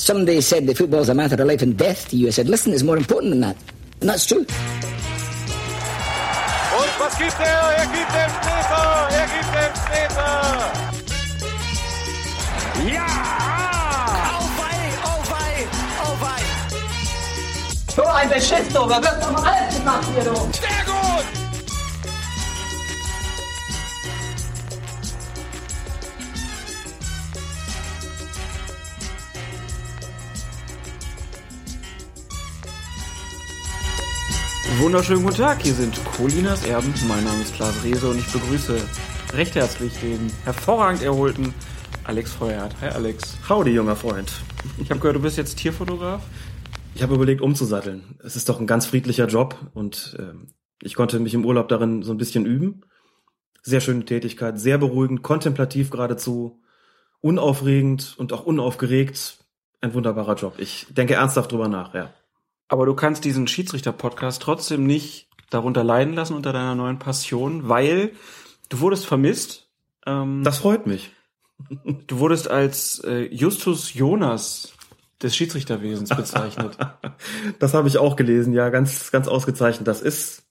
Somebody said that football's a matter of life and death to you. I said, listen, it's more important than that. And that's true. Und was gibt er? Er gibt den Meter! Er gibt den Meter! Ja! Auweih, auweih, auweih. So ein Beschiss, du. Wird doch mal alles gemacht hier, du. Wunderschönen guten Tag, hier sind Colinas Erben. Mein Name ist Klaas Rehse und ich begrüße recht herzlich den hervorragend erholten Alex Feuerhardt. Hi Alex. Howdy, junger Freund. Ich habe gehört, du bist jetzt Tierfotograf. Ich habe überlegt, umzusatteln. Es ist doch ein ganz friedlicher Job und ähm, ich konnte mich im Urlaub darin so ein bisschen üben. Sehr schöne Tätigkeit, sehr beruhigend, kontemplativ geradezu, unaufregend und auch unaufgeregt. Ein wunderbarer Job. Ich denke ernsthaft drüber nach, ja. Aber du kannst diesen Schiedsrichter-Podcast trotzdem nicht darunter leiden lassen unter deiner neuen Passion, weil du wurdest vermisst. Ähm, Das freut mich. du wurdest als äh, Justus Jonas des Schiedsrichterwesens bezeichnet. Das habe ich auch gelesen, ja, ganz, ganz ausgezeichnet. Das ist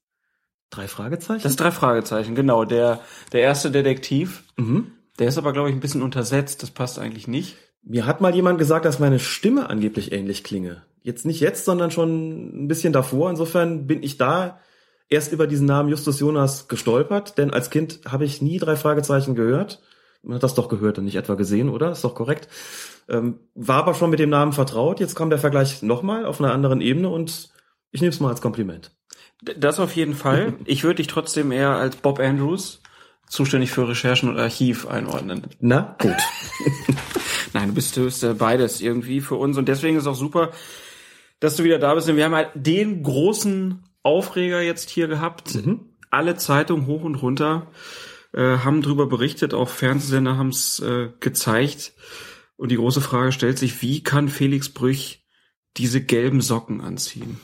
drei Fragezeichen? Das drei Fragezeichen, genau. Der, der erste Detektiv. mhm. Der ist aber, glaube ich, ein bisschen untersetzt. Das passt eigentlich nicht. Mir hat mal jemand gesagt, dass meine Stimme angeblich ähnlich klinge. Jetzt nicht jetzt, sondern schon ein bisschen davor. Insofern bin ich da erst über diesen Namen Justus Jonas gestolpert, denn als Kind habe ich nie drei Fragezeichen gehört. Man hat das doch gehört und nicht etwa gesehen, oder? Ist doch korrekt. Ähm, war aber schon mit dem Namen vertraut. Jetzt kam der Vergleich nochmal auf einer anderen Ebene und ich nehme es mal als Kompliment. Das auf jeden Fall. Ich würde dich trotzdem eher als Bob Andrews, zuständig für Recherchen und Archiv, einordnen. Na, gut. Nein, du bist, du bist äh, beides irgendwie für uns. Und deswegen ist auch super, dass du wieder da bist. Denn wir haben halt den großen Aufreger jetzt hier gehabt. Alle Zeitungen hoch und runter äh, haben drüber berichtet, auch Fernsehsender haben es äh, gezeigt. Und die große Frage stellt sich, wie kann Felix Brüch diese gelben Socken anziehen?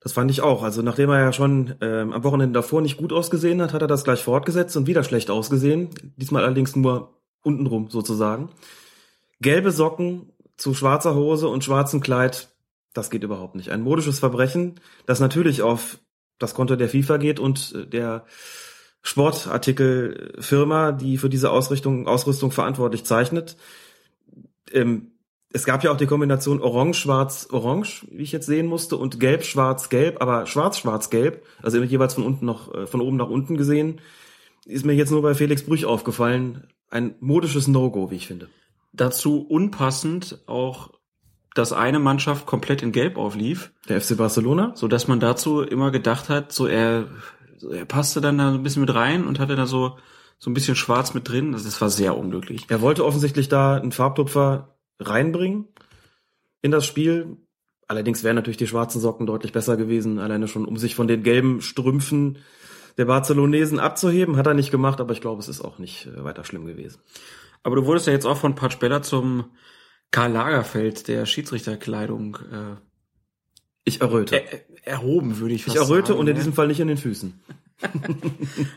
Das fand ich auch. Also nachdem er ja schon ähm, am Wochenende davor nicht gut ausgesehen hat, hat er das gleich fortgesetzt und wieder schlecht ausgesehen. Diesmal allerdings nur untenrum sozusagen. Gelbe Socken zu schwarzer Hose und schwarzem Kleid, das geht überhaupt nicht. Ein modisches Verbrechen, das natürlich auf das Konto der FIFA geht und äh, der Sportartikelfirma, die für diese Ausrichtung, Ausrüstung verantwortlich zeichnet. Ähm, es gab ja auch die Kombination Orange-Schwarz-Orange, wie ich jetzt sehen musste, und Gelb-Schwarz-Gelb, aber Schwarz-Schwarz-Gelb, also jeweils von unten noch, äh, von oben nach unten gesehen, ist mir jetzt nur bei Felix Brüch aufgefallen. Ein modisches No-Go, wie ich finde. Dazu unpassend auch, dass eine Mannschaft komplett in Gelb auflief, Der FC Barcelona? so dass man dazu immer gedacht hat, so er, er passte dann da so ein bisschen mit rein und hatte da so so ein bisschen Schwarz mit drin. Das, das war sehr unglücklich. Er wollte offensichtlich da einen Farbtupfer reinbringen in das Spiel. Allerdings wären natürlich die schwarzen Socken deutlich besser gewesen, alleine schon, um sich von den gelben Strümpfen der Barcelonesen abzuheben. Hat er nicht gemacht, aber ich glaube, es ist auch nicht äh, weiter schlimm gewesen. Aber du wurdest ja jetzt auch von Patsch Bella zum Karl Lagerfeld der Schiedsrichterkleidung äh, Ich erröte. er, erhoben, würde ich ich fast erröte sagen. und in diesem Fall nicht in den Füßen.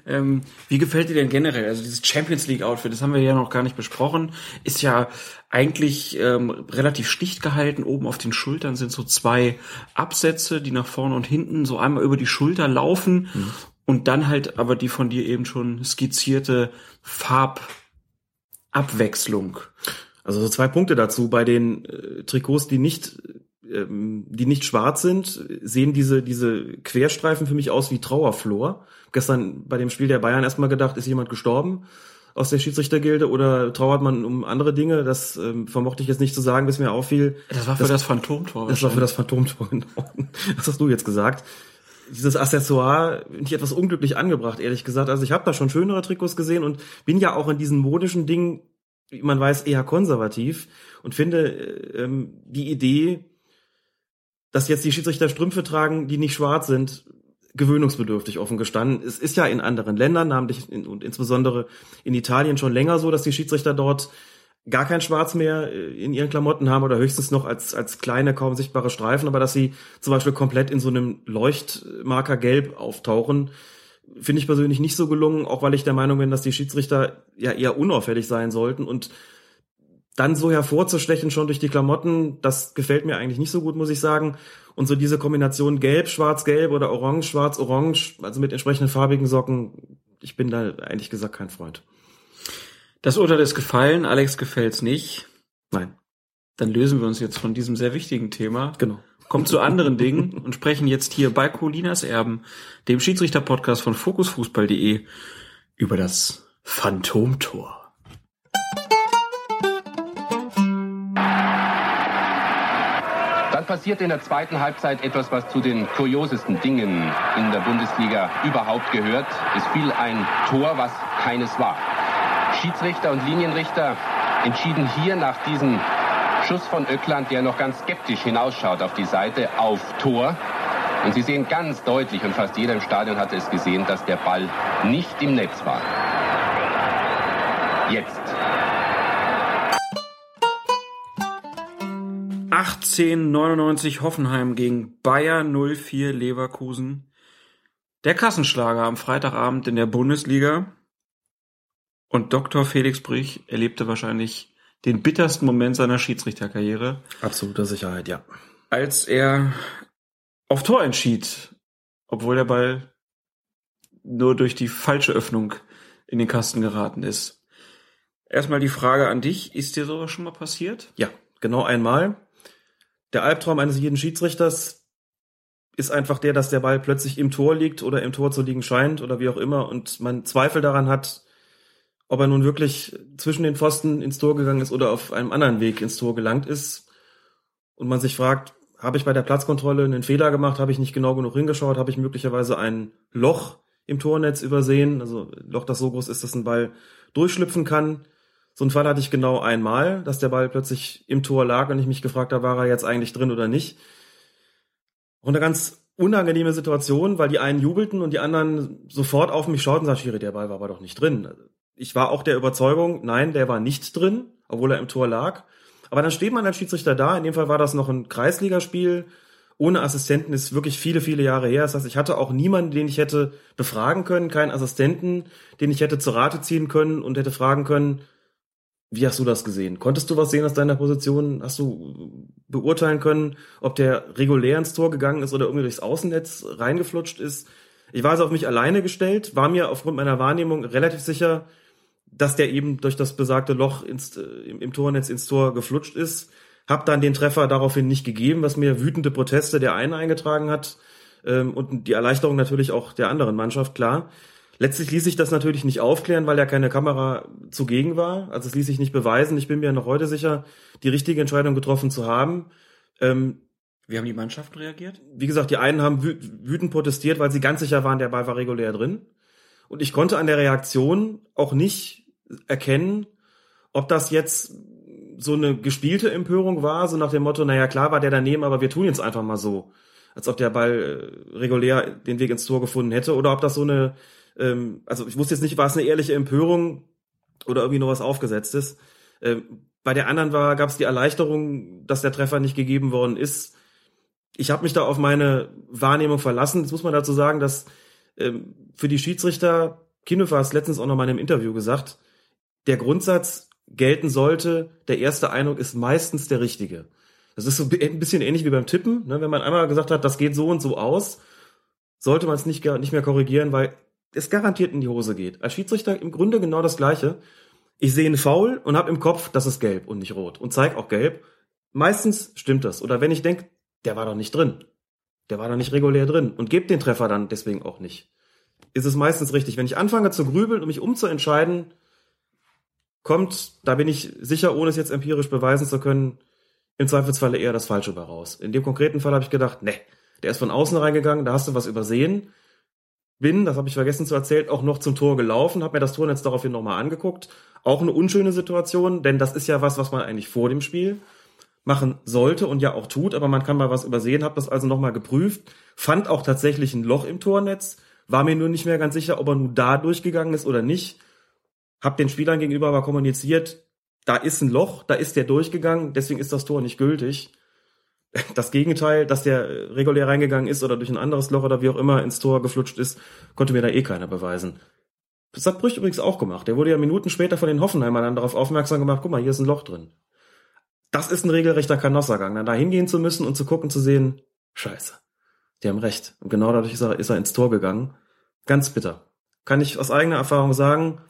Ähm, wie gefällt dir denn generell? Also dieses Champions League Outfit, das haben wir ja noch gar nicht besprochen, ist ja eigentlich ähm, relativ schlicht gehalten. Oben auf den Schultern sind so zwei Absätze, die nach vorne und hinten so einmal über die Schulter laufen und dann halt aber die von dir eben schon skizzierte Farbabwechslung. Also so zwei Punkte dazu. Bei den äh, Trikots, die nicht, ähm, die nicht schwarz sind, sehen diese, diese Querstreifen für mich aus wie Trauerflor. Gestern bei dem Spiel der Bayern erstmal gedacht, ist jemand gestorben aus der Schiedsrichtergilde oder trauert man um andere Dinge? Das ähm, vermochte ich jetzt nicht zu sagen, bis mir auffiel. Das war für das, Phantomtor. Das war für das Phantomtor. genau. Das hast du jetzt gesagt. Dieses Accessoire finde ich etwas unglücklich angebracht, ehrlich gesagt. Also ich habe da schon schönere Trikots gesehen und bin ja auch in diesen modischen Dingen, wie man weiß, eher konservativ und finde äh, ähm, die Idee, dass jetzt die Schiedsrichter Strümpfe tragen, die nicht schwarz sind, gewöhnungsbedürftig offen gestanden. Es ist ja in anderen Ländern, namentlich in, und insbesondere in Italien schon länger so, dass die Schiedsrichter dort gar kein Schwarz mehr äh, in ihren Klamotten haben oder höchstens noch als, als kleine, kaum sichtbare Streifen, aber dass sie zum Beispiel komplett in so einem Leuchtmarker Gelb auftauchen, finde ich persönlich nicht so gelungen, auch weil ich der Meinung bin, dass die Schiedsrichter ja eher unauffällig sein sollten und dann so hervorzustechen schon durch die Klamotten, das gefällt mir eigentlich nicht so gut, muss ich sagen. Und so diese Kombination gelb, schwarz, gelb oder orange, schwarz, orange, also mit entsprechenden farbigen Socken, ich bin da eigentlich gesagt kein Freund. Das Urteil ist gefallen, Alex gefällt's nicht. Nein. Dann lösen wir uns jetzt von diesem sehr wichtigen Thema. Genau. Kommen zu anderen Dingen und sprechen jetzt hier bei Colinas Erben, dem Schiedsrichter-Podcast von fokusfußball.de, über das Phantomtor. Dann passiert in der zweiten Halbzeit etwas, was zu den kuriosesten Dingen in der Bundesliga überhaupt gehört. Es fiel ein Tor, was keines war. Schiedsrichter und Linienrichter entschieden hier nach diesem Schuss von Öckland, der noch ganz skeptisch hinausschaut auf die Seite, auf Tor. Und Sie sehen ganz deutlich, und fast jeder im Stadion hatte es gesehen, dass der Ball nicht im Netz war. Jetzt. 1899 Hoffenheim gegen Bayer 04 Leverkusen. Der Kassenschlager am Freitagabend in der Bundesliga. Und Dr. Felix Brich erlebte wahrscheinlich den bittersten Moment seiner Schiedsrichterkarriere, Absoluter Sicherheit, ja. als er auf Tor entschied, obwohl der Ball nur durch die falsche Öffnung in den Kasten geraten ist. Erstmal die Frage an dich, ist dir sowas schon mal passiert? Ja, genau einmal. Der Albtraum eines jeden Schiedsrichters ist einfach der, dass der Ball plötzlich im Tor liegt oder im Tor zu liegen scheint oder wie auch immer und man Zweifel daran hat, ob er nun wirklich zwischen den Pfosten ins Tor gegangen ist oder auf einem anderen Weg ins Tor gelangt ist und man sich fragt, habe ich bei der Platzkontrolle einen Fehler gemacht, habe ich nicht genau genug hingeschaut, habe ich möglicherweise ein Loch im Tornetz übersehen, also ein Loch, das so groß ist, dass ein Ball durchschlüpfen kann. So einen Fall hatte ich genau einmal, dass der Ball plötzlich im Tor lag und ich mich gefragt habe, war er jetzt eigentlich drin oder nicht. Und eine ganz unangenehme Situation, weil die einen jubelten und die anderen sofort auf mich schauten und sagten, Schiri, der Ball war aber doch nicht drin. Ich war auch der Überzeugung, nein, der war nicht drin, obwohl er im Tor lag. Aber dann steht man als Schiedsrichter da. In dem Fall war das noch ein Kreisligaspiel. Ohne Assistenten ist wirklich viele, viele Jahre her. Das heißt, ich hatte auch niemanden, den ich hätte befragen können, keinen Assistenten, den ich hätte zur Rate ziehen können und hätte fragen können, wie hast du das gesehen? Konntest du was sehen aus deiner Position? Hast du beurteilen können, ob der regulär ins Tor gegangen ist oder irgendwie durchs Außennetz reingeflutscht ist? Ich war also auf mich alleine gestellt, war mir aufgrund meiner Wahrnehmung relativ sicher, dass der eben durch das besagte Loch ins, äh, im, im Tornetz ins Tor geflutscht ist. Hab dann den Treffer daraufhin nicht gegeben, was mir wütende Proteste der einen eingetragen hat ähm, und die Erleichterung natürlich auch der anderen Mannschaft, klar. Letztlich ließ sich das natürlich nicht aufklären, weil ja keine Kamera zugegen war. Also es ließ sich nicht beweisen. Ich bin mir noch heute sicher, die richtige Entscheidung getroffen zu haben. Ähm, Wie haben die Mannschaften reagiert? wie gesagt, die einen haben wü wütend protestiert, weil sie ganz sicher waren, der Ball war regulär drin. Und ich konnte an der Reaktion auch nicht erkennen, ob das jetzt so eine gespielte Empörung war, so nach dem Motto, naja, klar war der daneben, aber wir tun jetzt einfach mal so. Als ob der Ball äh, regulär den Weg ins Tor gefunden hätte, oder ob das so eine, ähm, also ich wusste jetzt nicht, war es eine ehrliche Empörung oder irgendwie nur was aufgesetztes. Ähm, bei der anderen war, gab es die Erleichterung, dass der Treffer nicht gegeben worden ist. Ich habe mich da auf meine Wahrnehmung verlassen. Jetzt muss man dazu sagen, dass ähm, für die Schiedsrichter, es letztens auch noch mal in einem Interview gesagt, der Grundsatz gelten sollte, der erste Eindruck ist meistens der richtige. Das ist so ein bisschen ähnlich wie beim Tippen. Ne? Wenn man einmal gesagt hat, das geht so und so aus, sollte man es nicht, nicht mehr korrigieren, weil es garantiert in die Hose geht. Als Schiedsrichter im Grunde genau das Gleiche. Ich sehe einen Foul und habe im Kopf, das ist gelb und nicht rot und zeig auch gelb. Meistens stimmt das. Oder wenn ich denke, der war doch nicht drin. Der war doch nicht regulär drin und gebe den Treffer dann deswegen auch nicht. Ist es meistens richtig. Wenn ich anfange zu grübeln und mich umzuentscheiden, kommt, da bin ich sicher, ohne es jetzt empirisch beweisen zu können, im Zweifelsfalle eher das Falsche bei raus. In dem konkreten Fall habe ich gedacht, ne, der ist von außen reingegangen, da hast du was übersehen. Bin, das habe ich vergessen zu erzählen, auch noch zum Tor gelaufen, habe mir das Tornetz daraufhin nochmal angeguckt. Auch eine unschöne Situation, denn das ist ja was, was man eigentlich vor dem Spiel machen sollte und ja auch tut, aber man kann mal was übersehen, habe das also nochmal geprüft, fand auch tatsächlich ein Loch im Tornetz, war mir nur nicht mehr ganz sicher, ob er nun da durchgegangen ist oder nicht. Hab den Spielern gegenüber aber kommuniziert, da ist ein Loch, da ist der durchgegangen, deswegen ist das Tor nicht gültig. Das Gegenteil, dass der äh, regulär reingegangen ist oder durch ein anderes Loch oder wie auch immer ins Tor geflutscht ist, konnte mir da eh keiner beweisen. Das hat Brüch übrigens auch gemacht. Der wurde ja Minuten später von den Hoffenheimern dann darauf aufmerksam gemacht, guck mal, hier ist ein Loch drin. das ist ein regelrechter Kanossergang, dann da hingehen zu müssen und zu gucken, zu sehen, scheiße, die haben recht. Und genau dadurch ist er, ist er ins Tor gegangen. Ganz bitter. Kann ich aus eigener Erfahrung sagen,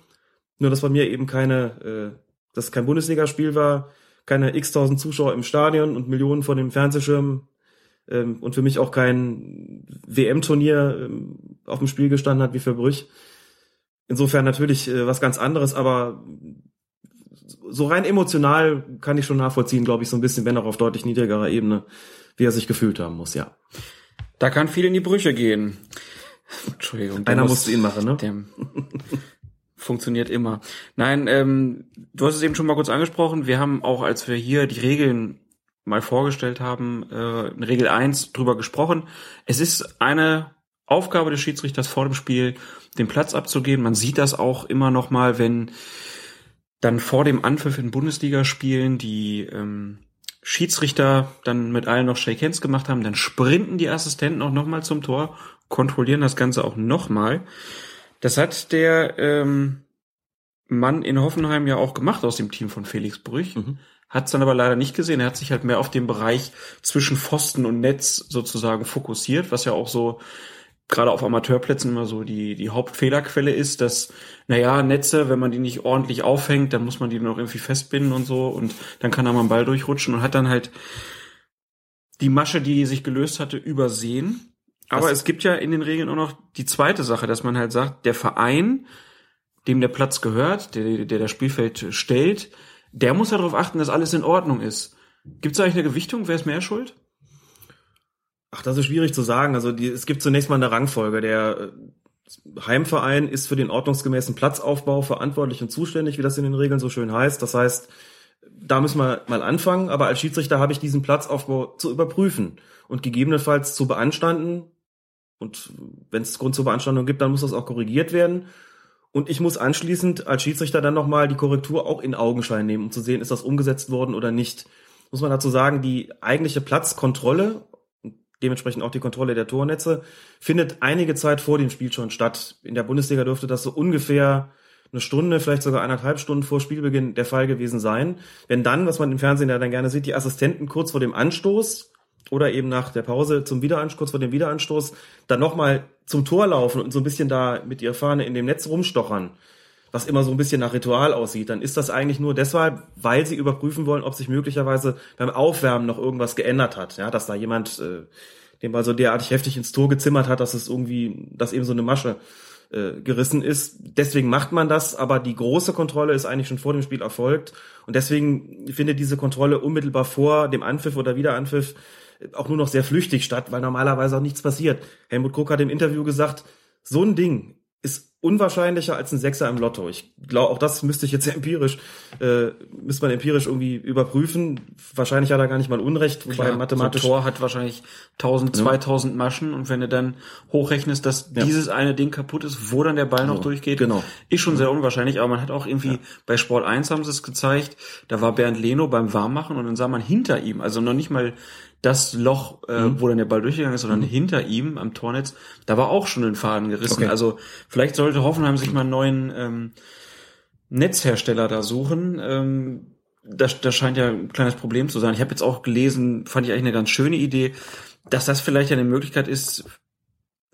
nur dass bei mir eben keine, äh, dass es kein Bundesligaspiel war, keine x-tausend Zuschauer im Stadion und Millionen vor dem Fernsehschirm ähm, und für mich auch kein WM-Turnier ähm, auf dem Spiel gestanden hat wie für Brüch. Insofern natürlich äh, was ganz anderes, aber so rein emotional kann ich schon nachvollziehen, glaube ich, so ein bisschen, wenn auch auf deutlich niedrigerer Ebene, wie er sich gefühlt haben muss, ja. Da kann viel in die Brüche gehen. Entschuldigung. Einer musste ihn machen, ne? Der funktioniert immer. Nein, ähm, du hast es eben schon mal kurz angesprochen. Wir haben auch, als wir hier die Regeln mal vorgestellt haben, äh, in Regel 1 drüber gesprochen. Es ist eine Aufgabe des Schiedsrichters vor dem Spiel, den Platz abzugeben. Man sieht das auch immer noch mal, wenn dann vor dem Anpfiff in Bundesligaspielen die ähm, Schiedsrichter dann mit allen noch Shake Hands gemacht haben, dann sprinten die Assistenten auch nochmal zum Tor, kontrollieren das Ganze auch nochmal. Das hat der ähm, Mann in Hoffenheim ja auch gemacht aus dem Team von Felix Brüch. Mhm. Hat es dann aber leider nicht gesehen. Er hat sich halt mehr auf den Bereich zwischen Pfosten und Netz sozusagen fokussiert, was ja auch so gerade auf Amateurplätzen immer so die, die Hauptfehlerquelle ist, dass, naja, Netze, wenn man die nicht ordentlich aufhängt, dann muss man die noch irgendwie festbinden und so und dann kann da mal ein Ball durchrutschen und hat dann halt die Masche, die sich gelöst hatte, übersehen. Aber es gibt ja in den Regeln auch noch die zweite Sache, dass man halt sagt, der Verein, dem der Platz gehört, der, der das Spielfeld stellt, der muss ja darauf achten, dass alles in Ordnung ist. Gibt es eigentlich eine Gewichtung? Wer ist mehr schuld? Ach, das ist schwierig zu sagen. Also die, es gibt zunächst mal eine Rangfolge. Der äh, Heimverein ist für den ordnungsgemäßen Platzaufbau verantwortlich und zuständig, wie das in den Regeln so schön heißt. Das heißt, da müssen wir mal anfangen, aber als Schiedsrichter habe ich diesen Platzaufbau zu überprüfen und gegebenenfalls zu beanstanden. Und wenn es Grund zur Beanstandung gibt, dann muss das auch korrigiert werden. Und ich muss anschließend als Schiedsrichter dann nochmal die Korrektur auch in Augenschein nehmen, um zu sehen, ist das umgesetzt worden oder nicht. Muss man dazu sagen, die eigentliche Platzkontrolle dementsprechend auch die Kontrolle der Tornetze, findet einige Zeit vor dem Spiel schon statt. In der Bundesliga dürfte das so ungefähr eine Stunde, vielleicht sogar eineinhalb Stunden vor Spielbeginn der Fall gewesen sein. Wenn dann, was man im Fernsehen ja dann gerne sieht, die Assistenten kurz vor dem Anstoß oder eben nach der Pause zum Wiederanstoß, kurz vor dem Wiederanstoß, dann nochmal zum Tor laufen und so ein bisschen da mit ihrer Fahne in dem Netz rumstochern, was immer so ein bisschen nach Ritual aussieht, dann ist das eigentlich nur deshalb, weil sie überprüfen wollen, ob sich möglicherweise beim Aufwärmen noch irgendwas geändert hat. Ja, dass da jemand äh, den Ball so derartig heftig ins Tor gezimmert hat, dass es irgendwie, dass eben so eine Masche äh, gerissen ist. Deswegen macht man das, aber die große Kontrolle ist eigentlich schon vor dem Spiel erfolgt. Und deswegen findet diese Kontrolle unmittelbar vor dem Anpfiff oder Wiederanpfiff auch nur noch sehr flüchtig statt, weil normalerweise auch nichts passiert. Helmut Krug hat im Interview gesagt, so ein Ding ist unwahrscheinlicher als ein Sechser im Lotto. Ich glaube, auch das müsste ich jetzt empirisch, äh, müsste man empirisch irgendwie überprüfen. Wahrscheinlich hat er gar nicht mal Unrecht, wobei Klar, mathematisch. So Tor hat wahrscheinlich 1000, 2000 Maschen und wenn du dann hochrechnest, dass ja. dieses eine Ding kaputt ist, wo dann der Ball noch durchgeht, genau. ist schon sehr unwahrscheinlich, aber man hat auch irgendwie, ja. bei Sport 1 haben sie es gezeigt, da war Bernd Leno beim Warmmachen und dann sah man hinter ihm, also noch nicht mal das Loch, äh, mhm. wo dann der Ball durchgegangen ist, sondern mhm. hinter ihm am Tornetz, da war auch schon ein Faden gerissen. Okay. Also vielleicht sollte Hoffenheim sich mal einen neuen ähm, Netzhersteller da suchen. Ähm, das, das scheint ja ein kleines Problem zu sein. Ich habe jetzt auch gelesen, fand ich eigentlich eine ganz schöne Idee, dass das vielleicht eine Möglichkeit ist,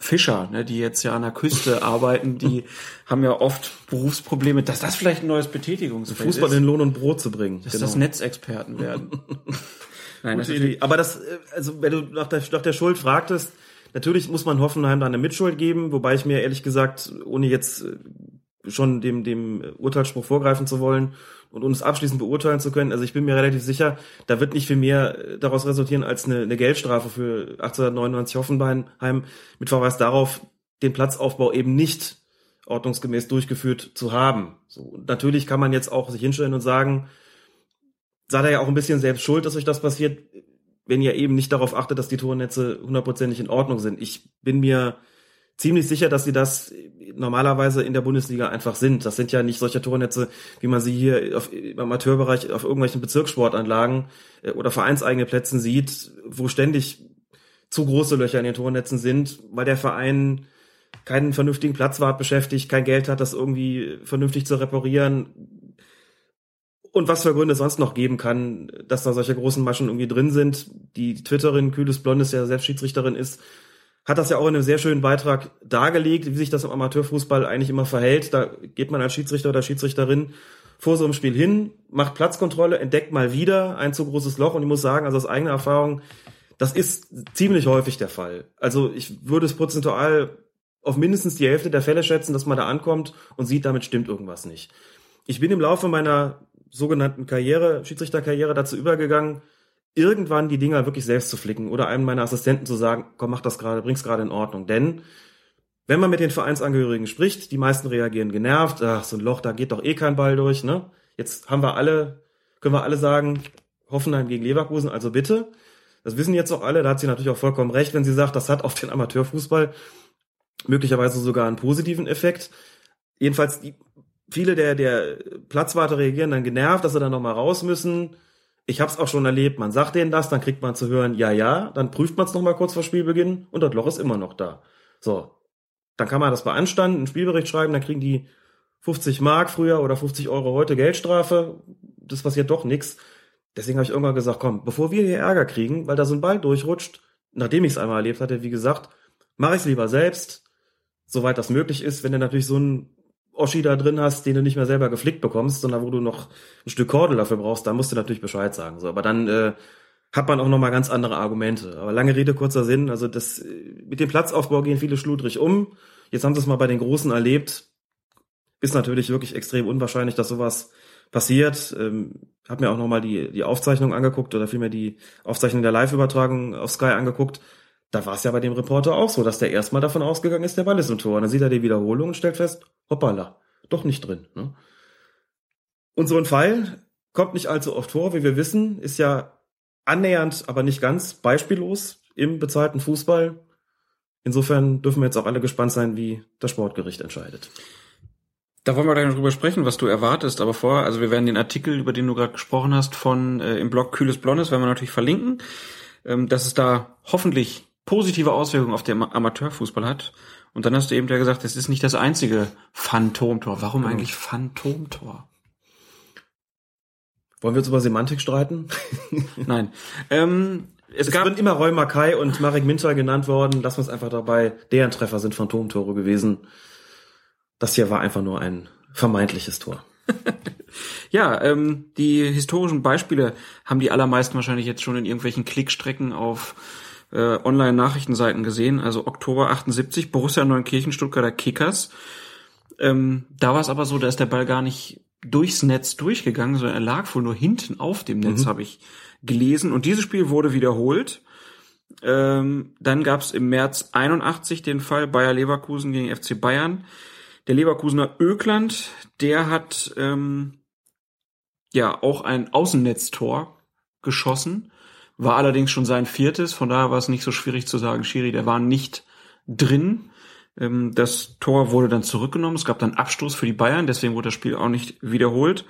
Fischer, ne, die jetzt ja an der Küste arbeiten, die haben ja oft Berufsprobleme, dass das vielleicht ein neues Betätigungsfeld Fußball ist. in Lohn und Brot zu bringen. Dass genau. das Netzexperten werden. Nein, das Idee. Aber das, äh, also wenn du nach der, nach der Schuld fragtest, natürlich muss man Hoffenheim da eine Mitschuld geben, wobei ich mir ehrlich gesagt, ohne jetzt äh, schon dem, dem Urteilsspruch vorgreifen zu wollen und uns abschließend beurteilen zu können, also ich bin mir relativ sicher, da wird nicht viel mehr äh, daraus resultieren als eine, eine Geldstrafe für 1899 Hoffenheim mit Verweis darauf, den Platzaufbau eben nicht ordnungsgemäß durchgeführt zu haben. So, natürlich kann man jetzt auch sich hinstellen und sagen, seid ihr ja auch ein bisschen selbst schuld, dass euch das passiert, wenn ihr eben nicht darauf achtet, dass die Tornetze hundertprozentig in Ordnung sind. Ich bin mir ziemlich sicher, dass sie das normalerweise in der Bundesliga einfach sind. Das sind ja nicht solche Tornetze, wie man sie hier auf, im Amateurbereich auf irgendwelchen Bezirkssportanlagen äh, oder vereinseigene Plätzen sieht, wo ständig zu große Löcher in den Tornetzen sind, weil der Verein keinen vernünftigen Platzwart beschäftigt, kein Geld hat, das irgendwie vernünftig zu reparieren, und was für Gründe es sonst noch geben kann, dass da solche großen Maschen irgendwie drin sind. Die Twitterin Kühles Blondes, ja selbst Schiedsrichterin ist, hat das ja auch in einem sehr schönen Beitrag dargelegt, wie sich das im Amateurfußball eigentlich immer verhält. Da geht man als Schiedsrichter oder Schiedsrichterin vor so einem Spiel hin, macht Platzkontrolle, entdeckt mal wieder ein zu großes Loch und ich muss sagen, also aus eigener Erfahrung, das ist ziemlich häufig der Fall. Also ich würde es prozentual auf mindestens die Hälfte der Fälle schätzen, dass man da ankommt und sieht, damit stimmt irgendwas nicht. Ich bin im Laufe meiner sogenannten Karriere, Schiedsrichterkarriere dazu übergegangen, irgendwann die Dinger wirklich selbst zu flicken oder einem meiner Assistenten zu sagen, komm, mach das gerade, bring's gerade in Ordnung. Denn wenn man mit den Vereinsangehörigen spricht, die meisten reagieren genervt, ach, so ein Loch, da geht doch eh kein Ball durch, ne? Jetzt haben wir alle, können wir alle sagen, Hoffenheim gegen Leverkusen, also bitte. Das wissen jetzt auch alle, da hat sie natürlich auch vollkommen recht, wenn sie sagt, das hat auf den Amateurfußball möglicherweise sogar einen positiven Effekt. Jedenfalls, die, viele der, der Platzwarte reagieren dann genervt, dass sie dann nochmal raus müssen. Ich habe es auch schon erlebt, man sagt denen das, dann kriegt man zu hören, ja, ja, dann prüft man es nochmal kurz vor Spielbeginn und das Loch ist immer noch da. So, dann kann man das beanstanden, einen Spielbericht schreiben, dann kriegen die 50 Mark früher oder 50 Euro heute Geldstrafe. Das passiert doch nix. Deswegen habe ich irgendwann gesagt, komm, bevor wir hier Ärger kriegen, weil da so ein Ball durchrutscht, nachdem ich es einmal erlebt hatte, wie gesagt, mache ich es lieber selbst, soweit das möglich ist. Wenn du natürlich so einen Oschi da drin hast, den du nicht mehr selber geflickt bekommst, sondern wo du noch ein Stück Kordel dafür brauchst, dann musst du natürlich Bescheid sagen. So, aber dann äh, hat man auch noch mal ganz andere Argumente. Aber lange Rede kurzer Sinn. Also das mit dem Platzaufbau gehen viele schludrig um. Jetzt haben sie es mal bei den Großen erlebt. Ist natürlich wirklich extrem unwahrscheinlich, dass sowas passiert. Ähm, hab mir auch noch mal die die Aufzeichnung angeguckt oder vielmehr die Aufzeichnung der Live-Übertragung auf Sky angeguckt da war es ja bei dem Reporter auch so, dass der erstmal davon ausgegangen ist, der Ball ist im Tor. Und dann sieht er die Wiederholung und stellt fest, hoppala, doch nicht drin. Ne? Und so ein Fall kommt nicht allzu oft vor, wie wir wissen, ist ja annähernd, aber nicht ganz beispiellos im bezahlten Fußball. Insofern dürfen wir jetzt auch alle gespannt sein, wie das Sportgericht entscheidet. Da wollen wir gleich noch drüber sprechen, was du erwartest, aber vorher, also wir werden den Artikel, über den du gerade gesprochen hast, von äh, im Blog Kühles Blondes, werden wir natürlich verlinken, ähm, dass es da hoffentlich positive Auswirkungen auf den Amateurfußball hat. Und dann hast du eben ja gesagt, es ist nicht das einzige Phantomtor. Warum genau. eigentlich Phantomtor? Wollen wir jetzt über Semantik streiten? Nein. Ähm, es, es gab sind immer Roy Mackay und Marek Minter genannt worden. Lassen wir es einfach dabei. Deren Treffer sind Phantomtore gewesen. Das hier war einfach nur ein vermeintliches Tor. ja, ähm, die historischen Beispiele haben die allermeisten wahrscheinlich jetzt schon in irgendwelchen Klickstrecken auf äh, Online-Nachrichtenseiten gesehen. Also Oktober 78, Borussia Neunkirchen, Stuttgarter Kickers. Ähm, da war es aber so, da ist der Ball gar nicht durchs Netz durchgegangen, sondern er lag wohl nur hinten auf dem Netz, mhm. habe ich gelesen. Und dieses Spiel wurde wiederholt. Ähm, dann gab es im März 81 den Fall Bayer Leverkusen gegen FC Bayern. Der Leverkusener Ökland, der hat ähm, ja auch ein Außennetztor geschossen war allerdings schon sein viertes, von daher war es nicht so schwierig zu sagen, Schiri, der war nicht drin. Ähm, das Tor wurde dann zurückgenommen, es gab dann Abstoß für die Bayern, deswegen wurde das Spiel auch nicht wiederholt.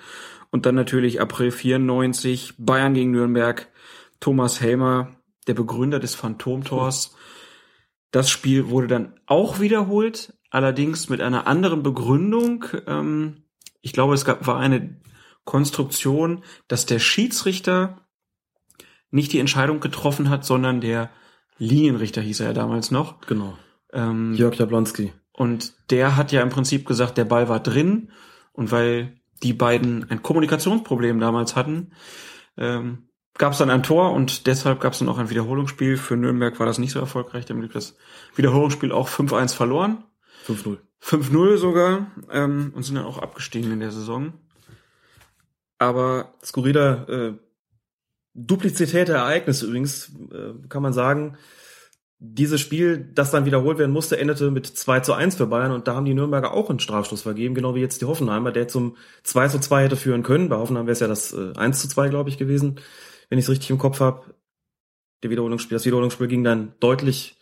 Und dann natürlich April 94, Bayern gegen Nürnberg, Thomas Helmer, der Begründer des Phantomtors. Das Spiel wurde dann auch wiederholt, allerdings mit einer anderen Begründung. Ähm, ich glaube, es gab, war eine Konstruktion, dass der Schiedsrichter nicht die Entscheidung getroffen hat, sondern der Linienrichter hieß er ja damals noch. Genau. Ähm, Jörg Jablonski. Und der hat ja im Prinzip gesagt, der Ball war drin. Und weil die beiden ein Kommunikationsproblem damals hatten, ähm, gab es dann ein Tor und deshalb gab es dann auch ein Wiederholungsspiel. Für Nürnberg war das nicht so erfolgreich. Damit blieb das Wiederholungsspiel auch 5-1 verloren. 5-0. 5-0 sogar ähm, und sind dann auch abgestiegen in der Saison. Aber skurriler äh, Duplizität der Ereignisse übrigens, äh, kann man sagen, dieses Spiel, das dann wiederholt werden musste, endete mit 2 zu 1 für Bayern und da haben die Nürnberger auch einen Strafstoß vergeben, genau wie jetzt die Hoffenheimer, der zum 2 zu 2 hätte führen können. Bei Hoffenheim wäre es ja das äh, 1 zu 2, glaube ich, gewesen, wenn ich es richtig im Kopf habe. Der Wiederholungsspiel, das Wiederholungsspiel ging dann deutlich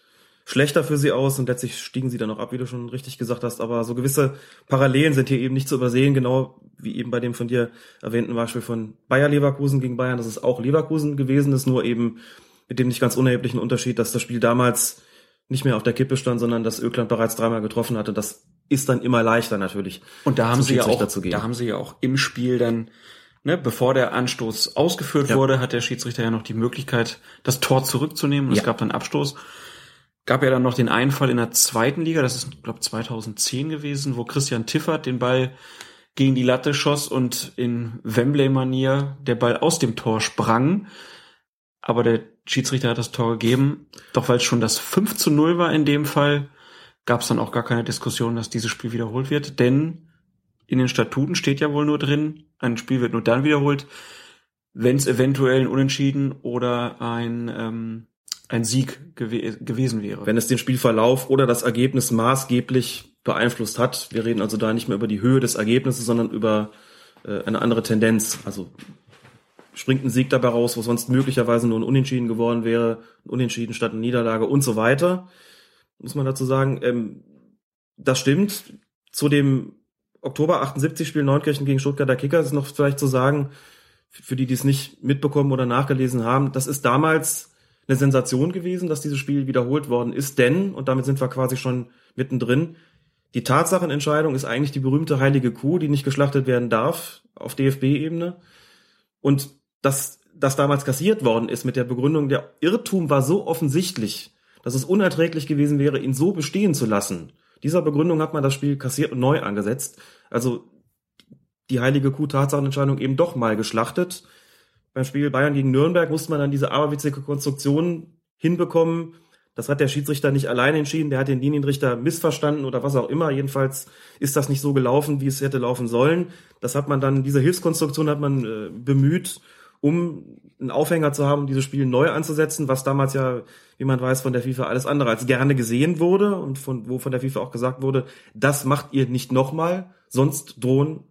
schlechter für sie aus und letztlich stiegen sie dann auch ab, wie du schon richtig gesagt hast. Aber so gewisse Parallelen sind hier eben nicht zu übersehen, genau wie eben bei dem von dir erwähnten Beispiel von Bayer Leverkusen gegen Bayern, das ist auch Leverkusen gewesen ist, nur eben mit dem nicht ganz unerheblichen Unterschied, dass das Spiel damals nicht mehr auf der Kippe stand, sondern dass Ökland bereits dreimal getroffen hatte. Das ist dann immer leichter natürlich. Und da haben sie ja auch, da haben sie ja auch im Spiel dann ne, bevor der Anstoß ausgeführt Ja. wurde, hat der Schiedsrichter ja noch die Möglichkeit, das Tor zurückzunehmen. Und Ja. es gab dann Abstoß. Gab ja dann noch den einen Fall in der zweiten Liga, das ist, glaube 2010 gewesen, wo Christian Tiffert den Ball gegen die Latte schoss und in Wembley-Manier der Ball aus dem Tor sprang. Aber der Schiedsrichter hat das Tor gegeben. Doch weil es schon das 5 zu 0 war in dem Fall, gab es dann auch gar keine Diskussion, dass dieses Spiel wiederholt wird. Denn in den Statuten steht ja wohl nur drin, ein Spiel wird nur dann wiederholt, wenn es eventuell ein Unentschieden oder ein, ähm, ein Sieg gew gewesen wäre. wenn es den Spielverlauf oder das Ergebnis maßgeblich beeinflusst hat. Wir reden also da nicht mehr über die Höhe des Ergebnisses, sondern über äh, eine andere Tendenz. Also springt ein Sieg dabei raus, wo sonst möglicherweise nur ein Unentschieden geworden wäre, ein Unentschieden statt eine Niederlage und so weiter. Muss man dazu sagen, ähm, das stimmt. Zu dem Oktober 78 Spiel Neunkirchen gegen Stuttgarter Kickers ist noch vielleicht zu sagen, für die, die es nicht mitbekommen oder nachgelesen haben, das ist damals eine Sensation gewesen, dass dieses Spiel wiederholt worden ist, denn, und damit sind wir quasi schon mittendrin, die Tatsachenentscheidung ist eigentlich die berühmte heilige Kuh, die nicht geschlachtet werden darf auf DFB-Ebene. Und dass das damals kassiert worden ist mit der Begründung, der Irrtum war so offensichtlich, dass es unerträglich gewesen wäre, ihn so bestehen zu lassen. Dieser Begründung hat man das Spiel kassiert und neu angesetzt. Also die heilige Kuh Tatsachenentscheidung eben doch mal geschlachtet. Beim Spiel Bayern gegen Nürnberg musste man dann diese aberwitzige Konstruktion hinbekommen. Das hat der Schiedsrichter nicht allein entschieden, der hat den Linienrichter missverstanden oder was auch immer. Jedenfalls ist das nicht so gelaufen, wie es hätte laufen sollen. Das hat man dann, diese Hilfskonstruktion hat man äh, bemüht, um einen Aufhänger zu haben, dieses Spiel neu anzusetzen, was damals ja, wie man weiß, von der FIFA alles andere als gerne gesehen wurde und von, wo von der FIFA auch gesagt wurde, das macht ihr nicht nochmal, sonst drohen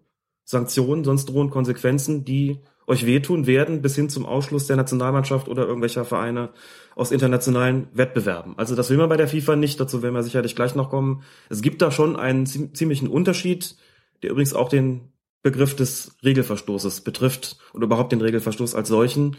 Sanktionen, sonst drohen Konsequenzen, die euch wehtun werden, bis hin zum Ausschluss der Nationalmannschaft oder irgendwelcher Vereine aus internationalen Wettbewerben. Also das will man bei der FIFA nicht, dazu werden wir sicherlich gleich noch kommen. Es gibt da schon einen zie- ziemlichen Unterschied, der übrigens auch den Begriff des Regelverstoßes betrifft oder überhaupt den Regelverstoß als solchen.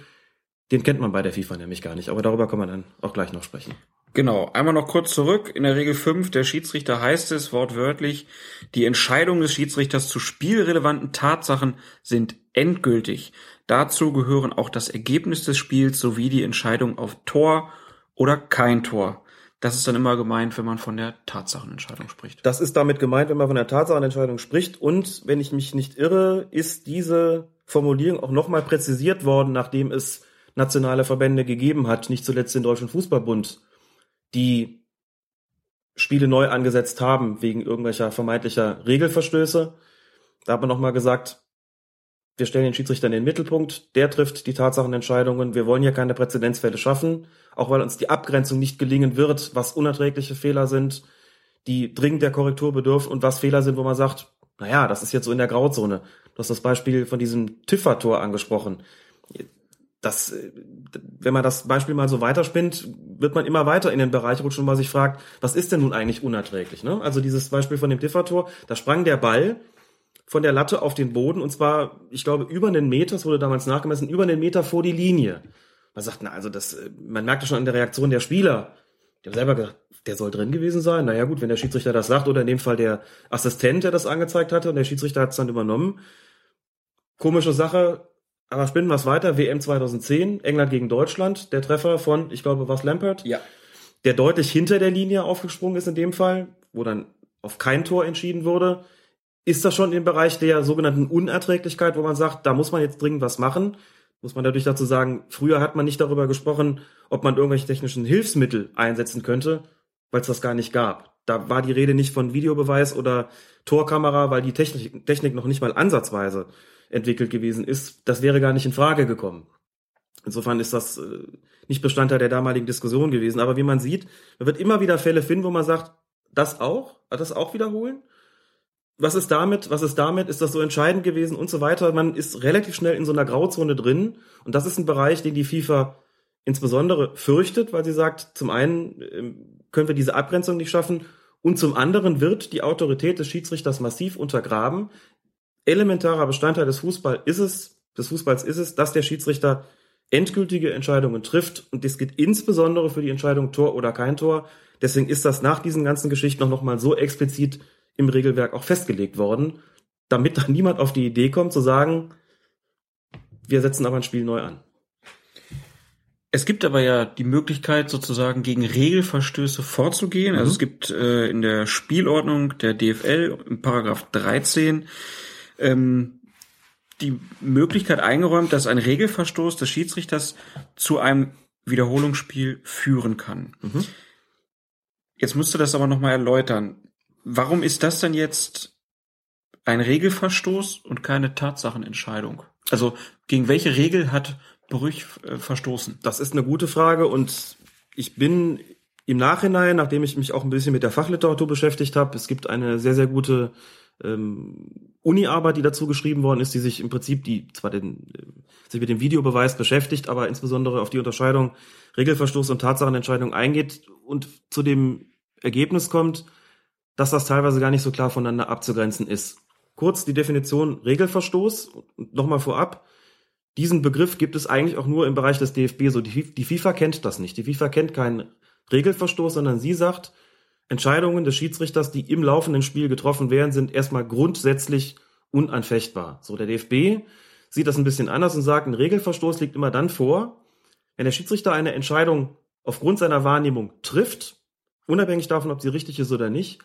Den kennt man bei der FIFA nämlich gar nicht, aber darüber kann man dann auch gleich noch sprechen. Genau, einmal noch kurz zurück. In der Regel 5 der Schiedsrichter heißt es wortwörtlich, die Entscheidungen des Schiedsrichters zu spielrelevanten Tatsachen sind endgültig. Dazu gehören auch das Ergebnis des Spiels sowie die Entscheidung auf Tor oder kein Tor. Das ist dann immer gemeint, wenn man von der Tatsachenentscheidung spricht. Das ist damit gemeint, wenn man von der Tatsachenentscheidung spricht. Und wenn ich mich nicht irre, ist diese Formulierung auch nochmal präzisiert worden, nachdem es nationale Verbände gegeben hat, nicht zuletzt den Deutschen Fußballbund, die Spiele neu angesetzt haben wegen irgendwelcher vermeintlicher Regelverstöße. Da hat man nochmal gesagt, wir stellen den Schiedsrichter in den Mittelpunkt, der trifft die Tatsachenentscheidungen, wir wollen hier keine Präzedenzfälle schaffen, auch weil uns die Abgrenzung nicht gelingen wird, was unerträgliche Fehler sind, die dringend der Korrektur bedürfen und was Fehler sind, wo man sagt, naja, das ist jetzt so in der Grauzone. Du hast das Beispiel von diesem Tiffer-Tor angesprochen. Das, äh, wenn man das Beispiel mal so weiterspinnt, wird man immer weiter in den Bereich rutschen, wo man sich fragt, was ist denn nun eigentlich unerträglich? Ne? Also dieses Beispiel von dem Tiffer-Tor, da sprang der Ball von der Latte auf den Boden und zwar, ich glaube, über einen Meter, das wurde damals nachgemessen, über einen Meter vor die Linie. Man sagt, na, also das, äh, man merkt ja schon an der Reaktion der Spieler. Die haben selber gesagt, der soll drin gewesen sein. Naja gut, wenn der Schiedsrichter das sagt oder in dem Fall der Assistent, der das angezeigt hatte und der Schiedsrichter hat es dann übernommen. Komische Sache, aber spinnen wir es weiter. WM 2010, England gegen Deutschland, der Treffer von, ich glaube, was Lampert, Ja. der deutlich hinter der Linie aufgesprungen ist in dem Fall, wo dann auf kein Tor entschieden wurde. Ist das schon im Bereich der sogenannten Unerträglichkeit, wo man sagt, da muss man jetzt dringend was machen? Muss man dadurch dazu sagen, früher hat man nicht darüber gesprochen, ob man irgendwelche technischen Hilfsmittel einsetzen könnte, weil es das gar nicht gab. Da war die Rede nicht von Videobeweis oder Torkamera, weil die Technik, Technik noch nicht mal ansatzweise entwickelt gewesen ist. Das wäre gar nicht in Frage gekommen. Insofern ist das äh, nicht Bestandteil der damaligen Diskussion gewesen. Aber wie man sieht, man wird immer wieder Fälle finden, wo man sagt, das auch, das auch wiederholen. Was ist damit? Was ist damit? Ist das so entscheidend gewesen und so weiter? Man ist relativ schnell in so einer Grauzone drin. Und das ist ein Bereich, den die FIFA insbesondere fürchtet, weil sie sagt, zum einen ähm, können wir diese Abgrenzung nicht schaffen und zum anderen wird die Autorität des Schiedsrichters massiv untergraben. Elementarer Bestandteil des Fußball ist es, des Fußballs ist es, dass der Schiedsrichter endgültige Entscheidungen trifft und das gilt insbesondere für die Entscheidung Tor oder kein Tor. Deswegen ist das nach diesen ganzen Geschichten noch mal so explizit im Regelwerk auch festgelegt worden, damit dann niemand auf die Idee kommt zu sagen, Wir setzen aber ein Spiel neu an. Es gibt aber ja die Möglichkeit, sozusagen gegen Regelverstöße vorzugehen. Also es gibt äh, in der Spielordnung der DFL im Paragraph 13 ähm, die Möglichkeit eingeräumt, dass ein Regelverstoß des Schiedsrichters zu einem Wiederholungsspiel führen kann. Jetzt musst du das aber nochmal erläutern. Warum ist das denn jetzt ein Regelverstoß und keine Tatsachenentscheidung? Also gegen welche Regel hat Brüch äh, verstoßen? Das ist eine gute Frage und ich bin im Nachhinein, nachdem ich mich auch ein bisschen mit der Fachliteratur beschäftigt habe, es gibt eine sehr, sehr gute ähm, Uni-Arbeit, die dazu geschrieben worden ist, die sich im Prinzip die zwar den, äh, sich mit dem Videobeweis beschäftigt, aber insbesondere auf die Unterscheidung Regelverstoß und Tatsachenentscheidung eingeht und zu dem Ergebnis kommt, dass das teilweise gar nicht so klar voneinander abzugrenzen ist. Kurz die Definition Regelverstoß nochmal vorab. Diesen Begriff gibt es eigentlich auch nur im Bereich des DFB so. Die, die FIFA kennt das nicht. Die FIFA kennt keinen Regelverstoß, sondern sie sagt, Entscheidungen des Schiedsrichters, die im laufenden Spiel getroffen werden, sind erstmal grundsätzlich unanfechtbar. So, der DFB sieht das ein bisschen anders und sagt, ein Regelverstoß liegt immer dann vor, wenn der Schiedsrichter eine Entscheidung aufgrund seiner Wahrnehmung trifft, unabhängig davon, ob sie richtig ist oder nicht,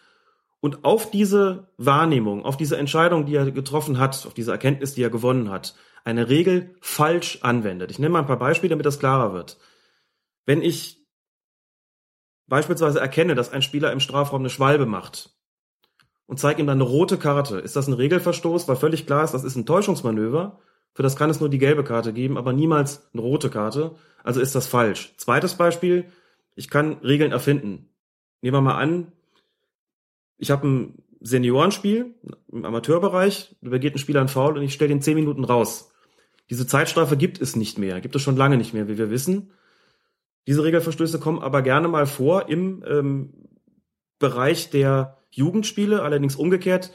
und auf diese Wahrnehmung, auf diese Entscheidung, die er getroffen hat, auf diese Erkenntnis, die er gewonnen hat, eine Regel falsch anwendet. Ich nenne mal ein paar Beispiele, damit das klarer wird. Wenn ich beispielsweise erkenne, dass ein Spieler im Strafraum eine Schwalbe macht und zeige ihm dann eine rote Karte, ist das ein Regelverstoß, weil völlig klar ist, das ist ein Täuschungsmanöver. Für das kann es nur die gelbe Karte geben, aber niemals eine rote Karte. Also ist das falsch. Zweites Beispiel, ich kann Regeln erfinden. Nehmen wir mal an, ich habe ein Seniorenspiel im Amateurbereich, da begeht ein Spieler einen Foul und ich stelle den zehn Minuten raus. Diese Zeitstrafe gibt es nicht mehr, gibt es schon lange nicht mehr, wie wir wissen. Diese Regelverstöße kommen aber gerne mal vor im ähm, Bereich der Jugendspiele, allerdings umgekehrt.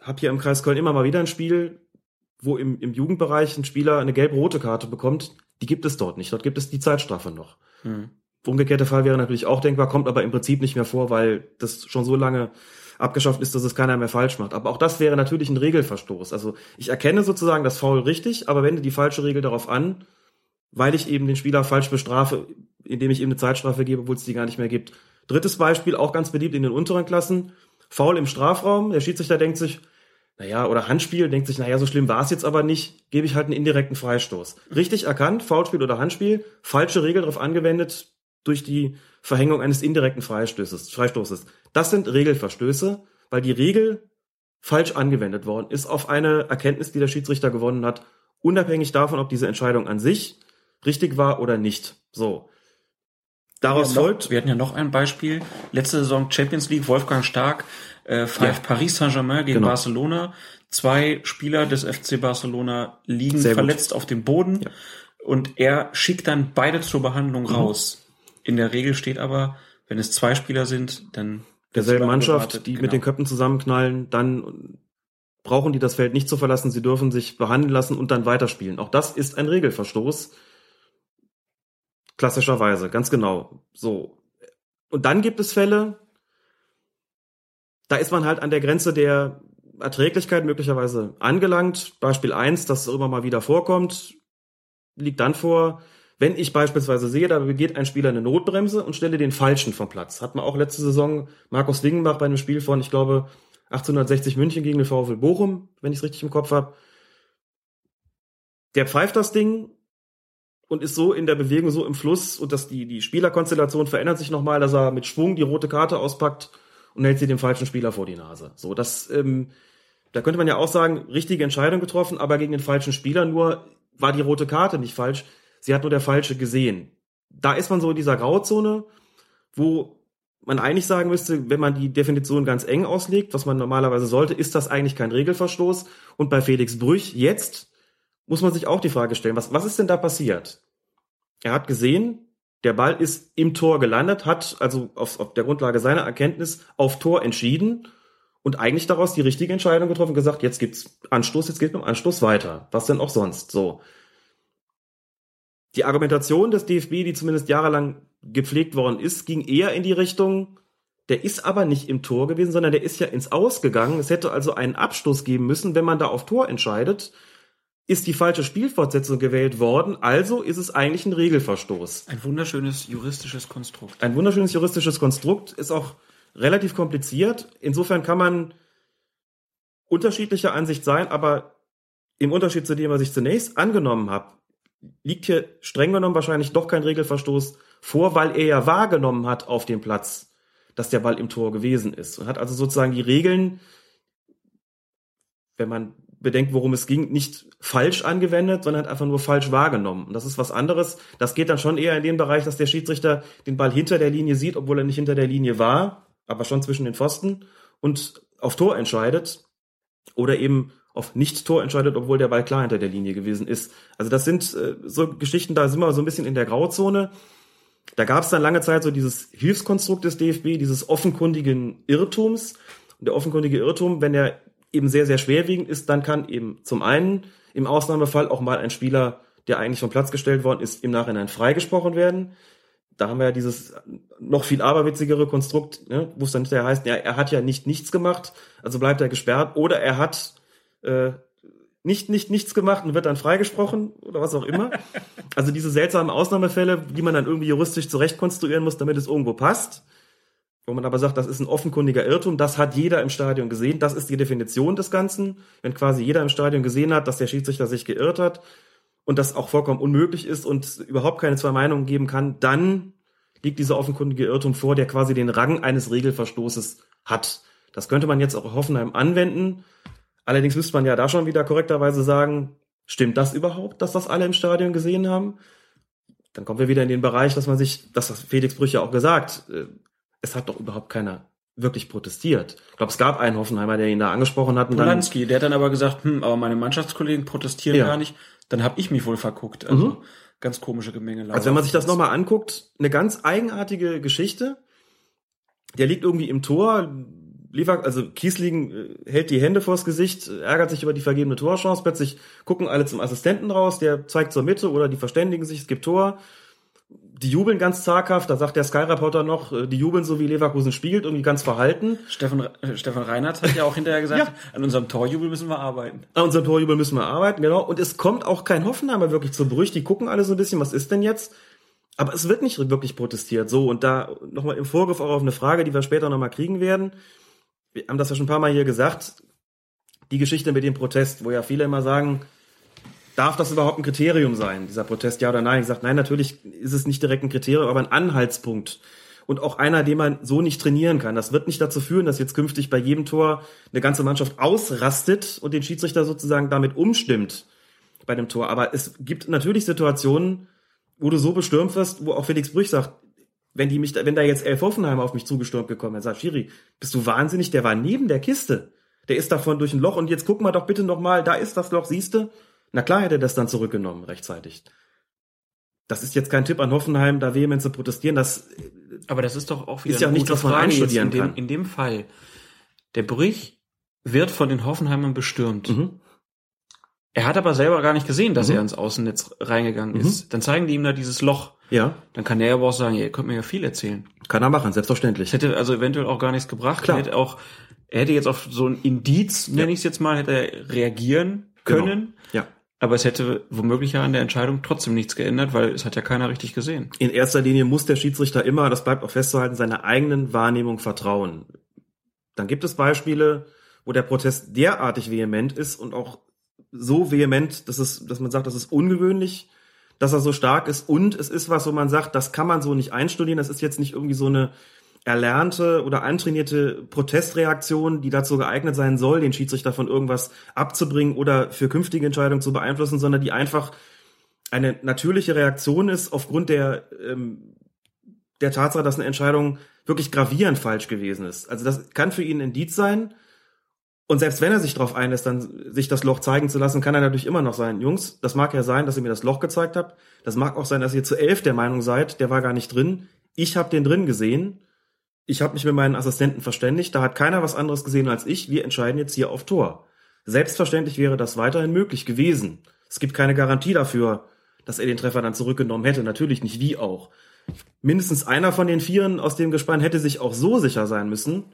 Hab hier im Kreis Köln immer mal wieder ein Spiel, wo im, im Jugendbereich ein Spieler eine gelb-rote Karte bekommt. Die gibt es dort nicht. Dort gibt es die Zeitstrafe noch. Umgekehrter Fall wäre natürlich auch denkbar, kommt aber im Prinzip nicht mehr vor, weil das schon so lange abgeschafft ist, dass es keiner mehr falsch macht. Aber auch das wäre natürlich ein Regelverstoß. Also ich erkenne sozusagen das Foul richtig, aber wende die falsche Regel darauf an, weil ich eben den Spieler falsch bestrafe, indem ich ihm eine Zeitstrafe gebe, obwohl es die gar nicht mehr gibt. Drittes Beispiel, auch ganz beliebt in den unteren Klassen. Foul im Strafraum. Der Schiedsrichter denkt sich, naja, oder Handspiel, denkt sich, naja, so schlimm war es jetzt aber nicht, gebe ich halt einen indirekten Freistoß. Richtig erkannt, Foulspiel oder Handspiel, falsche Regel darauf angewendet durch die Verhängung eines indirekten Freistoßes. Freistoßes. Das sind Regelverstöße, weil die Regel falsch angewendet worden ist auf eine Erkenntnis, die der Schiedsrichter gewonnen hat, unabhängig davon, ob diese Entscheidung an sich richtig war oder nicht. So. Daraus Ja, folgt, Wir hatten ja noch ein Beispiel. Letzte Saison Champions League, Wolfgang Stark äh, pfeift Ja. Paris Saint-Germain gegen Genau. Barcelona. Zwei Spieler des FC Barcelona liegen Sehr gut. verletzt auf dem Boden Ja. und er schickt dann beide zur Behandlung Mhm. raus. In der Regel steht aber, wenn es zwei Spieler sind, dann derselben Mannschaft, die Genau. mit den Köpfen zusammenknallen, dann brauchen die das Feld nicht zu verlassen, sie dürfen sich behandeln lassen und dann weiterspielen. Auch das ist ein Regelverstoß. Klassischerweise, ganz genau. So. Und dann gibt es Fälle, da ist man halt an der Grenze der Erträglichkeit möglicherweise angelangt. Beispiel eins, das immer mal wieder vorkommt, liegt dann vor, wenn ich beispielsweise sehe, da begeht ein Spieler eine Notbremse und stelle den Falschen vom Platz. Hat man auch letzte Saison Markus Wingenbach bei einem Spiel von, ich glaube, 1860 München gegen den VfL Bochum, wenn ich es richtig im Kopf habe. Der pfeift das Ding und ist so in der Bewegung, so im Fluss und dass die, die Spielerkonstellation verändert sich nochmal, dass er mit Schwung die rote Karte auspackt und hält sie dem falschen Spieler vor die Nase. So, das, ähm, da könnte man ja auch sagen, richtige Entscheidung getroffen, aber gegen den falschen Spieler nur war die rote Karte nicht falsch. Sie hat nur der Falsche gesehen. Da ist man so in dieser Grauzone, wo man eigentlich sagen müsste, wenn man die Definition ganz eng auslegt, was man normalerweise sollte, ist das eigentlich kein Regelverstoß. Und bei Felix Brüch jetzt muss man sich auch die Frage stellen, was, was ist denn da passiert? Er hat gesehen, der Ball ist im Tor gelandet, hat also auf, auf der Grundlage seiner Erkenntnis auf Tor entschieden und eigentlich daraus die richtige Entscheidung getroffen, gesagt, jetzt gibt's Anstoß, jetzt geht beim Anstoß weiter. Was denn auch sonst? So. Die Argumentation des DFB, die zumindest jahrelang gepflegt worden ist, ging eher in die Richtung, der ist aber nicht im Tor gewesen, sondern der ist ja ins Aus gegangen. Es hätte also einen Abstoß geben müssen, wenn man da auf Tor entscheidet. Ist die falsche Spielfortsetzung gewählt worden, also ist es eigentlich ein Regelverstoß. Ein wunderschönes juristisches Konstrukt. Ein wunderschönes juristisches Konstrukt, ist auch relativ kompliziert. Insofern kann man unterschiedlicher Ansicht sein, aber im Unterschied zu dem, was ich zunächst angenommen habe, liegt hier streng genommen wahrscheinlich doch kein Regelverstoß vor, weil er ja wahrgenommen hat auf dem Platz, dass der Ball im Tor gewesen ist und hat also sozusagen die Regeln, wenn man bedenkt, worum es ging, nicht falsch angewendet, sondern hat einfach nur falsch wahrgenommen. Und das ist was anderes. Das geht dann schon eher in den Bereich, dass der Schiedsrichter den Ball hinter der Linie sieht, obwohl er nicht hinter der Linie war, aber schon zwischen den Pfosten und auf Tor entscheidet oder eben auf Nicht-Tor entscheidet, obwohl der Ball klar hinter der Linie gewesen ist. Also das sind äh, so Geschichten, da sind wir so ein bisschen in der Grauzone. Da gab es dann lange Zeit so dieses Hilfskonstrukt des DFB, dieses offenkundigen Irrtums. Und der offenkundige Irrtum, wenn er eben sehr, sehr schwerwiegend ist, dann kann eben zum einen im Ausnahmefall auch mal ein Spieler, der eigentlich vom Platz gestellt worden ist, im Nachhinein freigesprochen werden. Da haben wir ja dieses noch viel aberwitzigere Konstrukt, ne, wo es dann hinterher heißt, ja, er hat ja nicht nichts gemacht, also bleibt er gesperrt, oder er hat äh, nicht, nicht nichts gemacht und wird dann freigesprochen oder was auch immer. Also diese seltsamen Ausnahmefälle, die man dann irgendwie juristisch zurechtkonstruieren muss, damit es irgendwo passt wo man aber sagt, das ist ein offenkundiger Irrtum, das hat jeder im Stadion gesehen, das ist die Definition des Ganzen. Wenn quasi jeder im Stadion gesehen hat, dass der Schiedsrichter sich geirrt hat und das auch vollkommen unmöglich ist und überhaupt keine zwei Meinungen geben kann, dann liegt dieser offenkundige Irrtum vor, der quasi den Rang eines Regelverstoßes hat. Das könnte man jetzt auch auf Hoffenheim anwenden. Allerdings müsste man ja da schon wieder korrekterweise sagen, stimmt das überhaupt, dass das alle im Stadion gesehen haben? Dann kommen wir wieder in den Bereich, dass man sich, das hat Felix Brüche auch gesagt, äh, es hat doch überhaupt keiner wirklich protestiert. Ich glaube, es gab einen Hoffenheimer, der ihn da angesprochen hat. Und Polanski, der hat dann aber gesagt, hm, aber meine Mannschaftskollegen protestieren Ja. gar nicht. Dann habe ich mich wohl verguckt. Also Mhm. ganz komische Gemengelage. Also wenn man sich das nochmal anguckt, eine ganz eigenartige Geschichte. Der liegt irgendwie im Tor, Lever, also Kiesling äh, hält die Hände vors Gesicht, ärgert sich über die vergebene Torchance. Plötzlich gucken alle zum Assistenten raus, der zeigt zur Mitte oder die verständigen sich, es gibt Tor. Die jubeln ganz zaghaft, da sagt der Sky-Reporter noch, äh, die jubeln so wie Leverkusen spielt, irgendwie ganz verhalten. Stefan, äh, Stefan Reinhardt hat ja auch hinterher gesagt, Ja. an unserem Torjubel müssen wir arbeiten. An unserem Torjubel müssen wir arbeiten, genau. Und es kommt auch kein Hoffenheimer wirklich zu Brüch. Die gucken alle so ein bisschen, was ist denn jetzt? Aber es wird nicht wirklich protestiert. So, und da nochmal im Vorgriff auch auf eine Frage, die wir später nochmal kriegen werden. Wir haben das ja schon ein paar Mal hier gesagt. Die Geschichte mit dem Protest, wo ja viele immer sagen, darf das überhaupt ein Kriterium sein, dieser Protest, ja oder nein? Ich sage, nein, natürlich ist es nicht direkt ein Kriterium, aber ein Anhaltspunkt. Und auch einer, den man so nicht trainieren kann. Das wird nicht dazu führen, dass jetzt künftig bei jedem Tor eine ganze Mannschaft ausrastet und den Schiedsrichter sozusagen damit umstimmt bei dem Tor. Aber es gibt natürlich Situationen, wo du so bestürmt wirst, wo auch Felix Brüch sagt, wenn die mich, wenn da jetzt Elf Hoffenheim auf mich zugestürmt gekommen wäre, sagt Schiri, bist du wahnsinnig? Der war neben der Kiste. Der ist davon durch ein Loch und jetzt guck mal doch bitte noch mal, da ist das Loch, siehste? Na klar hätte er das dann zurückgenommen rechtzeitig. Das ist jetzt kein Tipp an Hoffenheim, da vehement zu protestieren. Das Aber das ist doch auch wieder Ist ja eine nicht, was man einstudieren in dem, kann. in dem Fall. Der Brüch wird von den Hoffenheimern bestürmt. Mhm. Er hat aber selber gar nicht gesehen, dass er ins Außennetz reingegangen Mhm. ist. Dann zeigen die ihm da dieses Loch. ja, Dann kann er aber auch sagen, ja, ihr könnt mir ja viel erzählen. kann er machen, selbstverständlich. Das hätte also eventuell auch gar nichts gebracht. Klar. Er hätte auch, er hätte jetzt auf so ein Indiz, nenne ich es jetzt mal, hätte er reagieren können. Genau. Ja. Aber es hätte womöglich ja an der Entscheidung trotzdem nichts geändert, weil es hat ja keiner richtig gesehen. In erster Linie muss der Schiedsrichter immer, das bleibt auch festzuhalten, seiner eigenen Wahrnehmung vertrauen. Dann gibt es Beispiele, wo der Protest derartig vehement ist und auch so vehement, dass es, dass man sagt, das ist ungewöhnlich, dass er so stark ist und es ist was, wo man sagt, das kann man so nicht einstudieren, das ist jetzt nicht irgendwie so eine erlernte oder antrainierte Protestreaktion, die dazu geeignet sein soll, den Schiedsrichter von irgendwas abzubringen oder für künftige Entscheidungen zu beeinflussen, sondern die einfach eine natürliche Reaktion ist aufgrund der ähm, der Tatsache, dass eine Entscheidung wirklich gravierend falsch gewesen ist. Also das kann für ihn ein Indiz sein. Und selbst wenn er sich darauf einlässt, dann sich das Loch zeigen zu lassen, kann er natürlich immer noch sein, Jungs, das mag ja sein, dass ihr mir das Loch gezeigt habt. Das mag auch sein, dass ihr zu elf der Meinung seid, der war gar nicht drin. Ich habe den drin gesehen. Ich habe mich mit meinen Assistenten verständigt. Da hat keiner was anderes gesehen als ich. Wir entscheiden jetzt hier auf Tor. Selbstverständlich wäre das weiterhin möglich gewesen. Es gibt keine Garantie dafür, dass er den Treffer dann zurückgenommen hätte. Natürlich nicht wie auch. Mindestens einer von den Vieren aus dem Gespann hätte sich auch so sicher sein müssen,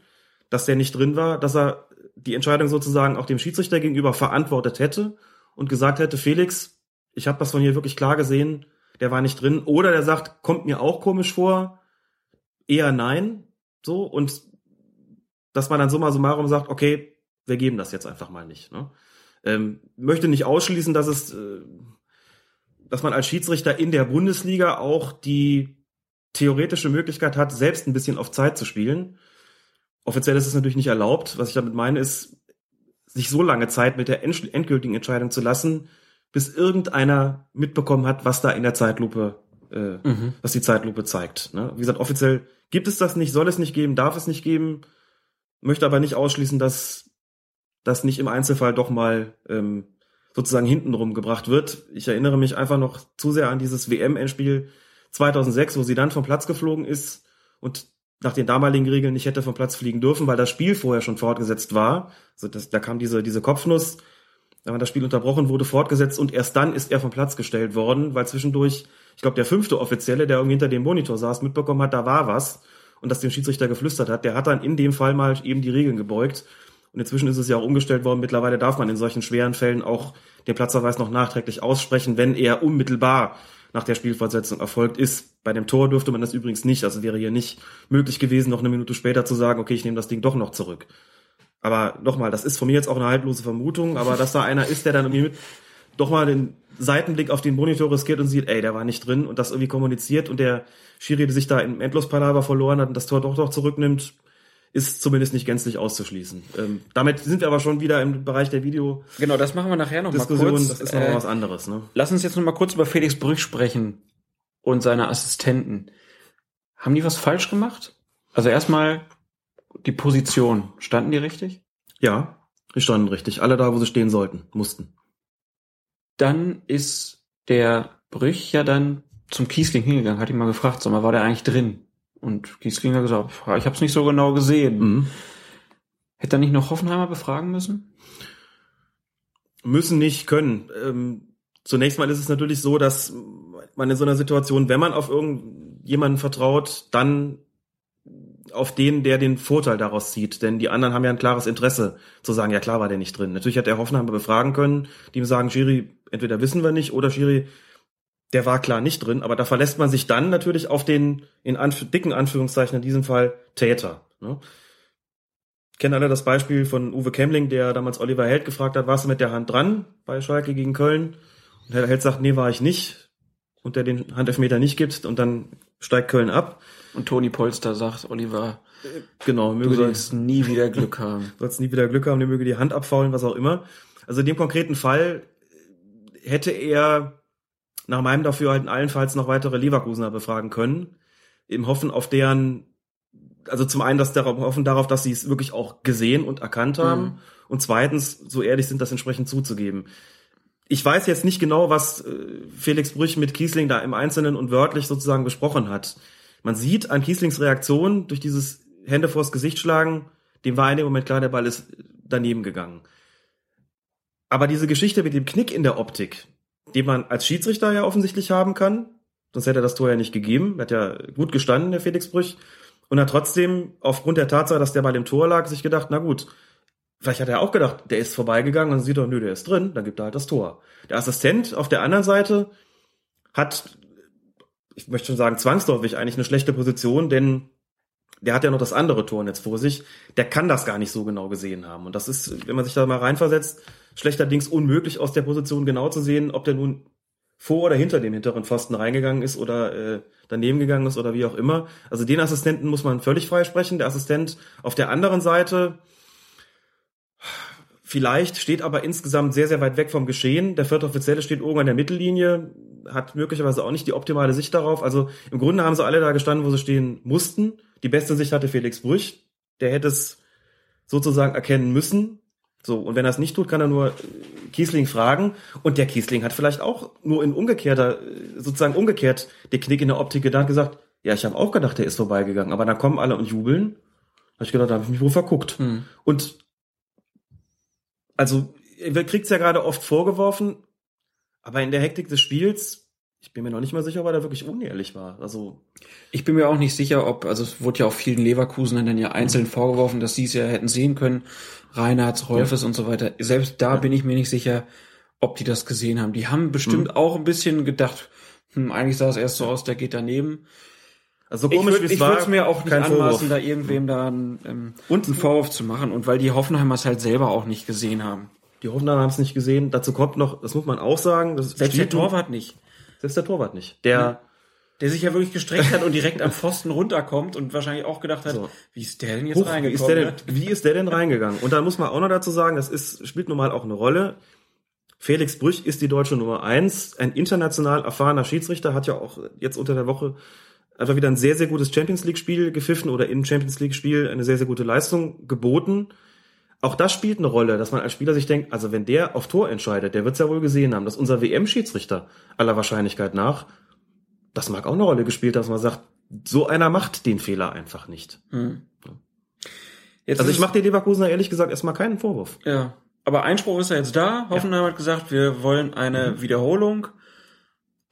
dass der nicht drin war, dass er die Entscheidung sozusagen auch dem Schiedsrichter gegenüber verantwortet hätte und gesagt hätte, Felix, ich habe das von hier wirklich klar gesehen, der war nicht drin. Oder der sagt, kommt mir auch komisch vor, eher nein, so und dass man dann summa summarum sagt, okay, wir geben das jetzt einfach mal nicht. Ne? Ähm, möchte nicht ausschließen, dass es, äh, dass man als Schiedsrichter in der Bundesliga auch die theoretische Möglichkeit hat, selbst ein bisschen auf Zeit zu spielen. Offiziell ist es natürlich nicht erlaubt. Was ich damit meine, ist, sich so lange Zeit mit der endgültigen Entscheidung zu lassen, bis irgendeiner mitbekommen hat, was da in der Zeitlupe, äh, mhm. was die Zeitlupe zeigt. Ne? Wie gesagt, offiziell gibt es das nicht, soll es nicht geben, darf es nicht geben, möchte aber nicht ausschließen, dass das nicht im Einzelfall doch mal ähm, sozusagen hintenrum gebracht wird. Ich erinnere mich einfach noch zu sehr an dieses WM-Endspiel 2006, wo sie dann vom Platz geflogen ist und nach den damaligen Regeln nicht hätte vom Platz fliegen dürfen, weil das Spiel vorher schon fortgesetzt war. Also das, da kam diese, diese Kopfnuss, war das Spiel unterbrochen, wurde fortgesetzt und erst dann ist er vom Platz gestellt worden, weil zwischendurch, ich glaube, der fünfte Offizielle, der irgendwie hinter dem Monitor saß, mitbekommen hat, da war was und das dem Schiedsrichter geflüstert hat, der hat dann in dem Fall mal eben die Regeln gebeugt. Und inzwischen ist es ja auch umgestellt worden. Mittlerweile darf man in solchen schweren Fällen auch den Platzverweis noch nachträglich aussprechen, wenn er unmittelbar nach der Spielfortsetzung erfolgt ist. Bei dem Tor dürfte man das übrigens nicht. Also wäre hier nicht möglich gewesen, noch eine Minute später zu sagen, okay, ich nehme das Ding doch noch zurück. Aber nochmal, das ist von mir jetzt auch eine haltlose Vermutung, aber dass da einer ist, der dann irgendwie mit, doch mal den Seitenblick auf den Monitor riskiert und sieht, ey, der war nicht drin und das irgendwie kommuniziert und der Schiri sich da im Endlospalaver verloren hat und das Tor doch noch zurücknimmt, ist zumindest nicht gänzlich auszuschließen. Ähm, damit sind wir aber schon wieder im Bereich der Video. Genau, das machen wir nachher noch mal kurz. Das ist noch äh, was anderes. Ne? Lass uns jetzt noch mal kurz über Felix Brüch sprechen und seine Assistenten. Haben die was falsch gemacht? Also erstmal die Position. Standen die richtig? Ja, die standen richtig. Alle da, wo sie stehen sollten, mussten. Dann ist der Brüch ja dann zum Kiesling hingegangen, hat ihn mal gefragt, sag mal, war der eigentlich drin? Und Kiesling hat gesagt, ich habe es nicht so genau gesehen. Mhm. Hätte er nicht noch Hoffenheimer befragen müssen? Müssen nicht, können. Ähm, zunächst mal ist es natürlich so, dass man in so einer Situation, wenn man auf irgendjemanden vertraut, dann auf den, der den Vorteil daraus zieht. Denn die anderen haben ja ein klares Interesse zu sagen, ja klar war der nicht drin. Natürlich hat der Hoffenheimer befragen können, die ihm sagen, Schiri, entweder wissen wir nicht oder Schiri, der war klar nicht drin, aber da verlässt man sich dann natürlich auf den in Anf dicken Anführungszeichen in diesem Fall Täter. Ne? Kennen alle das Beispiel von Uwe Kemling, der damals Oliver Held gefragt hat, warst du mit der Hand dran bei Schalke gegen Köln? Und Herr Held sagt, nee, war ich nicht. Und der den Handelfmeter nicht gibt und dann steigt Köln ab. Und Toni Polster sagt, Oliver, genau, möge du sollst die, nie wieder Glück haben. Du sollst nie wieder Glück haben, der möge die Hand abfaulen, was auch immer. Also in dem konkreten Fall hätte er nach meinem Dafürhalten allenfalls noch weitere Leverkusener befragen können, im Hoffen auf deren, also zum einen, dass darauf hoffen darauf, dass sie es wirklich auch gesehen und erkannt haben mhm. und zweitens so ehrlich sind, das entsprechend zuzugeben. Ich weiß jetzt nicht genau, was äh, Felix Brüch mit Kiesling da im Einzelnen und wörtlich sozusagen besprochen hat. Man sieht an Kieslings Reaktion durch dieses Hände vors Gesicht schlagen, dem war in dem Moment klar, der Ball ist daneben gegangen. Aber diese Geschichte mit dem Knick in der Optik, den man als Schiedsrichter ja offensichtlich haben kann. Sonst hätte er das Tor ja nicht gegeben. Hat ja gut gestanden, der Felix Brüch. Und hat trotzdem, aufgrund der Tatsache, dass der Ball im Tor lag, sich gedacht, na gut, vielleicht hat er auch gedacht, der ist vorbeigegangen und sieht doch, nö, der ist drin, dann gibt er halt das Tor. Der Assistent auf der anderen Seite hat, ich möchte schon sagen, zwangsläufig eigentlich eine schlechte Position, denn der hat ja noch das andere Tor jetzt vor sich. Der kann das gar nicht so genau gesehen haben. Und das ist, wenn man sich da mal reinversetzt, schlechterdings unmöglich aus der Position genau zu sehen, ob der nun vor oder hinter dem hinteren Pfosten reingegangen ist oder äh, daneben gegangen ist oder wie auch immer. Also den Assistenten muss man völlig freisprechen. Der Assistent auf der anderen Seite vielleicht steht aber insgesamt sehr, sehr weit weg vom Geschehen. Der vierte Offizielle steht oben an der Mittellinie, hat möglicherweise auch nicht die optimale Sicht darauf. Also im Grunde haben sie alle da gestanden, wo sie stehen mussten. Die beste Sicht hatte Felix Brüch. Der hätte es sozusagen erkennen müssen. So, und wenn er es nicht tut, kann er nur äh, Kiesling fragen. Und der Kiesling hat vielleicht auch nur in umgekehrter, äh, sozusagen umgekehrt, der Knick in der Optik gedacht, gesagt, ja, ich habe auch gedacht, der ist vorbeigegangen. Aber dann kommen alle und jubeln. Da hab ich gedacht, da habe ich mich wohl verguckt. Hm. Und also, kriegt's ja gerade oft vorgeworfen, aber in der Hektik des Spiels ich bin mir noch nicht mal sicher, ob er da wirklich unehrlich war. Also ich bin mir auch nicht sicher, ob, also es wurde ja auch vielen Leverkusenern dann ja einzeln vorgeworfen, dass sie es ja hätten sehen können, Reinhardt, Rolfes ja. und so weiter. Selbst da ja. bin ich mir nicht sicher, ob die das gesehen haben. Die haben bestimmt Mhm. auch ein bisschen gedacht, hm, eigentlich sah es erst so aus, der geht daneben. Also Ich komisch würde wie es ich würde es mir auch nicht anmaßen, Vorwurf. da irgendwem da einen, ähm, Und- einen Vorwurf zu machen. Und weil die Hoffenheimer es halt selber auch nicht gesehen haben. Die Hoffenheimer haben es nicht gesehen. Dazu kommt noch, das muss man auch sagen, das Selbst der Torwart nicht. Selbst der Torwart nicht. Der, Der sich ja wirklich gestreckt hat und direkt am Pfosten runterkommt und wahrscheinlich auch gedacht hat, So. wie ist der denn jetzt wie, reingekommen? ist der denn, ne? wie ist der denn reingegangen? Und dann muss man auch noch dazu sagen, das ist, spielt nun mal auch eine Rolle. Felix Brüch ist die deutsche Nummer eins, ein international erfahrener Schiedsrichter, hat ja auch jetzt unter der Woche einfach wieder ein sehr, sehr gutes Champions League-Spiel gepfiffen oder im Champions League-Spiel eine sehr, sehr gute Leistung geboten. Auch das spielt eine Rolle, dass man als Spieler sich denkt, also wenn der auf Tor entscheidet, der wird es ja wohl gesehen haben, dass unser WM-Schiedsrichter aller Wahrscheinlichkeit nach, das mag auch eine Rolle gespielt, haben, dass man sagt, so einer macht den Fehler einfach nicht. Jetzt Also ich mache den Leverkusener ehrlich gesagt erstmal keinen Vorwurf. Ja. Aber Einspruch ist ja jetzt da. Hoffenheim hat gesagt, wir wollen eine Mhm. Wiederholung.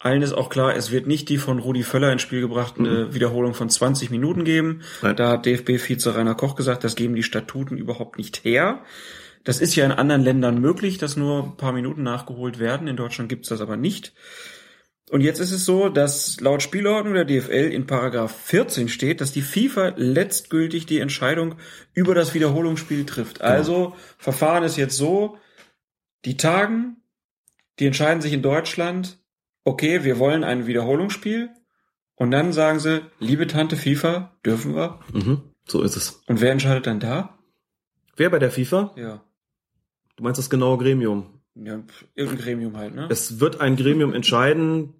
Allen ist auch klar, es wird nicht die von Rudi Völler ins Spiel gebrachte Wiederholung von 20 Minuten geben. Mhm. Nein. Da hat DFB-Vize Rainer Koch gesagt, das geben die Statuten überhaupt nicht her. Das ist ja in anderen Ländern möglich, dass nur ein paar Minuten nachgeholt werden. In Deutschland gibt's das aber nicht. Und jetzt ist es so, dass laut Spielordnung der DFL in Paragraph 14 steht, dass die FIFA letztgültig die Entscheidung über das Wiederholungsspiel trifft. Also Verfahren ist jetzt so, die tagen, die entscheiden sich in Deutschland, okay, wir wollen ein Wiederholungsspiel. Und dann sagen sie, liebe Tante FIFA, dürfen wir? Mhm. So ist es. Und wer entscheidet dann da? Wer bei der FIFA? Ja, Du meinst das genaue Gremium. ja irgendein Gremium halt, ne? Es wird ein Gremium entscheiden.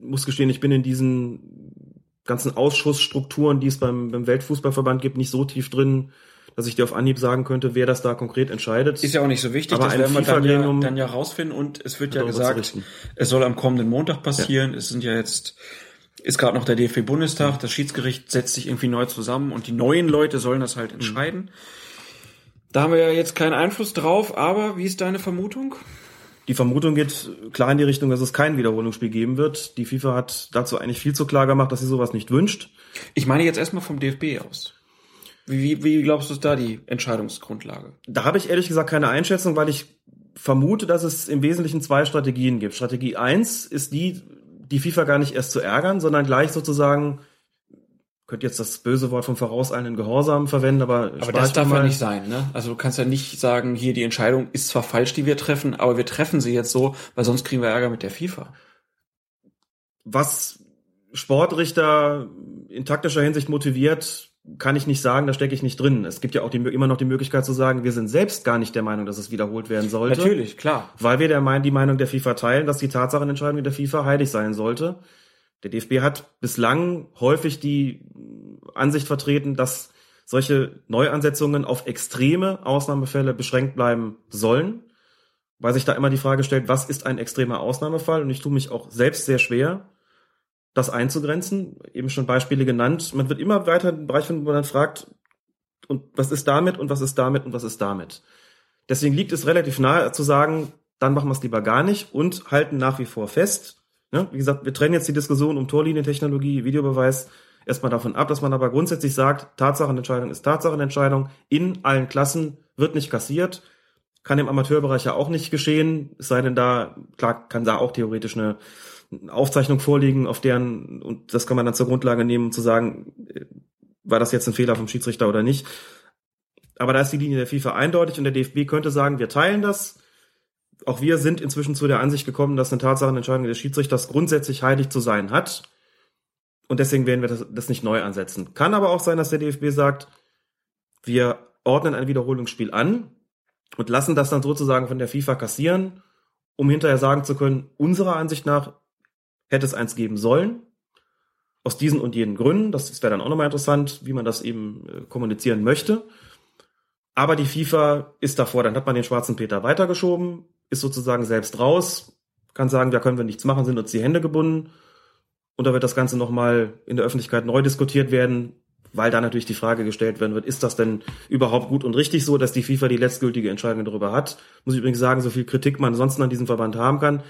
Muss gestehen, ich bin in diesen ganzen Ausschussstrukturen, die es beim, beim Weltfußballverband gibt, nicht so tief drin, dass ich dir auf Anhieb sagen könnte, wer das da konkret entscheidet. Ist ja auch nicht so wichtig, Aber das werden wir dann ja, dann ja rausfinden und es wird ja gesagt, es soll am kommenden Montag passieren. Es sind ja jetzt, ist gerade noch der DFB-Bundestag, das Schiedsgericht setzt sich irgendwie neu zusammen und die neuen Leute sollen das Mhm. halt entscheiden. Da haben wir ja jetzt keinen Einfluss drauf, aber wie ist deine Vermutung? Die Vermutung geht klar in die Richtung, dass es kein Wiederholungsspiel geben wird. Die FIFA hat dazu eigentlich viel zu klar gemacht, dass sie sowas nicht wünscht. Ich meine jetzt erstmal vom DFB aus. Wie, wie, glaubst du ist da die Entscheidungsgrundlage? Da habe ich ehrlich gesagt keine Einschätzung, weil ich vermute, dass es im Wesentlichen zwei Strategien gibt. Strategie eins ist die, die FIFA gar nicht erst zu ärgern, sondern gleich sozusagen, könnt jetzt das böse Wort vom vorauseilenden Gehorsam verwenden, aber, Aber das darf mir ja mal. nicht sein, ne? Also du kannst ja nicht sagen, hier die Entscheidung ist zwar falsch, die wir treffen, aber wir treffen sie jetzt so, weil sonst kriegen wir Ärger mit der FIFA. Was Sportrichter in taktischer Hinsicht motiviert, kann ich nicht sagen, da stecke ich nicht drin. Es gibt ja auch die, immer noch die Möglichkeit zu sagen, wir sind selbst gar nicht der Meinung, dass es wiederholt werden sollte. Natürlich, klar. Weil wir der die Meinung der FIFA teilen, dass die Tatsachenentscheidung der FIFA heilig sein sollte. Der DFB hat bislang häufig die Ansicht vertreten, dass solche Neuansetzungen auf extreme Ausnahmefälle beschränkt bleiben sollen, weil sich da immer die Frage stellt, was ist ein extremer Ausnahmefall? Und ich tue mich auch selbst sehr schwer, das einzugrenzen. Eben schon Beispiele genannt. Man wird immer weiter in den Bereich finden, wo man dann fragt, und was ist damit und was ist damit und was ist damit? Deswegen liegt es relativ nahe zu sagen, dann machen wir es lieber gar nicht und halten nach wie vor fest. Ne? Wie gesagt, wir trennen jetzt die Diskussion um Torlinientechnologie, Videobeweis erstmal davon ab, dass man aber grundsätzlich sagt, Tatsachenentscheidung ist Tatsachenentscheidung in allen Klassen, wird nicht kassiert, kann im Amateurbereich ja auch nicht geschehen, es sei denn da, klar, kann da auch theoretisch eine Aufzeichnung vorliegen, auf deren, und das kann man dann zur Grundlage nehmen, um zu sagen, äh, war das jetzt ein Fehler vom Schiedsrichter oder nicht. Aber da ist die Linie der FIFA eindeutig und der DFB könnte sagen, wir teilen das. Auch wir sind inzwischen zu der Ansicht gekommen, dass eine Tatsachenentscheidung des Schiedsrichters grundsätzlich heilig zu sein hat. Und deswegen werden wir das, das nicht neu ansetzen. Kann aber auch sein, dass der DFB sagt, wir ordnen ein Wiederholungsspiel an und lassen das dann sozusagen von der FIFA kassieren, um hinterher sagen zu können, unserer Ansicht nach hätte es eins geben sollen. Aus diesen und jenen Gründen. Das wäre dann auch nochmal interessant, wie man das eben äh, kommunizieren möchte. Aber die FIFA ist davor, dann hat man den schwarzen Peter weitergeschoben, ist sozusagen selbst raus, kann sagen, da können wir nichts machen, sind uns die Hände gebunden. Und da wird das Ganze nochmal in der Öffentlichkeit neu diskutiert werden, weil da natürlich die Frage gestellt werden wird, ist das denn überhaupt gut und richtig so, dass die FIFA die letztgültige Entscheidung darüber hat? Muss ich übrigens sagen, so viel Kritik man ansonsten an diesem Verband haben kann.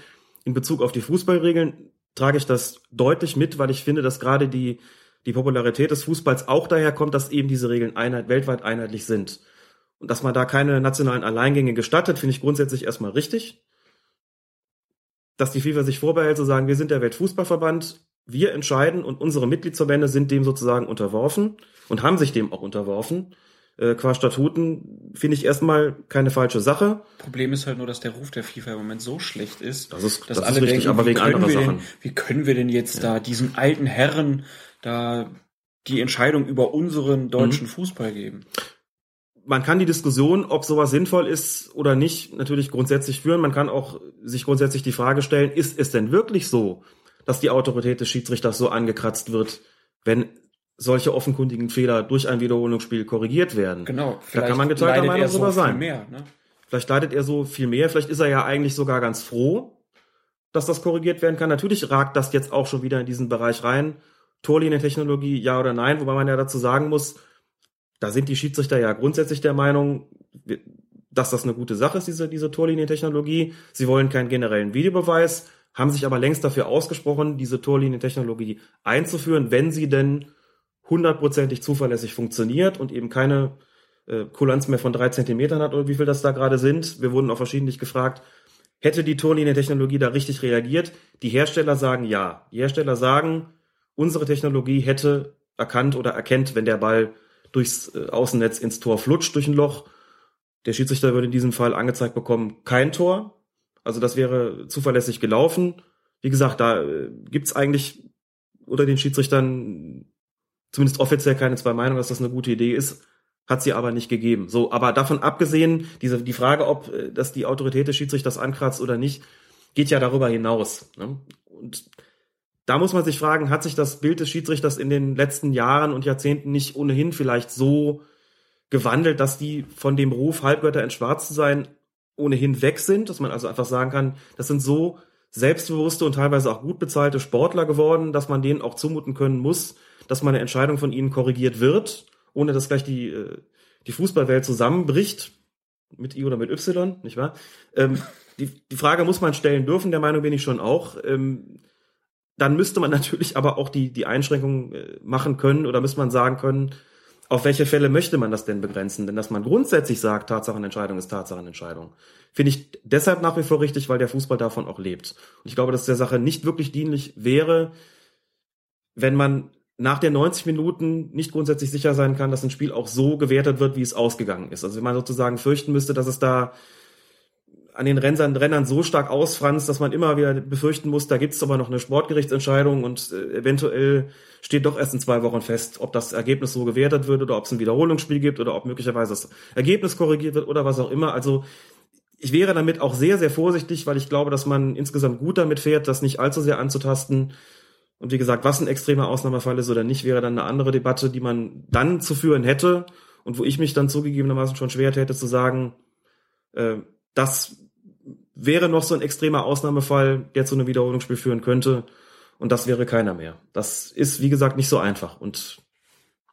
In Bezug auf die Fußballregeln trage ich das deutlich mit, weil ich finde, dass gerade die, die Popularität des Fußballs auch daher kommt, dass eben diese Regeln einheit, weltweit einheitlich sind. Und dass man da keine nationalen Alleingänge gestattet, finde ich grundsätzlich erstmal richtig. dass die FIFA sich vorbehält zu sagen, wir sind der Weltfußballverband, wir entscheiden und unsere Mitgliedsverbände sind dem sozusagen unterworfen und haben sich dem auch unterworfen. Äh, qua Statuten finde ich erstmal keine falsche Sache. Problem ist halt nur, dass der Ruf der FIFA im Moment so schlecht ist, Das ist- dass das ist alle richtig, denken, aber wegen können anderer Sachen. Denn, wie können wir denn jetzt da diesen alten Herren da die Entscheidung über unseren Mhm. deutschen Fußball geben? man kann die Diskussion, ob sowas sinnvoll ist oder nicht, natürlich grundsätzlich führen. Man kann auch sich grundsätzlich die Frage stellen, ist es denn wirklich so, dass die Autorität des Schiedsrichters so angekratzt wird, wenn solche offenkundigen Fehler durch ein Wiederholungsspiel korrigiert werden? Genau. Da kann man geteilter Meinung er so drüber viel sein. Mehr, ne? Vielleicht leidet er so viel mehr, vielleicht ist er ja eigentlich sogar ganz froh, dass das korrigiert werden kann. Natürlich ragt das jetzt auch schon wieder in diesen Bereich rein. Torlinientechnologie, ja oder nein, wobei man ja dazu sagen muss, da sind die Schiedsrichter ja grundsätzlich der Meinung, dass das eine gute Sache ist, diese, diese Torlinientechnologie. Sie wollen keinen generellen Videobeweis, haben sich aber längst dafür ausgesprochen, diese Torlinientechnologie einzuführen, wenn sie denn hundertprozentig zuverlässig funktioniert und eben keine äh, Kulanz mehr von drei Zentimetern hat oder wie viel das da gerade sind. Wir wurden auch verschiedentlich gefragt, hätte die Torlinientechnologie da richtig reagiert? Die Hersteller sagen ja. Die Hersteller sagen, unsere Technologie hätte erkannt oder erkennt, wenn der Ball durchs äh, Außennetz ins Tor flutscht durch ein Loch. Der Schiedsrichter würde in diesem Fall angezeigt bekommen, kein Tor. Also das wäre zuverlässig gelaufen. Wie gesagt, da äh, gibt's eigentlich unter den Schiedsrichtern zumindest offiziell keine zwei Meinungen, dass das eine gute Idee ist. Hat sie aber nicht gegeben. So, aber davon abgesehen, diese, die Frage, ob äh, das die Autorität des Schiedsrichters ankratzt oder nicht, geht ja darüber hinaus. Ne? Und da muss man sich fragen, hat sich das Bild des Schiedsrichters in den letzten Jahren und Jahrzehnten nicht ohnehin vielleicht so gewandelt, dass die von dem Ruf, Halbgötter in Schwarz zu sein, ohnehin weg sind, dass man also einfach sagen kann, das sind so selbstbewusste und teilweise auch gut bezahlte Sportler geworden, dass man denen auch zumuten können muss, dass mal eine Entscheidung von ihnen korrigiert wird, ohne dass gleich die, äh, die Fußballwelt zusammenbricht, mit I oder mit Y, nicht wahr? Ähm, die, die Frage muss man stellen dürfen, der Meinung bin ich schon auch. Ähm, dann müsste man natürlich aber auch die, die Einschränkungen äh, machen können oder müsste man sagen können, auf welche Fälle möchte man das denn begrenzen? Denn dass man grundsätzlich sagt, Tatsachenentscheidung ist Tatsachenentscheidung, finde ich deshalb nach wie vor richtig, weil der Fußball davon auch lebt. Und ich glaube, dass der Sache nicht wirklich dienlich wäre, wenn man nach den 90 Minuten nicht grundsätzlich sicher sein kann, dass ein Spiel auch so gewertet wird, wie es ausgegangen ist. Also wenn man sozusagen fürchten müsste, dass es da an den Rennern, Rennern so stark ausfranst, dass man immer wieder befürchten muss, da gibt es aber noch eine Sportgerichtsentscheidung und äh, eventuell steht doch erst in zwei Wochen fest, ob das Ergebnis so gewertet wird oder ob es ein Wiederholungsspiel gibt oder ob möglicherweise das Ergebnis korrigiert wird oder was auch immer. Also ich wäre damit auch sehr, sehr vorsichtig, weil ich glaube, dass man insgesamt gut damit fährt, das nicht allzu sehr anzutasten. Und wie gesagt, was ein extremer Ausnahmefall ist oder nicht, wäre dann eine andere Debatte, die man dann zu führen hätte und wo ich mich dann zugegebenermaßen schon schwer hätte zu sagen, äh, das wäre noch so ein extremer Ausnahmefall, der zu einem Wiederholungsspiel führen könnte. Und das wäre keiner mehr. Das ist, wie gesagt, nicht so einfach. Und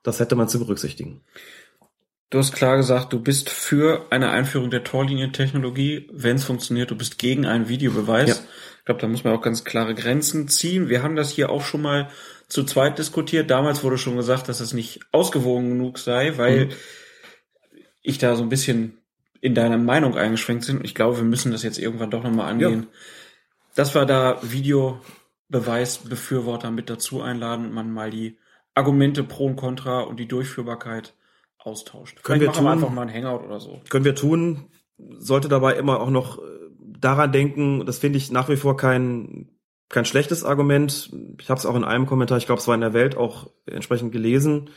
das hätte man zu berücksichtigen. Du hast klar gesagt, du bist für eine Einführung der Torlinientechnologie, wenn es funktioniert. Du bist gegen einen Videobeweis. Ja. Ich glaube, da muss man auch ganz klare Grenzen ziehen. Wir haben das hier auch schon mal zu zweit diskutiert. Damals wurde schon gesagt, dass es nicht ausgewogen genug sei, weil Mhm. ich da so ein bisschen in deiner Meinung eingeschränkt bin. Ich glaube, wir müssen das jetzt irgendwann doch nochmal angehen. Dass wir da Videobeweisbefürworter mit dazu einladen und man mal die Argumente pro und contra und die Durchführbarkeit austauscht. Können Vielleicht wir tun. einfach mal ein Hangout oder so. Können wir tun, sollte dabei immer auch noch äh, daran denken, das finde ich nach wie vor kein, kein schlechtes Argument. Ich habe es auch in einem Kommentar, ich glaube, es war in der Welt auch entsprechend gelesen,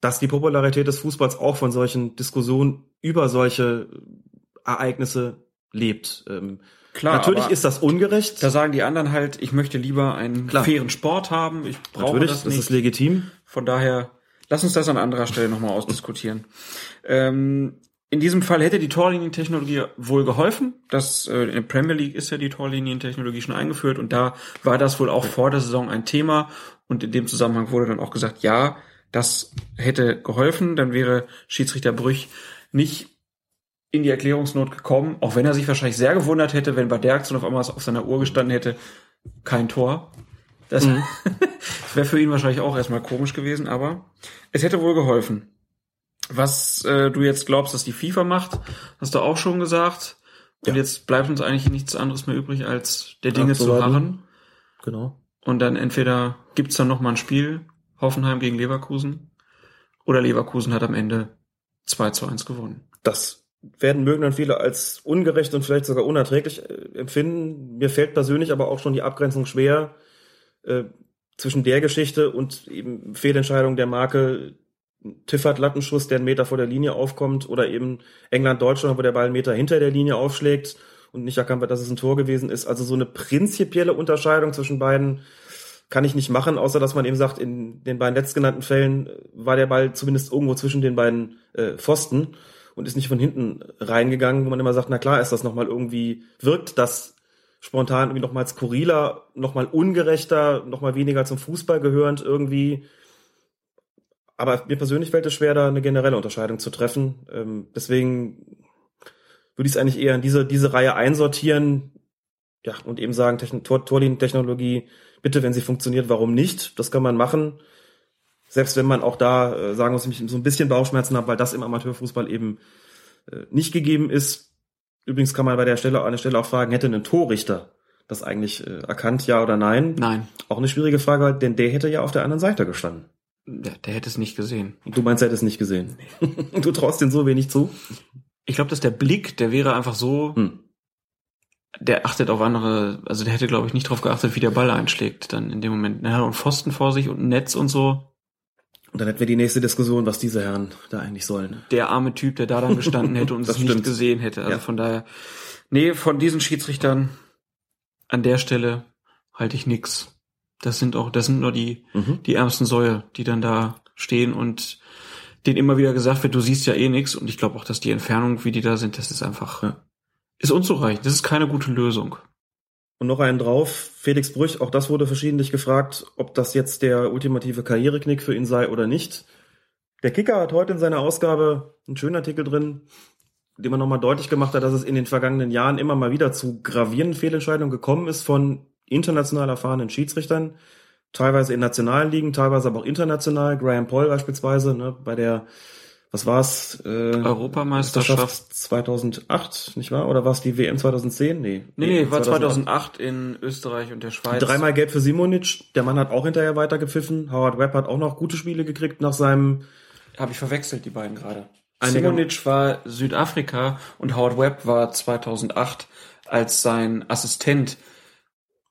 dass die Popularität des Fußballs auch von solchen Diskussionen über solche Ereignisse lebt. Ähm, Klar, Natürlich ist das ungerecht. da sagen die anderen halt, ich möchte lieber einen Klar. fairen Sport haben. Ich brauche Natürlich, das das, nicht. ist legitim. Von daher, lass uns das an anderer Stelle nochmal ausdiskutieren. Ähm, in diesem Fall hätte die Torlinientechnologie wohl geholfen. Das, äh, in der Premier League ist ja die Torlinientechnologie schon eingeführt und da war das wohl auch vor der Saison ein Thema. Und in dem Zusammenhang wurde dann auch gesagt, ja, das hätte geholfen. Dann wäre Schiedsrichter Brüch nicht in die Erklärungsnot gekommen, auch wenn er sich wahrscheinlich sehr gewundert hätte, wenn bei der Aktion auf einmal auf seiner Uhr gestanden hätte, kein Tor. Das, Mhm. das wäre für ihn wahrscheinlich auch erstmal komisch gewesen, aber es hätte wohl geholfen. Was äh, du jetzt glaubst, dass die FIFA macht, hast du auch schon gesagt. Und jetzt bleibt uns eigentlich nichts anderes mehr übrig, als der Dinge zu harren. Genau. Und dann entweder gibt's dann noch mal ein Spiel, Hoffenheim gegen Leverkusen, oder Leverkusen hat am Ende 2 zu 1 gewonnen. Das werden mögen dann viele als ungerecht und vielleicht sogar unerträglich äh, empfinden. Mir fällt persönlich aber auch schon die Abgrenzung schwer äh, zwischen der Geschichte und eben Fehlentscheidung der Marke Tiffert Lattenschuss, der einen Meter vor der Linie aufkommt, oder eben England Deutschland, wo der Ball einen Meter hinter der Linie aufschlägt und nicht erkannt wird, dass es ein Tor gewesen ist. Also so eine prinzipielle Unterscheidung zwischen beiden kann ich nicht machen, außer dass man eben sagt, in den beiden letztgenannten Fällen äh, war der Ball zumindest irgendwo zwischen den beiden äh, Pfosten und ist nicht von hinten reingegangen, wo man immer sagt, na klar ist das nochmal irgendwie, wirkt das spontan irgendwie nochmal skurriler, nochmal ungerechter, nochmal weniger zum Fußball gehörend irgendwie. Aber mir persönlich fällt es schwer, da eine generelle Unterscheidung zu treffen. Ähm, deswegen würde ich es eigentlich eher in diese, diese Reihe einsortieren, ja, und eben sagen, Techn Tor Torlinientechnologie, bitte, wenn sie funktioniert, warum nicht? Das kann man machen. Selbst wenn man auch da äh, sagen muss, ich so ein bisschen Bauchschmerzen habe, weil das im Amateurfußball eben äh, nicht gegeben ist. Übrigens kann man bei der Stelle an der Stelle auch fragen, hätte ein Torrichter das eigentlich äh, erkannt, ja oder nein? Nein, Auch eine schwierige Frage, denn der hätte ja auf der anderen Seite gestanden. Der, der hätte es nicht gesehen. Du meinst, er hätte es nicht gesehen. du traust den so wenig zu? Ich glaube, dass der Blick, der wäre einfach so, Hm. der achtet auf andere, also der hätte, glaube ich, nicht drauf geachtet, wie der Ball einschlägt dann in dem Moment. Ja, und Pfosten vor sich und ein Netz und so. Und dann hätten wir die nächste Diskussion, was diese Herren da eigentlich sollen. Der arme Typ, der da dann gestanden hätte und Das es nicht gesehen hätte. Also Ja. von daher, nee, von diesen Schiedsrichtern an der Stelle halte ich nix. Das sind auch, das sind nur die, Mhm. die ärmsten Säue, die dann da stehen und denen immer wieder gesagt wird, du siehst ja eh nix. Und ich glaube auch, dass die Entfernung, wie die da sind, das ist einfach, Ja. ist unzureichend. Das ist keine gute Lösung. Und noch einen drauf, Felix Brüch, auch das wurde verschiedentlich gefragt, ob das jetzt der ultimative Karriereknick für ihn sei oder nicht. Der Kicker hat heute in seiner Ausgabe einen schönen Artikel drin, in dem er nochmal deutlich gemacht hat, dass es in den vergangenen Jahren immer mal wieder zu gravierenden Fehlentscheidungen gekommen ist von international erfahrenen Schiedsrichtern, teilweise in nationalen Ligen, teilweise aber auch international. Graham Paul beispielsweise, ne, bei der, was war's? Äh, Europameisterschaft. 2008, nicht wahr? Oder war es die WM 2010? Nee. Nee, nee, war 2008 in Österreich und der Schweiz. Dreimal gelb für Simonic. Der Mann hat auch hinterher weitergepfiffen. Howard Webb hat auch noch gute Spiele gekriegt nach seinem. Habe ich verwechselt, die beiden gerade. Simonic war Südafrika und Howard Webb war 2008, als sein Assistent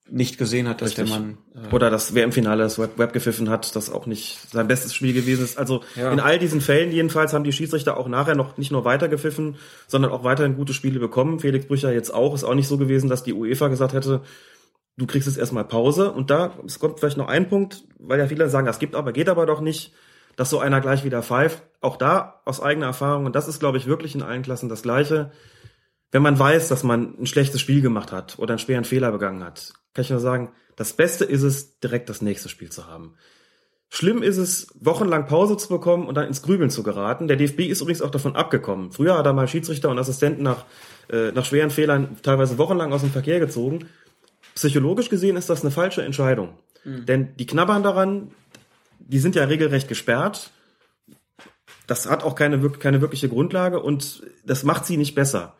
nicht gesehen hat, dass Richtig. der Mann... Äh, Oder das WM-Finale, das Webb, Webb gepfiffen hat, das auch nicht sein bestes Spiel gewesen ist. Also Ja. in all diesen Fällen jedenfalls haben die Schiedsrichter auch nachher noch nicht nur weitergepfiffen, sondern auch weiterhin gute Spiele bekommen. Felix Brücher jetzt auch. Ist auch nicht so gewesen, dass die UEFA gesagt hätte, du kriegst jetzt erstmal Pause. Und da, es kommt vielleicht noch ein Punkt, weil ja viele sagen, das gibt aber, geht aber doch nicht, dass so einer gleich wieder pfeift. Auch da aus eigener Erfahrung, und das ist, glaube ich, wirklich in allen Klassen das Gleiche. Wenn man weiß, dass man ein schlechtes Spiel gemacht hat oder einen schweren Fehler begangen hat, kann ich nur sagen, das Beste ist es, direkt das nächste Spiel zu haben. Schlimm ist es, wochenlang Pause zu bekommen und dann ins Grübeln zu geraten. Der DFB ist übrigens auch davon abgekommen. Früher hat er mal Schiedsrichter und Assistenten nach, äh, nach schweren Fehlern teilweise wochenlang aus dem Verkehr gezogen. Psychologisch gesehen ist das eine falsche Entscheidung. Denn die knabbern daran, die sind ja regelrecht gesperrt. Das hat auch keine, keine wirkliche Grundlage und das macht sie nicht besser.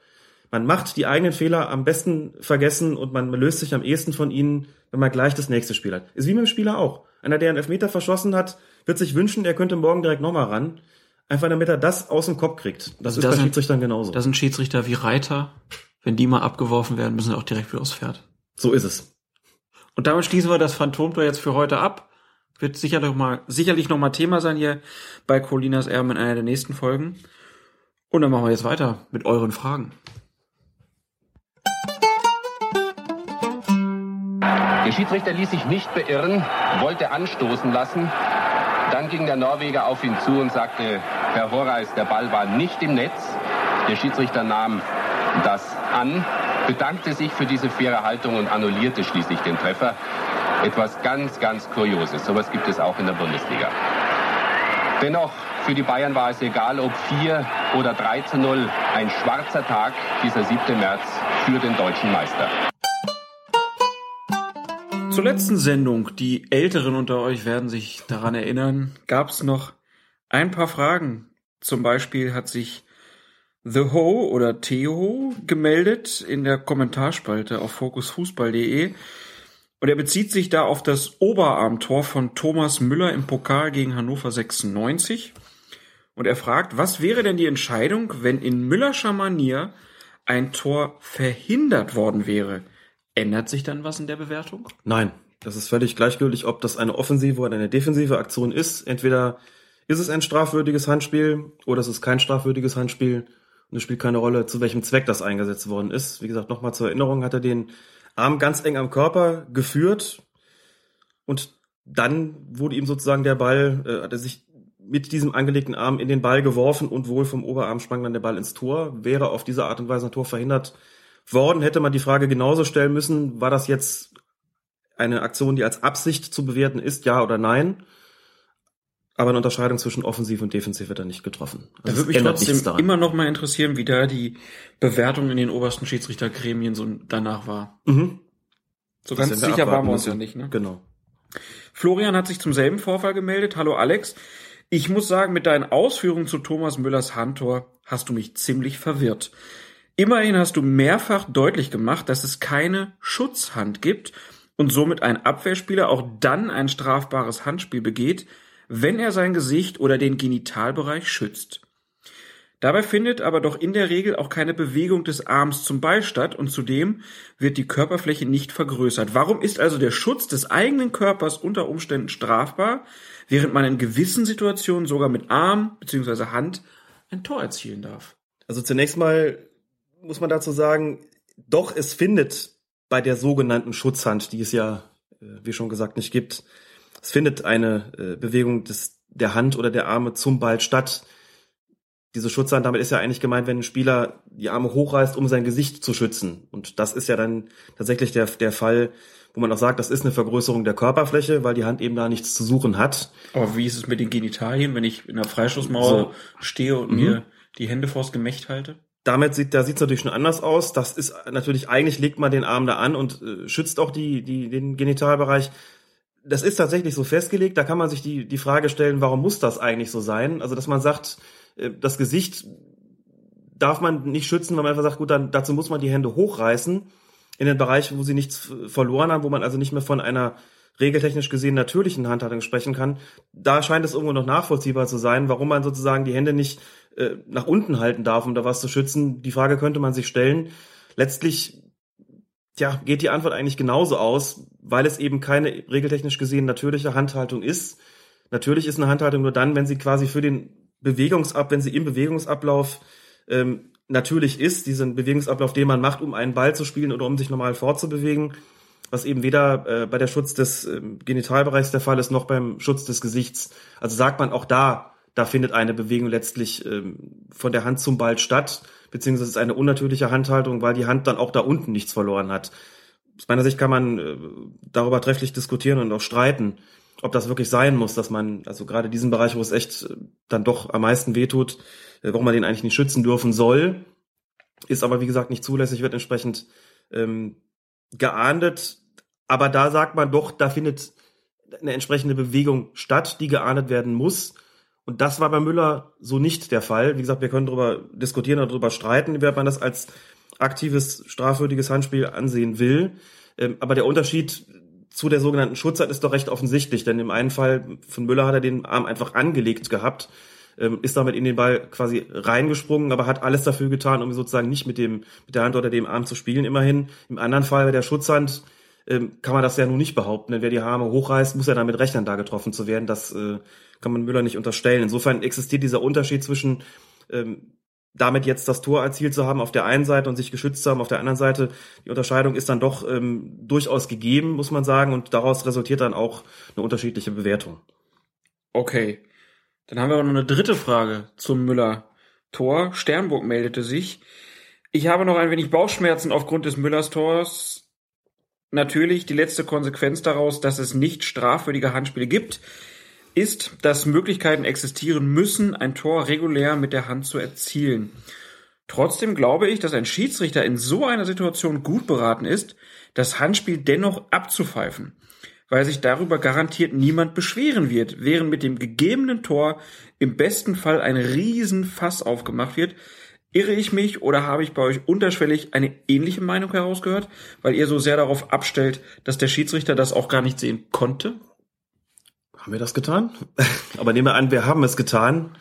Man macht die eigenen Fehler am besten vergessen und man löst sich am ehesten von ihnen, wenn man gleich das nächste Spiel hat. Ist wie mit dem Spieler auch. Einer, der einen Elfmeter verschossen hat, wird sich wünschen, er könnte morgen direkt nochmal ran. Einfach damit er das aus dem Kopf kriegt. Das Also ist bei Schiedsrichtern genauso. da sind Schiedsrichter wie Reiter. Wenn die mal abgeworfen werden, müssen sie auch direkt wieder aufs Pferd. so ist es. Und damit schließen wir das Phantomtor jetzt für heute ab. Wird sicherlich noch mal, sicherlich noch mal Thema sein hier bei Colinas Erben in einer der nächsten Folgen. Und dann machen wir jetzt weiter mit euren Fragen. Der Schiedsrichter ließ sich nicht beirren, wollte anstoßen lassen. Dann ging der Norweger auf ihn zu und sagte, Herr Horace, der Ball war nicht im Netz. Der Schiedsrichter nahm das an, bedankte sich für diese faire Haltung und annullierte schließlich den Treffer. Etwas ganz, ganz Kurioses. Sowas gibt es auch in der Bundesliga. Dennoch, für die Bayern war es egal, ob 4 oder 3 zu 0. Ein schwarzer Tag, dieser 7. März, für den deutschen Meister. Zur letzten Sendung, die Älteren unter euch werden sich daran erinnern, gab es noch ein paar Fragen. Zum Beispiel hat sich The Ho oder Theo gemeldet in der Kommentarspalte auf fokusfußball.de. Und er bezieht sich da auf das Oberarmtor von Thomas Müller im Pokal gegen Hannover 96. Und er fragt, was wäre denn die Entscheidung, wenn in Müllerscher Manier ein Tor verhindert worden wäre? Ändert sich dann was in der Bewertung? Nein, das ist völlig gleichgültig, ob das eine offensive oder eine defensive Aktion ist. Entweder ist es ein strafwürdiges Handspiel oder es ist kein strafwürdiges Handspiel. Und es spielt keine Rolle, zu welchem Zweck das eingesetzt worden ist. Wie gesagt, nochmal zur Erinnerung, hat er den Arm ganz eng am Körper geführt und dann wurde ihm sozusagen der Ball, äh, hat er sich mit diesem angelegten Arm in den Ball geworfen und wohl vom Oberarm sprang dann der Ball ins Tor. Wäre auf diese Art und Weise ein Tor verhindert worden, hätte man die Frage genauso stellen müssen, war das jetzt eine Aktion, die als Absicht zu bewerten ist, ja oder nein? Aber eine Unterscheidung zwischen offensiv und defensiv wird da nicht getroffen. Da Also würde es mich trotzdem immer noch mal interessieren, wie da die Bewertung in den obersten Schiedsrichtergremien so danach war. Mhm. So Das ganz sicher waren wir uns ja nicht. Ne? Genau. Florian hat sich zum selben Vorfall gemeldet. Hallo Alex. Ich muss sagen, mit deinen Ausführungen zu Thomas Müllers Handtor hast du mich ziemlich verwirrt. Immerhin hast du mehrfach deutlich gemacht, dass es keine Schutzhand gibt und somit ein Abwehrspieler auch dann ein strafbares Handspiel begeht, wenn er sein Gesicht oder den Genitalbereich schützt. Dabei findet aber doch in der Regel auch keine Bewegung des Arms zum Ball statt und zudem wird die Körperfläche nicht vergrößert. Warum ist also der Schutz des eigenen Körpers unter Umständen strafbar, während man in gewissen Situationen sogar mit Arm bzw. Hand ein Tor erzielen darf? Also zunächst mal muss man dazu sagen, doch es findet bei der sogenannten Schutzhand, die es ja, äh, wie schon gesagt, nicht gibt, es findet eine äh, Bewegung des, der Hand oder der Arme zum Ball statt. Diese Schutzhand, damit ist ja eigentlich gemeint, wenn ein Spieler die Arme hochreißt, um sein Gesicht zu schützen. Und das ist ja dann tatsächlich der, der Fall, wo man auch sagt, das ist eine Vergrößerung der Körperfläche, weil die Hand eben da nichts zu suchen hat. Aber wie ist es mit den Genitalien, wenn ich in der Freistoßmauer So. stehe und mir die Hände vors Gemächt halte? Damit sieht, da sieht es natürlich schon anders aus. Das ist natürlich, eigentlich legt man den Arm da an und äh, schützt auch die, die, den Genitalbereich. Das ist tatsächlich so festgelegt. Da kann man sich die, die Frage stellen, warum muss das eigentlich so sein? Also, dass man sagt, äh, das Gesicht darf man nicht schützen, weil man einfach sagt, gut, dann dazu muss man die Hände hochreißen in den Bereich, wo sie nichts verloren haben, wo man also nicht mehr von einer regeltechnisch gesehen natürlichen Handhaltung sprechen kann. Da scheint es irgendwo noch nachvollziehbar zu sein, warum man sozusagen die Hände nicht äh, nach unten halten darf, um da was zu schützen. Die Frage könnte man sich stellen. Letztlich, tja, geht die Antwort eigentlich genauso aus, weil es eben keine regeltechnisch gesehen natürliche Handhaltung ist. Natürlich ist eine Handhaltung nur dann, wenn sie quasi für den Bewegungsab, wenn sie im Bewegungsablauf ähm, natürlich ist, diesen Bewegungsablauf, den man macht, um einen Ball zu spielen oder um sich normal fortzubewegen, was eben weder äh, bei der Schutz des ähm, Genitalbereichs der Fall ist, noch beim Schutz des Gesichts. Also sagt man auch da, da findet eine Bewegung letztlich ähm, von der Hand zum Ball statt, beziehungsweise ist eine unnatürliche Handhaltung, weil die Hand dann auch da unten nichts verloren hat. Aus meiner Sicht kann man äh, darüber trefflich diskutieren und auch streiten, ob das wirklich sein muss, dass man, also gerade diesen Bereich, wo es echt äh, dann doch am meisten wehtut, äh, warum man den eigentlich nicht schützen dürfen soll, ist aber wie gesagt nicht zulässig, wird entsprechend ähm, geahndet. Aber da sagt man doch, da findet eine entsprechende Bewegung statt, die geahndet werden muss. Und das war bei Müller so nicht der Fall. Wie gesagt, wir können darüber diskutieren oder darüber streiten, wie man das als aktives, strafwürdiges Handspiel ansehen will. Ähm, aber der Unterschied zu der sogenannten Schutzzeit ist doch recht offensichtlich, denn im einen Fall von Müller hat er den Arm einfach angelegt gehabt, ähm, ist damit in den Ball quasi reingesprungen, aber hat alles dafür getan, um sozusagen nicht mit dem mit der Hand oder dem Arm zu spielen. Immerhin im anderen Fall bei der Schutzhand ähm, kann man das ja nun nicht behaupten. Denn wer die Arme hochreißt, muss ja damit rechnen, da getroffen zu werden. Das äh, kann man Müller nicht unterstellen. Insofern existiert dieser Unterschied zwischen ähm, damit jetzt das Tor erzielt zu haben auf der einen Seite und sich geschützt zu haben auf der anderen Seite. Die Unterscheidung ist dann doch ähm, durchaus gegeben, muss man sagen, und daraus resultiert dann auch eine unterschiedliche Bewertung. Okay. Dann haben wir aber noch eine dritte Frage zum Müller-Tor. Sternburg meldete sich. Ich habe noch ein wenig Bauchschmerzen aufgrund des Müllers Tors. Natürlich die letzte Konsequenz daraus, dass es nicht strafwürdige Handspiele gibt, ist, dass Möglichkeiten existieren müssen, ein Tor regulär mit der Hand zu erzielen. Trotzdem glaube ich, dass ein Schiedsrichter in so einer Situation gut beraten ist, das Handspiel dennoch abzupfeifen, weil sich darüber garantiert niemand beschweren wird, während mit dem gegebenen Tor im besten Fall ein Riesenfass aufgemacht wird, Irre ich mich oder habe ich bei euch unterschwellig eine ähnliche Meinung herausgehört, weil ihr so sehr darauf abstellt, dass der Schiedsrichter das auch gar nicht sehen konnte? Haben wir das getan? Aber nehmen wir an, wir haben es getan.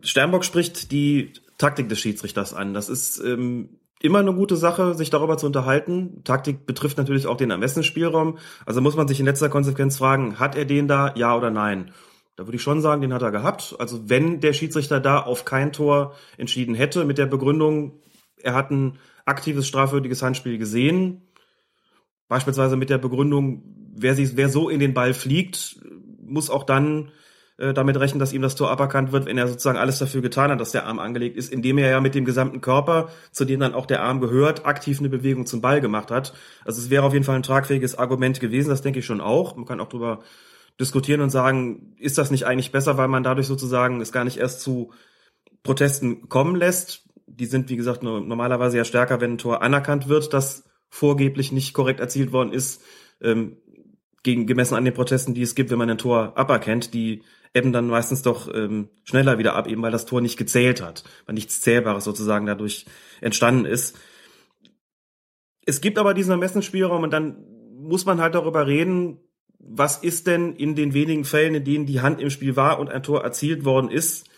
Sternbock spricht die Taktik des Schiedsrichters an. Das ist ähm, immer eine gute Sache, sich darüber zu unterhalten. Taktik betrifft natürlich auch den Ermessensspielraum. Also muss man sich in letzter Konsequenz fragen, hat er den da, ja oder nein? Da würde ich schon sagen, den hat er gehabt. Also wenn der Schiedsrichter da auf kein Tor entschieden hätte, mit der Begründung, er hat ein aktives strafwürdiges Handspiel gesehen, beispielsweise mit der Begründung, wer, sich, wer so in den Ball fliegt, muss auch dann äh, damit rechnen, dass ihm das Tor aberkannt wird, wenn er sozusagen alles dafür getan hat, dass der Arm angelegt ist, indem er ja mit dem gesamten Körper, zu dem dann auch der Arm gehört, aktiv eine Bewegung zum Ball gemacht hat. Also es wäre auf jeden Fall ein tragfähiges Argument gewesen, das denke ich schon auch. Man kann auch drüber diskutieren und sagen, ist das nicht eigentlich besser, weil man dadurch sozusagen es gar nicht erst zu Protesten kommen lässt. Die sind, wie gesagt, normalerweise ja stärker, wenn ein Tor anerkannt wird, das vorgeblich nicht korrekt erzielt worden ist, ähm, gegen, gemessen an den Protesten, die es gibt, wenn man ein Tor aberkennt, die ebben dann meistens doch ähm, schneller wieder ab, eben weil das Tor nicht gezählt hat, weil nichts Zählbares sozusagen dadurch entstanden ist. Es gibt aber diesen Ermessensspielraum und dann muss man halt darüber reden, was ist denn in den wenigen Fällen, in denen die Hand im Spiel war und ein Tor erzielt worden ist,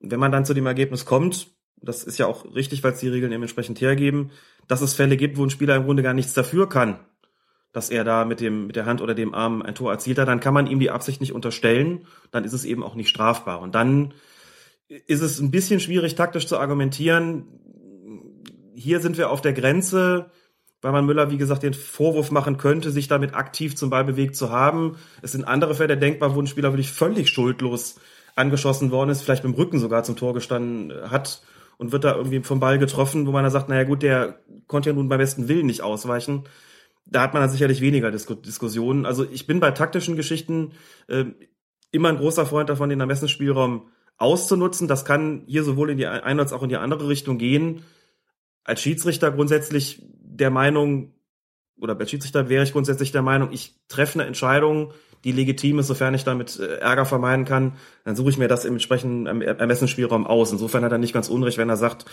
wenn man dann zu dem Ergebnis kommt, das ist ja auch richtig, weil es die Regeln dementsprechend hergeben, dass es Fälle gibt, wo ein Spieler im Grunde gar nichts dafür kann, dass er da mit dem mit der Hand oder dem Arm ein Tor erzielt hat, dann kann man ihm die Absicht nicht unterstellen, dann ist es eben auch nicht strafbar. Und dann ist es ein bisschen schwierig taktisch zu argumentieren. Hier sind wir auf der Grenze weil man Müller, wie gesagt, den Vorwurf machen könnte, sich damit aktiv zum Ball bewegt zu haben. Es sind andere Fälle denkbar, wo ein Spieler wirklich völlig schuldlos angeschossen worden ist, vielleicht mit dem Rücken sogar zum Tor gestanden hat und wird da irgendwie vom Ball getroffen, wo man dann sagt, naja gut, der konnte ja nun beim besten Willen nicht ausweichen. Da hat man dann sicherlich weniger Dis Diskussionen. Also ich bin bei taktischen Geschichten äh, immer ein großer Freund davon, den Ermessensspielraum auszunutzen. Das kann hier sowohl in die eine als auch in die andere Richtung gehen. Als Schiedsrichter grundsätzlich der Meinung, oder bei Schiedsrichter wäre ich grundsätzlich der Meinung, ich treffe eine Entscheidung, die legitim ist, sofern ich damit äh, Ärger vermeiden kann, dann suche ich mir das im entsprechenden Ermessensspielraum aus. Insofern hat er nicht ganz unrecht, wenn er sagt,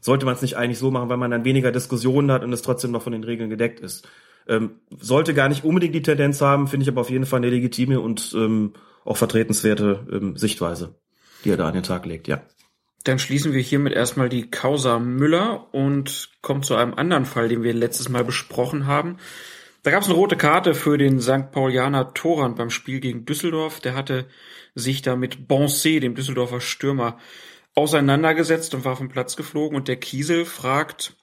sollte man es nicht eigentlich so machen, weil man dann weniger Diskussionen hat und es trotzdem noch von den Regeln gedeckt ist. Ähm, sollte gar nicht unbedingt die Tendenz haben, finde ich aber auf jeden Fall eine legitime und ähm, auch vertretenswerte ähm, Sichtweise, die er da an den Tag legt, ja. Dann schließen wir hiermit erstmal die Causa Müller und kommen zu einem anderen Fall, den wir letztes Mal besprochen haben. Da gab es eine rote Karte für den St. Paulianer Torand beim Spiel gegen Düsseldorf. Der hatte sich da mit Bonset, dem Düsseldorfer Stürmer, auseinandergesetzt und war vom Platz geflogen. Und der Kiesel fragt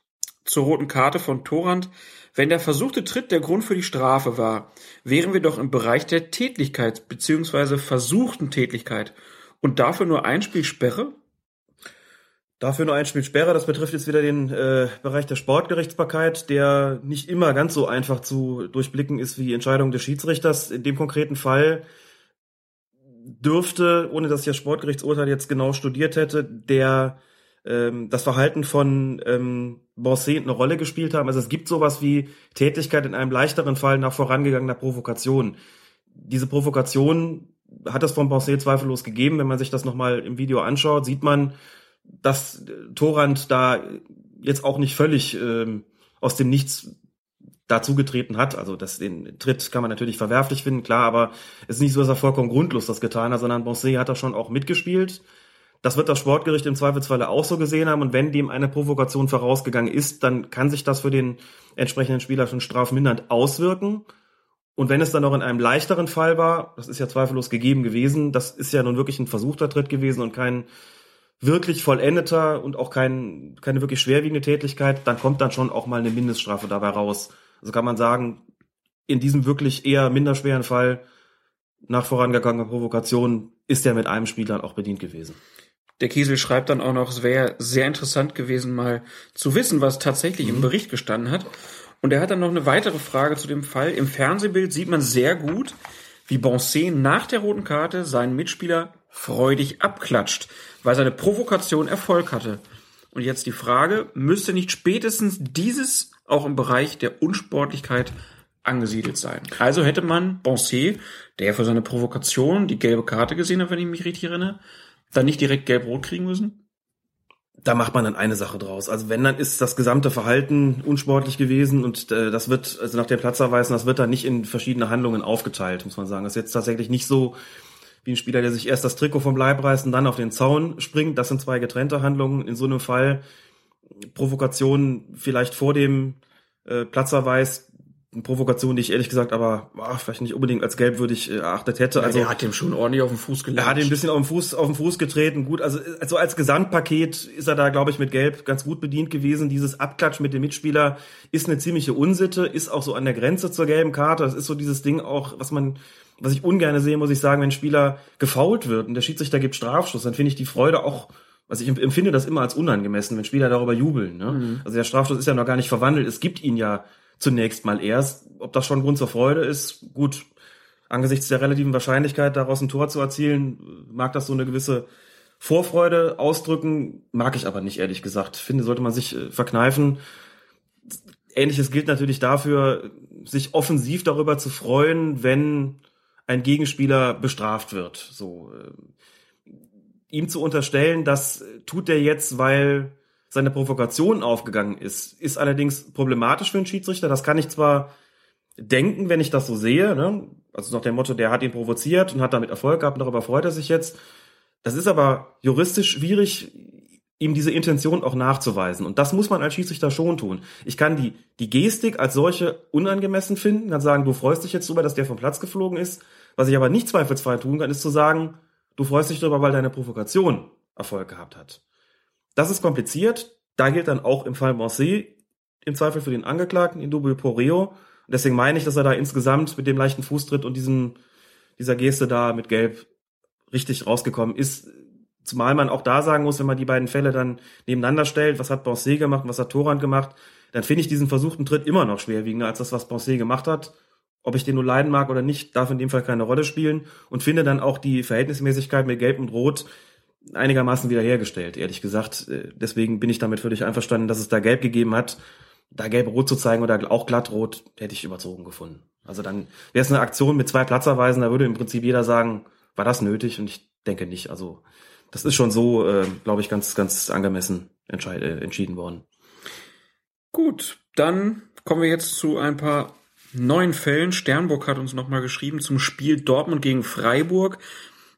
zur roten Karte von Torand, wenn der versuchte Tritt der Grund für die Strafe war, wären wir doch im Bereich der Tätlichkeit bzw. versuchten Tätlichkeit und dafür nur ein Spiel Sperre? Dafür nur ein Spiel Sperre. Das betrifft jetzt wieder den äh, Bereich der Sportgerichtsbarkeit, der nicht immer ganz so einfach zu durchblicken ist wie die Entscheidung des Schiedsrichters. In dem konkreten Fall dürfte, ohne dass ich das Sportgerichtsurteil jetzt genau studiert hätte, der ähm, das Verhalten von ähm, Bonset eine Rolle gespielt haben. Also es gibt sowas wie Tätigkeit in einem leichteren Fall nach vorangegangener Provokation. Diese Provokation hat es von Bonset zweifellos gegeben. Wenn man sich das nochmal im Video anschaut, sieht man, dass Torand da jetzt auch nicht völlig ähm, aus dem Nichts dazugetreten hat. Also das, den Tritt kann man natürlich verwerflich finden, klar, aber es ist nicht so, dass er vollkommen grundlos das getan hat, sondern Bonset hat da schon auch mitgespielt. Das wird das Sportgericht im Zweifelsfalle auch so gesehen haben. Und wenn dem eine Provokation vorausgegangen ist, dann kann sich das für den entsprechenden Spieler schon strafmindernd auswirken. Und wenn es dann noch in einem leichteren Fall war, das ist ja zweifellos gegeben gewesen, das ist ja nun wirklich ein versuchter Tritt gewesen und kein wirklich vollendeter und auch kein, keine wirklich schwerwiegende Tätigkeit, dann kommt dann schon auch mal eine Mindeststrafe dabei raus. Also kann man sagen, in diesem wirklich eher minderschweren Fall nach vorangegangener Provokation ist er mit einem Spiel dann auch bedient gewesen. Der Kiesel schreibt dann auch noch, es wäre sehr interessant gewesen, mal zu wissen, was tatsächlich mhm. im Bericht gestanden hat. Und er hat dann noch eine weitere Frage zu dem Fall. Im Fernsehbild sieht man sehr gut, wie Bonset nach der roten Karte seinen Mitspieler freudig abklatscht, weil seine Provokation Erfolg hatte. Und jetzt die Frage, müsste nicht spätestens dieses auch im Bereich der Unsportlichkeit angesiedelt sein? Also hätte man Bonset, der für seine Provokation die gelbe Karte gesehen hat, wenn ich mich richtig erinnere, dann nicht direkt gelb-rot kriegen müssen? da macht man dann eine Sache draus. Also wenn, dann ist das gesamte Verhalten unsportlich gewesen und äh, das wird, also nach der Platzerweisen, das wird dann nicht in verschiedene Handlungen aufgeteilt, muss man sagen. Das ist jetzt tatsächlich nicht so wie ein Spieler, der sich erst das Trikot vom Leib reißt und dann auf den Zaun springt. Das sind zwei getrennte Handlungen. In so einem Fall Provokation vielleicht vor dem äh, Platzerweis eine Provokation, die ich ehrlich gesagt aber ach, vielleicht nicht unbedingt als gelbwürdig äh, erachtet hätte. Also Also er hat dem schon ordentlich auf den Fuß er gelatscht. hat ihn ein bisschen auf den Fuß, auf den Fuß getreten. Gut, also, also als Gesamtpaket ist er da, glaube ich, mit Gelb ganz gut bedient gewesen. Dieses Abklatschen mit dem Mitspieler ist eine ziemliche Unsitte, ist auch so an der Grenze zur gelben Karte. Das ist so dieses Ding auch, was man, was ich ungern sehe, muss ich sagen, wenn ein Spieler gefault wird und der Schiedsrichter gibt Strafschuss, dann finde ich die Freude auch also ich empfinde das immer als unangemessen, wenn Spieler darüber jubeln. Ne? Also der Strafstoß ist ja noch gar nicht verwandelt. Es gibt ihn ja zunächst mal erst. Ob das schon Grund zur Freude ist, gut. Angesichts der relativen Wahrscheinlichkeit, daraus ein Tor zu erzielen, mag das so eine gewisse Vorfreude ausdrücken. Mag ich aber nicht, ehrlich gesagt. Finde, sollte man sich äh, verkneifen. Ähnliches gilt natürlich dafür, sich offensiv darüber zu freuen, wenn ein Gegenspieler bestraft wird. So, äh, ihm zu unterstellen, das tut er jetzt, weil seine Provokation aufgegangen ist, ist allerdings problematisch für einen Schiedsrichter. Das kann ich zwar denken, wenn ich das so sehe, ne? also nach dem Motto, der hat ihn provoziert und hat damit Erfolg gehabt darüber freut er sich jetzt. Das ist aber juristisch schwierig, ihm diese Intention auch nachzuweisen. Und das muss man als Schiedsrichter schon tun. Ich kann die, die Gestik als solche unangemessen finden, kann sagen, du freust dich jetzt darüber, dass der vom Platz geflogen ist. Was ich aber nicht zweifelsfrei tun kann, ist zu sagen, du freust dich darüber, weil deine Provokation Erfolg gehabt hat. Das ist kompliziert. Da gilt dann auch im Fall Morset im Zweifel für den Angeklagten in dubio pro deswegen meine ich, dass er da insgesamt mit dem leichten Fußtritt und diesem, dieser Geste da mit Gelb richtig rausgekommen ist. Zumal man auch da sagen muss, wenn man die beiden Fälle dann nebeneinander stellt, was hat Bonset gemacht und was hat Torrand gemacht, dann finde ich diesen versuchten Tritt immer noch schwerwiegender als das, was Bonset gemacht hat. Ob ich den nur leiden mag oder nicht, darf in dem Fall keine Rolle spielen und finde dann auch die Verhältnismäßigkeit mit Gelb und Rot einigermaßen wiederhergestellt, ehrlich gesagt. Äh, Deswegen bin ich damit völlig einverstanden, dass es da Gelb gegeben hat. Da Gelb-Rot zu zeigen oder auch Glattrot, hätte ich überzogen gefunden. Also dann wäre es eine Aktion mit zwei Platzerweisen, da würde im Prinzip jeder sagen, war das nötig? Und ich denke nicht. Also das ist schon so, äh, glaube ich, ganz, ganz angemessen äh, entschieden worden. Gut, dann kommen wir jetzt zu ein paar neuen Fällen. Sternburg hat uns nochmal geschrieben zum Spiel Dortmund gegen Freiburg,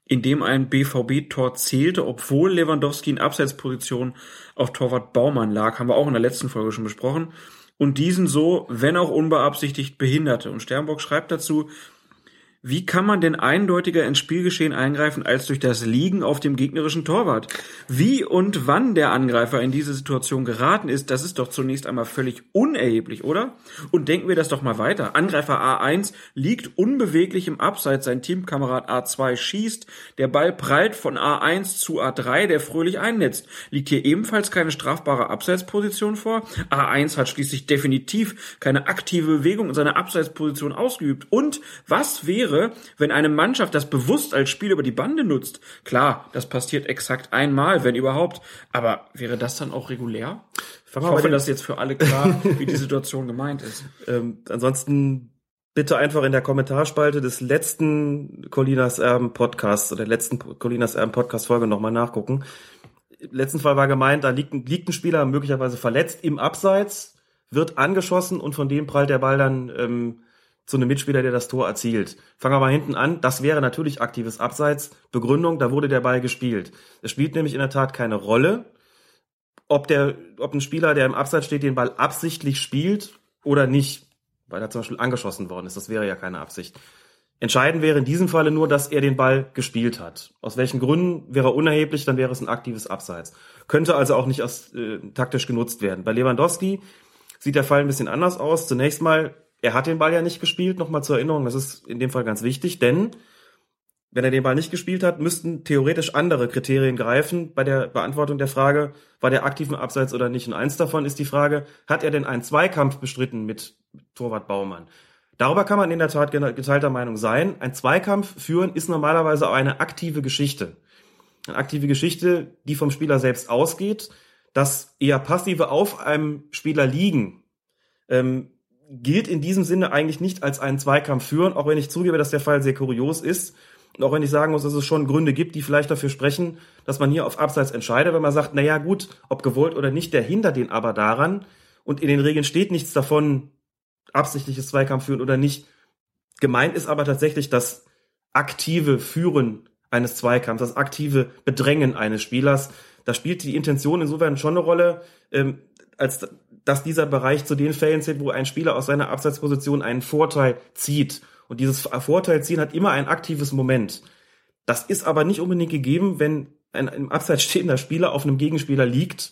in dem ein BVB-Tor zählte, obwohl Lewandowski in Abseitsposition auf Torwart Baumann lag. Haben wir auch in der letzten Folge schon besprochen. Und diesen so, wenn auch unbeabsichtigt, behinderte. Und Sternburg schreibt dazu, wie kann man denn eindeutiger ins Spielgeschehen eingreifen als durch das Liegen auf dem gegnerischen Torwart? Wie und wann der Angreifer in diese Situation geraten ist, das ist doch zunächst einmal völlig unerheblich, oder? Und denken wir das doch mal weiter. Angreifer A1 liegt unbeweglich im Abseits, sein Teamkamerad A2 schießt, der Ball prallt von A1 zu A3, der fröhlich einnetzt. Liegt hier ebenfalls keine strafbare Abseitsposition vor? A1 hat schließlich definitiv keine aktive Bewegung in seiner Abseitsposition ausgeübt. Und was wäre, wenn eine Mannschaft das bewusst als Spiel über die Bande nutzt? Klar, das passiert exakt einmal, wenn überhaupt. Aber wäre das dann auch regulär? Ich hoffe, dass jetzt für alle klar, wie die Situation gemeint ist. Ähm, ansonsten bitte einfach in der Kommentarspalte des letzten Colinas Erben Podcasts oder der letzten Colinas Erben Podcast Folge nochmal nachgucken. Im letzten Fall war gemeint, da liegt ein, liegt ein Spieler möglicherweise verletzt im Abseits, wird angeschossen und von dem prallt der Ball dann ähm, zu einem Mitspieler, der das Tor erzielt. Fangen wir mal hinten an. Das wäre natürlich aktives Abseits. Begründung, da wurde der Ball gespielt. Es spielt nämlich in der Tat keine Rolle, ob der, ob ein Spieler, der im Abseits steht, den Ball absichtlich spielt oder nicht, weil er zum Beispiel angeschossen worden ist. Das wäre ja keine Absicht. Entscheidend wäre in diesem Falle nur, dass er den Ball gespielt hat. Aus welchen Gründen wäre unerheblich, dann wäre es ein aktives Abseits. Könnte also auch nicht als, äh, taktisch genutzt werden. Bei Lewandowski sieht der Fall ein bisschen anders aus. Zunächst mal, er hat den Ball ja nicht gespielt, nochmal zur Erinnerung, das ist in dem Fall ganz wichtig, denn wenn er den Ball nicht gespielt hat, müssten theoretisch andere Kriterien greifen bei der Beantwortung der Frage, war der aktiv im Abseits oder nicht. Und eins davon ist die Frage, hat er denn einen Zweikampf bestritten mit Torwart Baumann? Darüber kann man in der Tat geteilter Meinung sein. Ein Zweikampf führen ist normalerweise auch eine aktive Geschichte. Eine aktive Geschichte, die vom Spieler selbst ausgeht. Das eher passive auf einem Spieler liegen, ähm, gilt in diesem Sinne eigentlich nicht als einen Zweikampf führen, auch wenn ich zugebe, dass der Fall sehr kurios ist. Und auch wenn ich sagen muss, dass es schon Gründe gibt, die vielleicht dafür sprechen, dass man hier auf Abseits entscheidet, wenn man sagt, na ja, gut, ob gewollt oder nicht, der hindert den aber daran. Und in den Regeln steht nichts davon, absichtliches Zweikampf führen oder nicht. Gemeint ist aber tatsächlich das aktive Führen eines Zweikampfs, das aktive Bedrängen eines Spielers. Da spielt die Intention insofern schon eine Rolle, ähm, als dass dieser Bereich zu den Fällen zählt, wo ein Spieler aus seiner Abseitsposition einen Vorteil zieht. Und dieses Vorteil ziehen hat immer ein aktives Moment. Das ist aber nicht unbedingt gegeben, wenn ein im Abseits stehender Spieler auf einem Gegenspieler liegt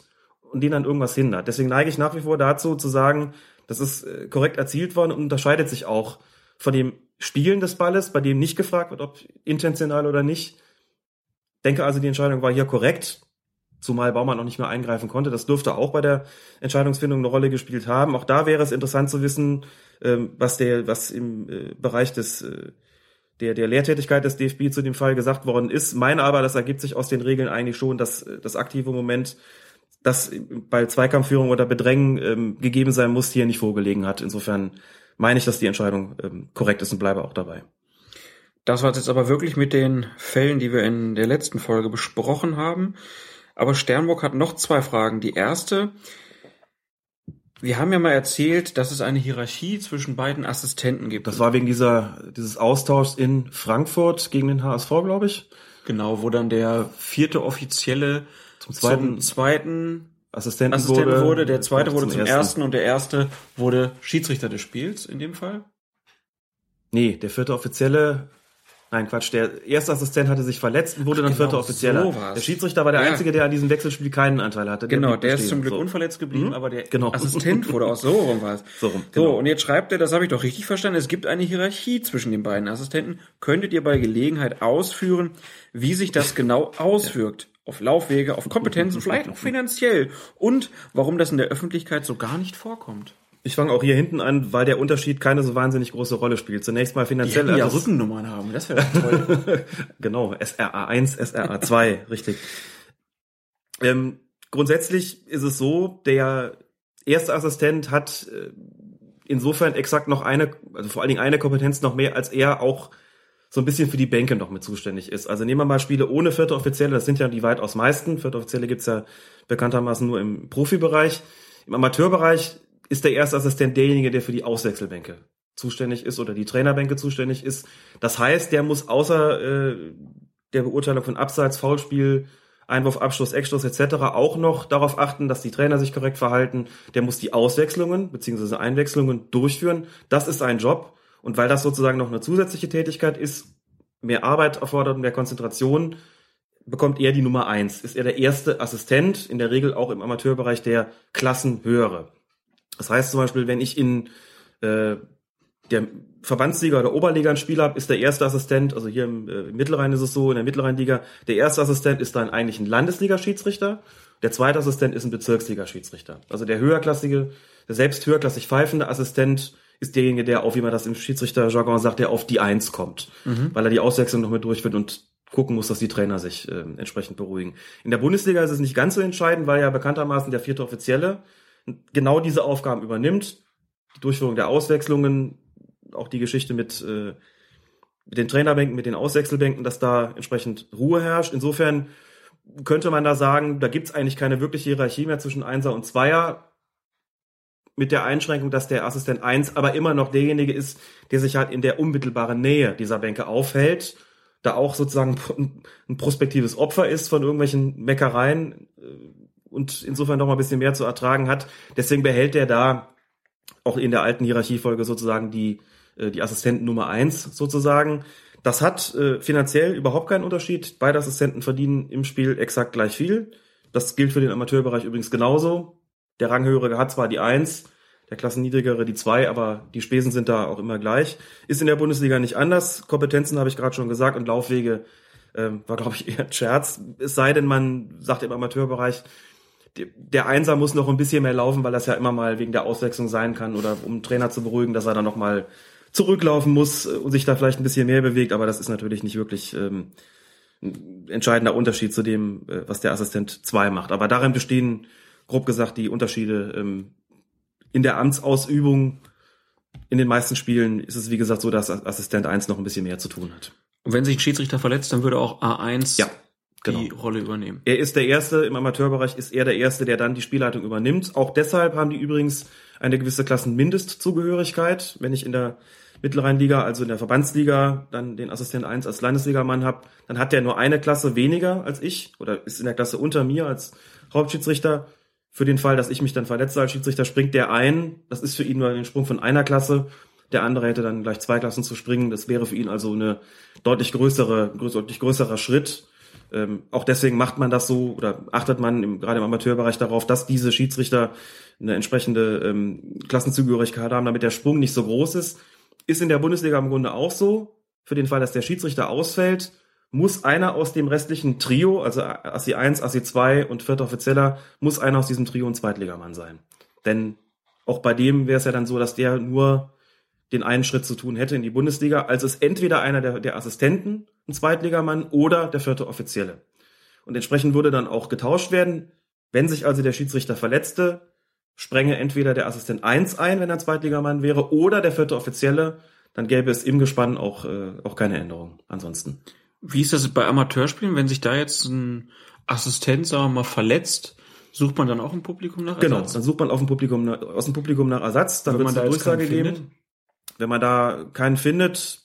und den dann irgendwas hindert. Deswegen neige ich nach wie vor dazu zu sagen, das ist äh, korrekt erzielt worden und unterscheidet sich auch von dem Spielen des Balles, bei dem nicht gefragt wird, ob intentional oder nicht. Denke also, die Entscheidung war hier korrekt, zumal Baumann noch nicht mehr eingreifen konnte. Das dürfte auch bei der Entscheidungsfindung eine Rolle gespielt haben. Auch da wäre es interessant zu wissen, ähm, was der, was im äh, Bereich des äh, der, der Lehrtätigkeit des DFB zu dem Fall gesagt worden ist. Meine aber, das ergibt sich aus den Regeln eigentlich schon, dass das aktive Moment das bei Zweikampfführung oder Bedrängen ähm, gegeben sein muss, hier nicht vorgelegen hat. Insofern meine ich, dass die Entscheidung ähm, korrekt ist und bleibe auch dabei. Das war jetzt aber wirklich mit den Fällen, die wir in der letzten Folge besprochen haben. Aber Sternburg hat noch zwei Fragen. Die erste, wir haben ja mal erzählt, dass es eine Hierarchie zwischen beiden Assistenten gibt. Das war wegen dieser, dieses Austauschs in Frankfurt gegen den HSV, glaube ich. Genau, wo dann der vierte Offizielle Zum zweiten, zum zweiten Assistenten, Assistent wurde, wurde, der zweite wurde zum ersten. ersten und der erste wurde Schiedsrichter des Spiels in dem Fall. Nee, der vierte Offizielle Nein, Quatsch. Der erste Assistent hatte sich verletzt und wurde Ach, dann genau, vierter Offizieller. so war's. der Schiedsrichter war der Ja. Einzige, der an diesem Wechselspiel keinen Anteil hatte. Genau, blieb der ist zum Glück So. unverletzt geblieben, Mhm. aber der Genau. Assistent wurde auch so rum was. So rum, So, genau. und jetzt schreibt er, das habe ich doch richtig verstanden, es gibt eine Hierarchie zwischen den beiden Assistenten. Könntet ihr bei Gelegenheit ausführen, wie sich das genau auswirkt? Auf Laufwege, auf Kompetenzen, vielleicht auch finanziell. Und warum das in der Öffentlichkeit so gar nicht vorkommt. Ich fange auch hier hinten an, weil der Unterschied keine so wahnsinnig große Rolle spielt. Zunächst mal Die finanziell. hätten ja also- Rückennummern haben, das wäre toll. genau, SRA1, SRA2, richtig. Ähm, grundsätzlich ist es so, der erste Assistent hat äh, insofern exakt noch eine, also vor allen Dingen eine Kompetenz noch mehr, als er auch so ein bisschen für die Bänke noch mit zuständig ist. Also nehmen wir mal Spiele ohne vierte Offizielle, das sind ja die weitaus meisten. Vierte Offizielle gibt's ja bekanntermaßen nur im Profibereich. Im Amateurbereich ist der erste Assistent derjenige, der für die Auswechselbänke zuständig ist oder die Trainerbänke zuständig ist. Das heißt, der muss außer äh, der Beurteilung von Abseits, Foulspiel, Einwurf, Abschluss, Eckstoß etc. auch noch darauf achten, dass die Trainer sich korrekt verhalten. Der muss die Auswechslungen bzw. Einwechslungen durchführen. Das ist sein Job. Und weil das sozusagen noch eine zusätzliche Tätigkeit ist, mehr Arbeit erfordert und mehr Konzentration, bekommt er die Nummer eins. Ist er der erste Assistent, in der Regel auch im Amateurbereich der Klassenhöhere. Das heißt zum Beispiel, wenn ich in äh, der Verbandsliga oder Oberliga ein Spiel habe, ist der erste Assistent, also hier im, äh, im Mittelrhein ist es so, in der Mittelrheinliga, der erste Assistent ist dann eigentlich ein Landesliga-Schiedsrichter, der zweite Assistent ist ein Bezirksliga-Schiedsrichter. Also der höherklassige, der selbst höherklassig pfeifende Assistent ist derjenige, der auf, wie man das im Schiedsrichterjargon sagt, der auf die Eins kommt, weil er die Auswechslung noch mit durchführt und gucken muss, dass die Trainer sich äh, entsprechend beruhigen. In der Bundesliga ist es nicht ganz so entscheidend, weil ja bekanntermaßen der vierte Offizielle genau diese Aufgaben übernimmt. Die Durchführung der Auswechslungen, auch die Geschichte mit, äh, mit den Trainerbänken, mit den Auswechselbänken, dass da entsprechend Ruhe herrscht. Insofern könnte man da sagen, da gibt's eigentlich keine wirkliche Hierarchie mehr zwischen Einser und Zweier, mit der Einschränkung, dass der Assistent 1 aber immer noch derjenige ist, der sich halt in der unmittelbaren Nähe dieser Bänke aufhält, da auch sozusagen ein prospektives Opfer ist von irgendwelchen Meckereien äh, und insofern noch mal ein bisschen mehr zu ertragen hat. Deswegen behält er da auch in der alten Hierarchiefolge sozusagen die, äh, die Assistenten Nummer eins sozusagen. Das hat äh, finanziell überhaupt keinen Unterschied. Beide Assistenten verdienen im Spiel exakt gleich viel. Das gilt für den Amateurbereich übrigens genauso. Der Ranghöhere hat zwar die eins, der Klassenniedrigere die zwei, aber die Spesen sind da auch immer gleich. Ist in der Bundesliga nicht anders. Kompetenzen habe ich gerade schon gesagt und Laufwege ähm, war, glaube ich, eher ein Scherz. Es sei denn, man sagt im Amateurbereich, der Einser muss noch ein bisschen mehr laufen, weil das ja immer mal wegen der Auswechslung sein kann oder um Trainer zu beruhigen, dass er dann noch mal zurücklaufen muss und sich da vielleicht ein bisschen mehr bewegt, aber das ist natürlich nicht wirklich ähm, ein entscheidender Unterschied zu dem, äh, was der Assistent 2 macht. Aber darin bestehen, grob gesagt, die Unterschiede ähm, in der Amtsausübung. In den meisten Spielen ist es, wie gesagt, so, dass Assistent 1 noch ein bisschen mehr zu tun hat. Und wenn sich ein Schiedsrichter verletzt, dann würde auch A1 Ja, genau. die Rolle übernehmen. Er ist der Erste, im Amateurbereich ist er der Erste, der dann die Spielleitung übernimmt. Auch deshalb haben die übrigens eine gewisse Klassenmindestzugehörigkeit. Wenn ich in der mittleren Liga, also in der Verbandsliga, dann den Assistent 1 als Landesligamann habe, dann hat der nur eine Klasse weniger als ich oder ist in der Klasse unter mir als Hauptschiedsrichter. Für den Fall, dass ich mich dann verletze als Schiedsrichter, springt der ein. Das ist für ihn nur ein Sprung von einer Klasse. Der andere hätte dann gleich zwei Klassen zu springen. Das wäre für ihn also eine deutlich größere, größ- deutlich größerer Schritt. Ähm, auch deswegen macht man das so oder achtet man im, gerade im Amateurbereich darauf, dass diese Schiedsrichter eine entsprechende ähm, Klassenzugehörigkeit haben, damit der Sprung nicht so groß ist. Ist in der Bundesliga im Grunde auch so. Für den Fall, dass der Schiedsrichter ausfällt, muss einer aus dem restlichen Trio, also Assi 1, Assi 2 und vierter Offizieller, muss einer aus diesem Trio ein Zweitligamann sein. Denn auch bei dem wäre es ja dann so, dass der nur den einen Schritt zu tun hätte in die Bundesliga, als es entweder einer der, der Assistenten, ein Zweitligamann, oder der vierte Offizielle. Und entsprechend würde dann auch getauscht werden. Wenn sich also der Schiedsrichter verletzte, sprenge entweder der Assistent 1 ein, wenn er ein Zweitligamann wäre, oder der vierte Offizielle, dann gäbe es im Gespann auch, äh, auch keine Änderung ansonsten. Wie ist das bei Amateurspielen, wenn sich da jetzt ein Assistent, sagen wir mal, verletzt, sucht man dann auch im Publikum nach Genau, Ersatz? dann sucht man auf dem Publikum, aus dem Publikum nach Ersatz, dann Wenn wird man es da eine Durchsage geben. findet? Wenn man da keinen findet,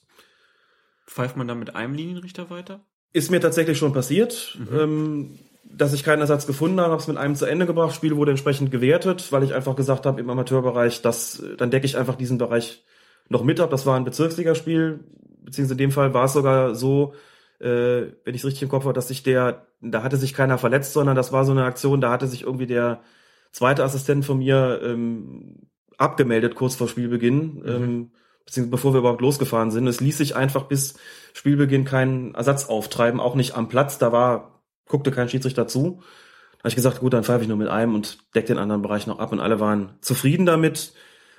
Pfeift man dann mit einem Linienrichter weiter? Ist mir tatsächlich schon passiert, ähm, dass ich keinen Ersatz gefunden habe, habe es mit einem zu Ende gebracht, Spiel wurde entsprechend gewertet, weil ich einfach gesagt habe, im Amateurbereich, das, dann decke ich einfach diesen Bereich noch mit ab. Das war ein Bezirksligaspiel, beziehungsweise in dem Fall war es sogar so, äh, wenn ich es richtig im Kopf habe, dass sich der, da hatte sich keiner verletzt, sondern das war so eine Aktion, da hatte sich irgendwie der zweite Assistent von mir ähm, abgemeldet kurz vor Spielbeginn, ähm, beziehungsweise bevor wir überhaupt losgefahren sind. Es ließ sich einfach bis Spielbeginn keinen Ersatz auftreiben, auch nicht am Platz. Da war, guckte kein Schiedsrichter zu. Da habe ich gesagt, gut, dann pfeife ich nur mit einem und deck den anderen Bereich noch ab und alle waren zufrieden damit.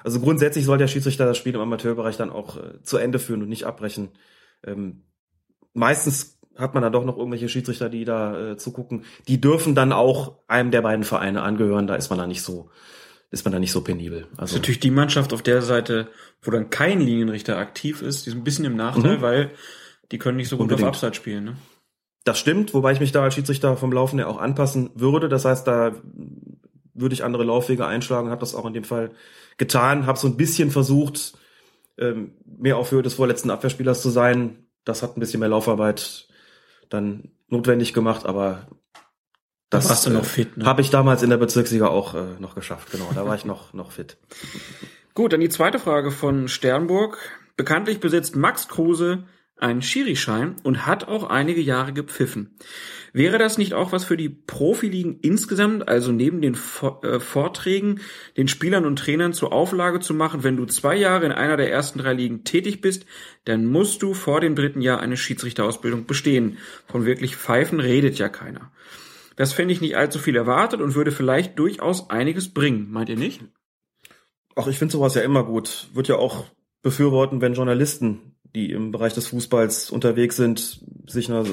Also grundsätzlich soll der Schiedsrichter das Spiel im Amateurbereich dann auch äh, zu Ende führen und nicht abbrechen. Ähm, meistens hat man dann doch noch irgendwelche Schiedsrichter, die da äh, zugucken. Die dürfen dann auch einem der beiden Vereine angehören. Da ist man dann nicht so, ist man dann nicht so penibel. Das ist Also natürlich die Mannschaft auf der Seite, wo dann kein Linienrichter aktiv ist, die ist ein bisschen im Nachteil, Mhm. weil die können nicht so gut Unbedingt. auf Abseits spielen. Ne? Das stimmt, wobei ich mich da als Schiedsrichter vom Laufen her auch anpassen würde. Das heißt, da würde ich andere Laufwege einschlagen, habe das auch in dem Fall getan, habe so ein bisschen versucht, ähm, mehr auf Höhe des vorletzten Abwehrspielers zu sein. Das hat ein bisschen mehr Laufarbeit dann notwendig gemacht, aber das warst du noch fit, ne? habe ich damals in der Bezirksliga auch äh, noch geschafft. Genau, da war ich noch noch fit. Gut, dann die zweite Frage von Sternburg. Bekanntlich besitzt Max Kruse einen Schirischein und hat auch einige Jahre gepfiffen. Wäre das nicht auch was für die Profiligen insgesamt, also neben den äh, Vorträgen, den Spielern und Trainern zur Auflage zu machen, wenn du zwei Jahre in einer der ersten drei Ligen tätig bist, dann musst du vor dem dritten Jahr eine Schiedsrichterausbildung bestehen. Von wirklich Pfeifen redet ja keiner. Das fände ich nicht allzu viel erwartet und würde vielleicht durchaus einiges bringen, meint ihr nicht? Ach, ich finde sowas ja immer gut. Wird ja auch befürworten, wenn Journalisten, die im Bereich des Fußballs unterwegs sind, sich einer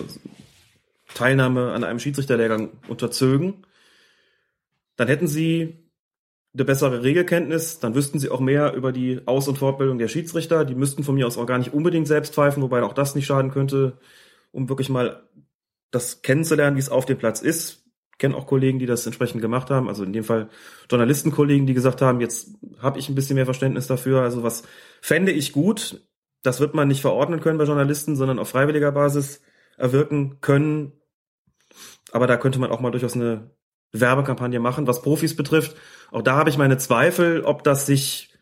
Teilnahme an einem Schiedsrichterlehrgang unterzögen. Dann hätten sie eine bessere Regelkenntnis, dann wüssten sie auch mehr über die Aus- und Fortbildung der Schiedsrichter. Die müssten von mir aus auch gar nicht unbedingt selbst pfeifen, wobei auch das nicht schaden könnte, um wirklich mal das kennenzulernen, wie es auf dem Platz ist. Kenne auch Kollegen, die das entsprechend gemacht haben, also in dem Fall Journalistenkollegen, die gesagt haben, jetzt habe ich ein bisschen mehr Verständnis dafür. Also was fände ich gut, das wird man nicht verordnen können bei Journalisten, sondern auf freiwilliger Basis erwirken können. Aber da könnte man auch mal durchaus eine Werbekampagne machen. Was Profis betrifft, auch da habe ich meine Zweifel, ob das sich,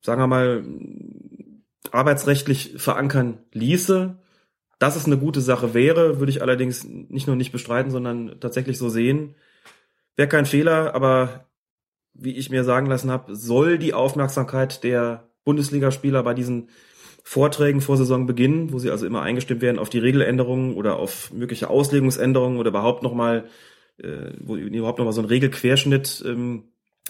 sagen wir mal, arbeitsrechtlich verankern ließe. Dass es eine gute Sache wäre, würde ich allerdings nicht nur nicht bestreiten, sondern tatsächlich so sehen. Wäre kein Fehler, aber wie ich mir sagen lassen habe, soll die Aufmerksamkeit der Bundesligaspieler bei diesen Vorträgen vor Saisonbeginn, wo sie also immer eingestimmt werden auf die Regeländerungen oder auf mögliche Auslegungsänderungen oder überhaupt nochmal, äh, wo überhaupt nochmal so ein Regelquerschnitt ähm,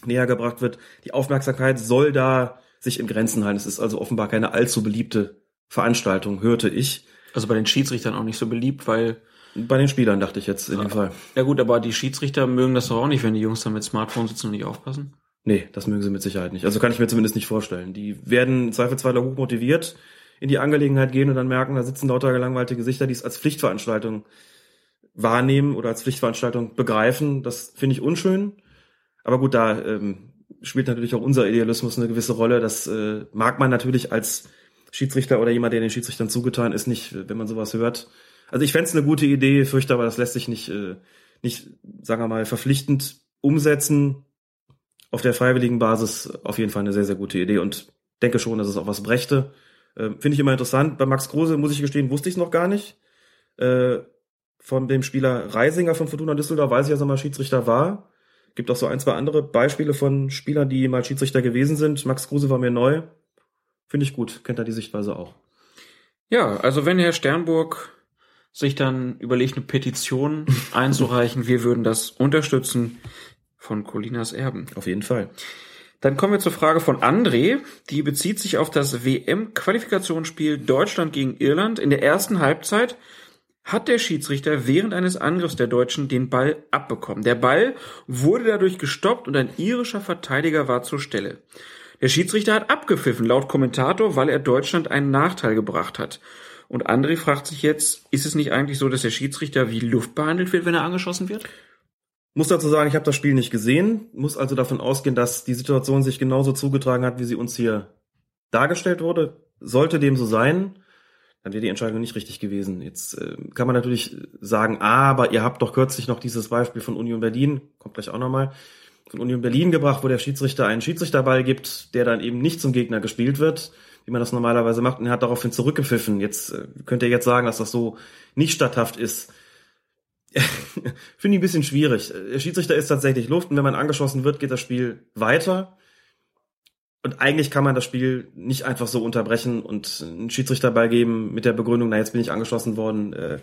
näher gebracht wird. Die Aufmerksamkeit soll da sich in Grenzen halten. Es ist also offenbar keine allzu beliebte Veranstaltung, hörte ich. Also bei den Schiedsrichtern auch nicht so beliebt, weil Bei den Spielern dachte ich jetzt in dem Fall. Ja gut, aber die Schiedsrichter mögen das doch auch nicht, wenn die Jungs da mit Smartphone sitzen und nicht aufpassen. Nee, das mögen sie mit Sicherheit nicht. Also kann ich mir zumindest nicht vorstellen. Die werden im Zweifelsfall hoch motiviert in die Angelegenheit gehen und dann merken, da sitzen lauter gelangweilte Gesichter, die es als Pflichtveranstaltung wahrnehmen oder als Pflichtveranstaltung begreifen. Das finde ich unschön. Aber gut, da ähm, spielt natürlich auch unser Idealismus eine gewisse Rolle. Das äh, mag man natürlich als Schiedsrichter oder jemand, der den Schiedsrichtern zugetan ist, nicht, wenn man sowas hört. Also ich fände es eine gute Idee, fürchte aber, das lässt sich nicht, äh, nicht, sagen wir mal, verpflichtend umsetzen. Auf der freiwilligen Basis auf jeden Fall eine sehr, sehr gute Idee und denke schon, dass es auch was brächte. Äh, Finde ich immer interessant. Bei Max Kruse, muss ich gestehen, wusste ich es noch gar nicht. Äh, von dem Spieler Reisinger von Fortuna Düsseldorf weiß ich, dass er mal Schiedsrichter war. Gibt auch so ein, zwei andere Beispiele von Spielern, die mal Schiedsrichter gewesen sind. Max Kruse war mir neu. Finde ich gut. Kennt er die Sichtweise auch. Ja, also wenn Herr Sternburg sich dann überlegt, eine Petition einzureichen, wir würden das unterstützen von Colinas Erben. Auf jeden Fall. Dann kommen wir zur Frage von André. Die bezieht sich auf das WM-Qualifikationsspiel Deutschland gegen Irland. In der ersten Halbzeit hat der Schiedsrichter während eines Angriffs der Deutschen den Ball abbekommen. Der Ball wurde dadurch gestoppt und ein irischer Verteidiger war zur Stelle. Der Schiedsrichter hat abgepfiffen, laut Kommentator, weil er Deutschland einen Nachteil gebracht hat. Und André fragt sich jetzt, ist es nicht eigentlich so, dass der Schiedsrichter wie Luft behandelt wird, wenn er angeschossen wird? Muss dazu sagen, ich habe das Spiel nicht gesehen, muss also davon ausgehen, dass die Situation sich genauso zugetragen hat, wie sie uns hier dargestellt wurde. Sollte dem so sein, dann wäre die Entscheidung nicht richtig gewesen. Jetzt äh, kann man natürlich sagen, aber ihr habt doch kürzlich noch dieses Beispiel von Union Berlin, kommt gleich auch nochmal, von Union Berlin gebracht, wo der Schiedsrichter einen Schiedsrichterball gibt, der dann eben nicht zum Gegner gespielt wird, wie man das normalerweise macht, und er hat daraufhin zurückgepfiffen. Jetzt äh, könnt ihr jetzt sagen, dass das so nicht statthaft ist. Finde ich ein bisschen schwierig. Der Schiedsrichter ist tatsächlich Luft und wenn man angeschossen wird, geht das Spiel weiter. Und eigentlich kann man das Spiel nicht einfach so unterbrechen und einen Schiedsrichter beigeben mit der Begründung, na jetzt bin ich angeschossen worden, äh,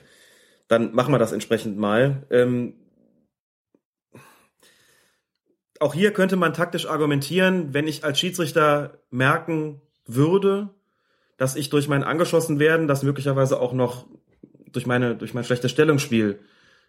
dann machen wir das entsprechend mal. Ähm, auch hier könnte man taktisch argumentieren, wenn ich als Schiedsrichter merken würde, dass ich durch mein angeschossen werden, das möglicherweise auch noch durch meine durch mein schlechtes Stellungsspiel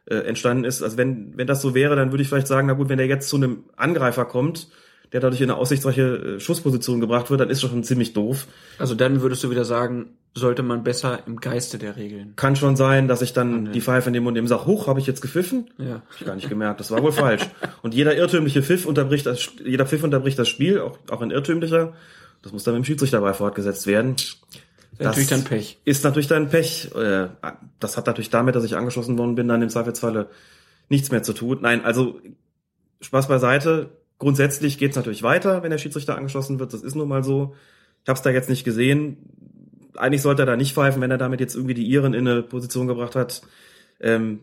äh, entstanden ist. Also wenn wenn das so wäre, dann würde ich vielleicht sagen, na gut, wenn der jetzt zu einem Angreifer kommt, der dadurch in eine aussichtsreiche äh, Schussposition gebracht wird, dann ist das schon ziemlich doof. Also dann würdest du wieder sagen, sollte man besser im Geiste der Regeln. Kann schon sein, dass ich dann die Pfeife nehme und dem sage, hoch, habe ich jetzt gepfiffen? Ja. Hab ich gar nicht gemerkt, das war wohl falsch. Und jeder irrtümliche Pfiff unterbricht das, jeder Pfiff unterbricht das Spiel, auch, auch ein irrtümlicher. Das muss dann mit dem Schiedsrichter dabei fortgesetzt werden. Das natürlich dann Pech. Ist natürlich dann Pech. Äh, Das hat natürlich damit, dass ich angeschossen worden bin, dann im Zweifelsfalle nichts mehr zu tun. Nein, also Spaß beiseite. Grundsätzlich geht's natürlich weiter, wenn der Schiedsrichter angeschossen wird. Das ist nun mal so. Ich habe es da jetzt nicht gesehen. Eigentlich sollte er da nicht pfeifen, wenn er damit jetzt irgendwie die Iren in eine Position gebracht hat. Ähm,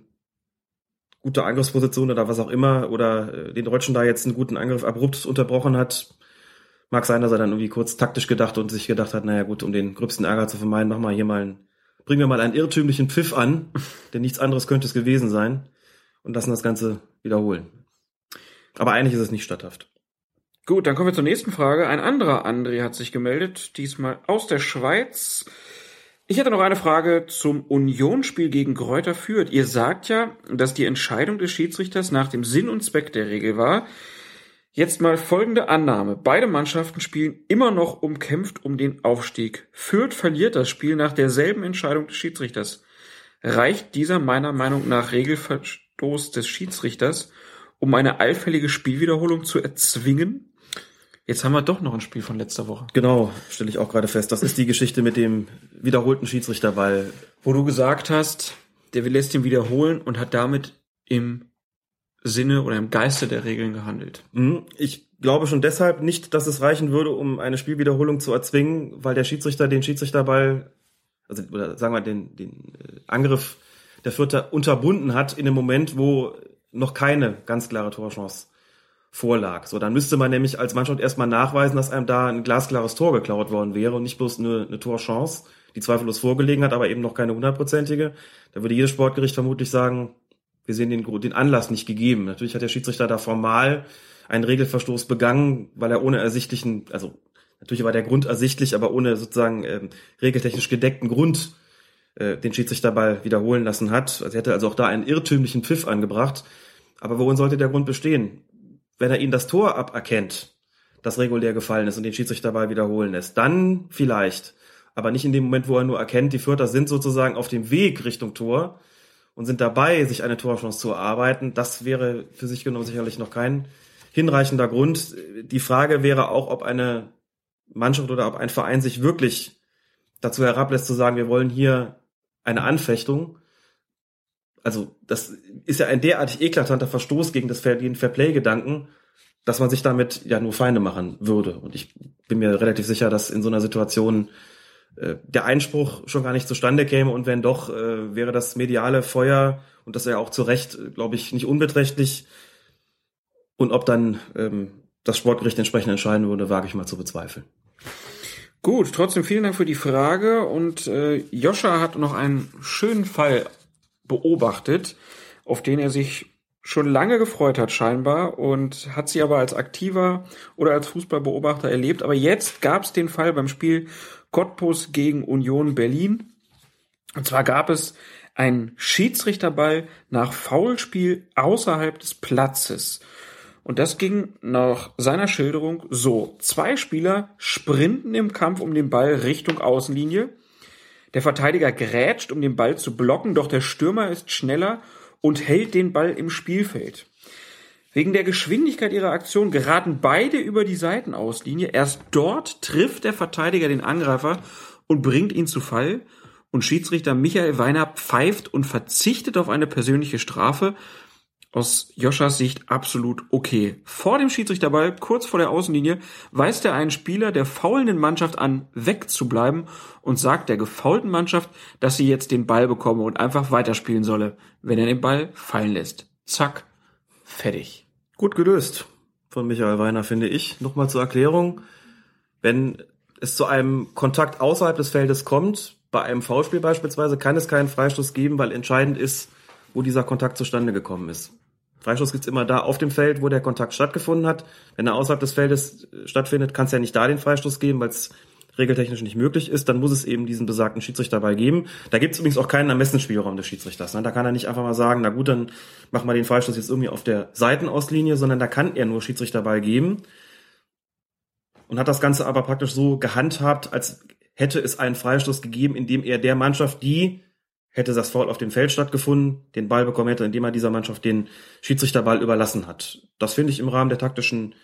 gute Angriffsposition oder was auch immer. Oder äh, den Deutschen da jetzt einen guten Angriff abrupt unterbrochen hat. Mag sein, dass er dann irgendwie kurz taktisch gedacht und sich gedacht hat, naja gut, um den gröbsten Ärger zu vermeiden, mach mal hier mal einen, bringen wir mal einen irrtümlichen Pfiff an, denn nichts anderes könnte es gewesen sein und lassen das Ganze wiederholen. Aber eigentlich ist es nicht statthaft. Gut, dann kommen wir zur nächsten Frage. Ein anderer André hat sich gemeldet, diesmal aus der Schweiz. Ich hätte noch eine Frage zum Unionsspiel gegen Kräuter Fürth. Ihr sagt ja, dass die Entscheidung des Schiedsrichters nach dem Sinn und Zweck der Regel war. Jetzt mal folgende Annahme. Beide Mannschaften spielen immer noch umkämpft um den Aufstieg. Fürth verliert das Spiel nach derselben Entscheidung des Schiedsrichters. Reicht dieser meiner Meinung nach Regelverstoß des Schiedsrichters, um eine allfällige Spielwiederholung zu erzwingen? Jetzt haben wir doch noch ein Spiel von letzter Woche. Genau, stelle ich auch gerade fest. Das ist die Geschichte mit dem wiederholten Schiedsrichterball. Wo du gesagt hast, der lässt ihn wiederholen und hat damit im Sinne oder im Geiste der Regeln gehandelt. Mhm. Ich glaube schon deshalb nicht, dass es reichen würde, um eine Spielwiederholung zu erzwingen, weil der Schiedsrichter den Schiedsrichterball, also oder sagen wir den, den äh, Angriff der Vierter unterbunden hat in dem Moment, wo noch keine ganz klare Torchance vorlag. So, dann müsste man nämlich als Mannschaft erstmal nachweisen, dass einem da ein glasklares Tor geklaut worden wäre und nicht bloß eine, eine Torchance, die zweifellos vorgelegen hat, aber eben noch keine hundertprozentige. Da würde jedes Sportgericht vermutlich sagen, wir sehen den, den Anlass nicht gegeben. Natürlich hat der Schiedsrichter da formal einen Regelverstoß begangen, weil er ohne ersichtlichen, also natürlich war der Grund ersichtlich, aber ohne sozusagen ähm, regeltechnisch gedeckten Grund äh, den Schiedsrichterball wiederholen lassen hat. Also er hätte also auch da einen irrtümlichen Pfiff angebracht. Aber worin sollte der Grund bestehen? Wenn er ihnen das Tor aberkennt, das regulär gefallen ist und den Schiedsrichterball wiederholen lässt, dann vielleicht. aber nicht in dem Moment, wo er nur erkennt, die Fürther sind sozusagen auf dem Weg Richtung Tor und sind dabei, sich eine Torchance zu erarbeiten. Das wäre für sich genommen sicherlich noch kein hinreichender Grund. Die Frage wäre auch, ob eine Mannschaft oder ob ein Verein sich wirklich dazu herablässt zu sagen, wir wollen hier eine Anfechtung. Also das ist ja ein derartig eklatanter Verstoß gegen das Fair, den Fairplay-Gedanken, dass man sich damit ja nur Feinde machen würde. Und ich bin mir relativ sicher, dass in so einer Situation äh, der Einspruch schon gar nicht zustande käme und wenn doch, äh, wäre das mediale Feuer und das ja auch zu Recht, äh, glaube ich, nicht unbeträchtlich. Und ob dann ähm, das Sportgericht entsprechend entscheiden würde, wage ich mal zu bezweifeln. Gut, trotzdem vielen Dank für die Frage und äh, Joscha hat noch einen schönen Fall beobachtet, auf den er sich schon lange gefreut hat scheinbar und hat sie aber als aktiver oder als Fußballbeobachter erlebt. Aber jetzt gab es den Fall beim Spiel Cottbus gegen Union Berlin. Und zwar gab es einen Schiedsrichterball nach Foulspiel außerhalb des Platzes. Und das ging nach seiner Schilderung so. Zwei Spieler sprinten im Kampf um den Ball Richtung Außenlinie. Der Verteidiger grätscht, um den Ball zu blocken, doch der Stürmer ist schneller und hält den Ball im Spielfeld. Wegen der Geschwindigkeit ihrer Aktion geraten beide über die Seitenauslinie. Erst dort trifft der Verteidiger den Angreifer und bringt ihn zu Fall. Und Schiedsrichter Michael Weiner pfeift und verzichtet auf eine persönliche Strafe, aus Joschas Sicht absolut okay. Vor dem Schiedsrichterball, kurz vor der Außenlinie, weist er einen Spieler der faulenden Mannschaft an, wegzubleiben und sagt der gefaulten Mannschaft, dass sie jetzt den Ball bekomme und einfach weiterspielen solle, wenn er den Ball fallen lässt. Zack, fertig. Gut gelöst von Michael Weiner, finde ich. Nochmal zur Erklärung. Wenn es zu einem Kontakt außerhalb des Feldes kommt, bei einem Foulspiel beispielsweise, kann es keinen Freistoß geben, weil entscheidend ist, wo dieser Kontakt zustande gekommen ist. Freistoß gibt's immer da auf dem Feld, wo der Kontakt stattgefunden hat. Wenn er außerhalb des Feldes äh, stattfindet, kann es ja nicht da den Freistoß geben, weil es regeltechnisch nicht möglich ist, dann muss es eben diesen besagten Schiedsrichter dabei geben. Da gibt es übrigens auch keinen Ermessensspielraum des Schiedsrichters. Ne? Da kann er nicht einfach mal sagen, na gut, dann machen wir den Freistoß jetzt irgendwie auf der Seitenauslinie, sondern da kann er nur Schiedsrichterball geben und hat das Ganze aber praktisch so gehandhabt, als hätte es einen Freistoß gegeben, in dem er der Mannschaft, die hätte das Foul auf dem Feld stattgefunden, den Ball bekommen hätte, indem er dieser Mannschaft den Schiedsrichterball überlassen hat. Das finde ich im Rahmen der taktischen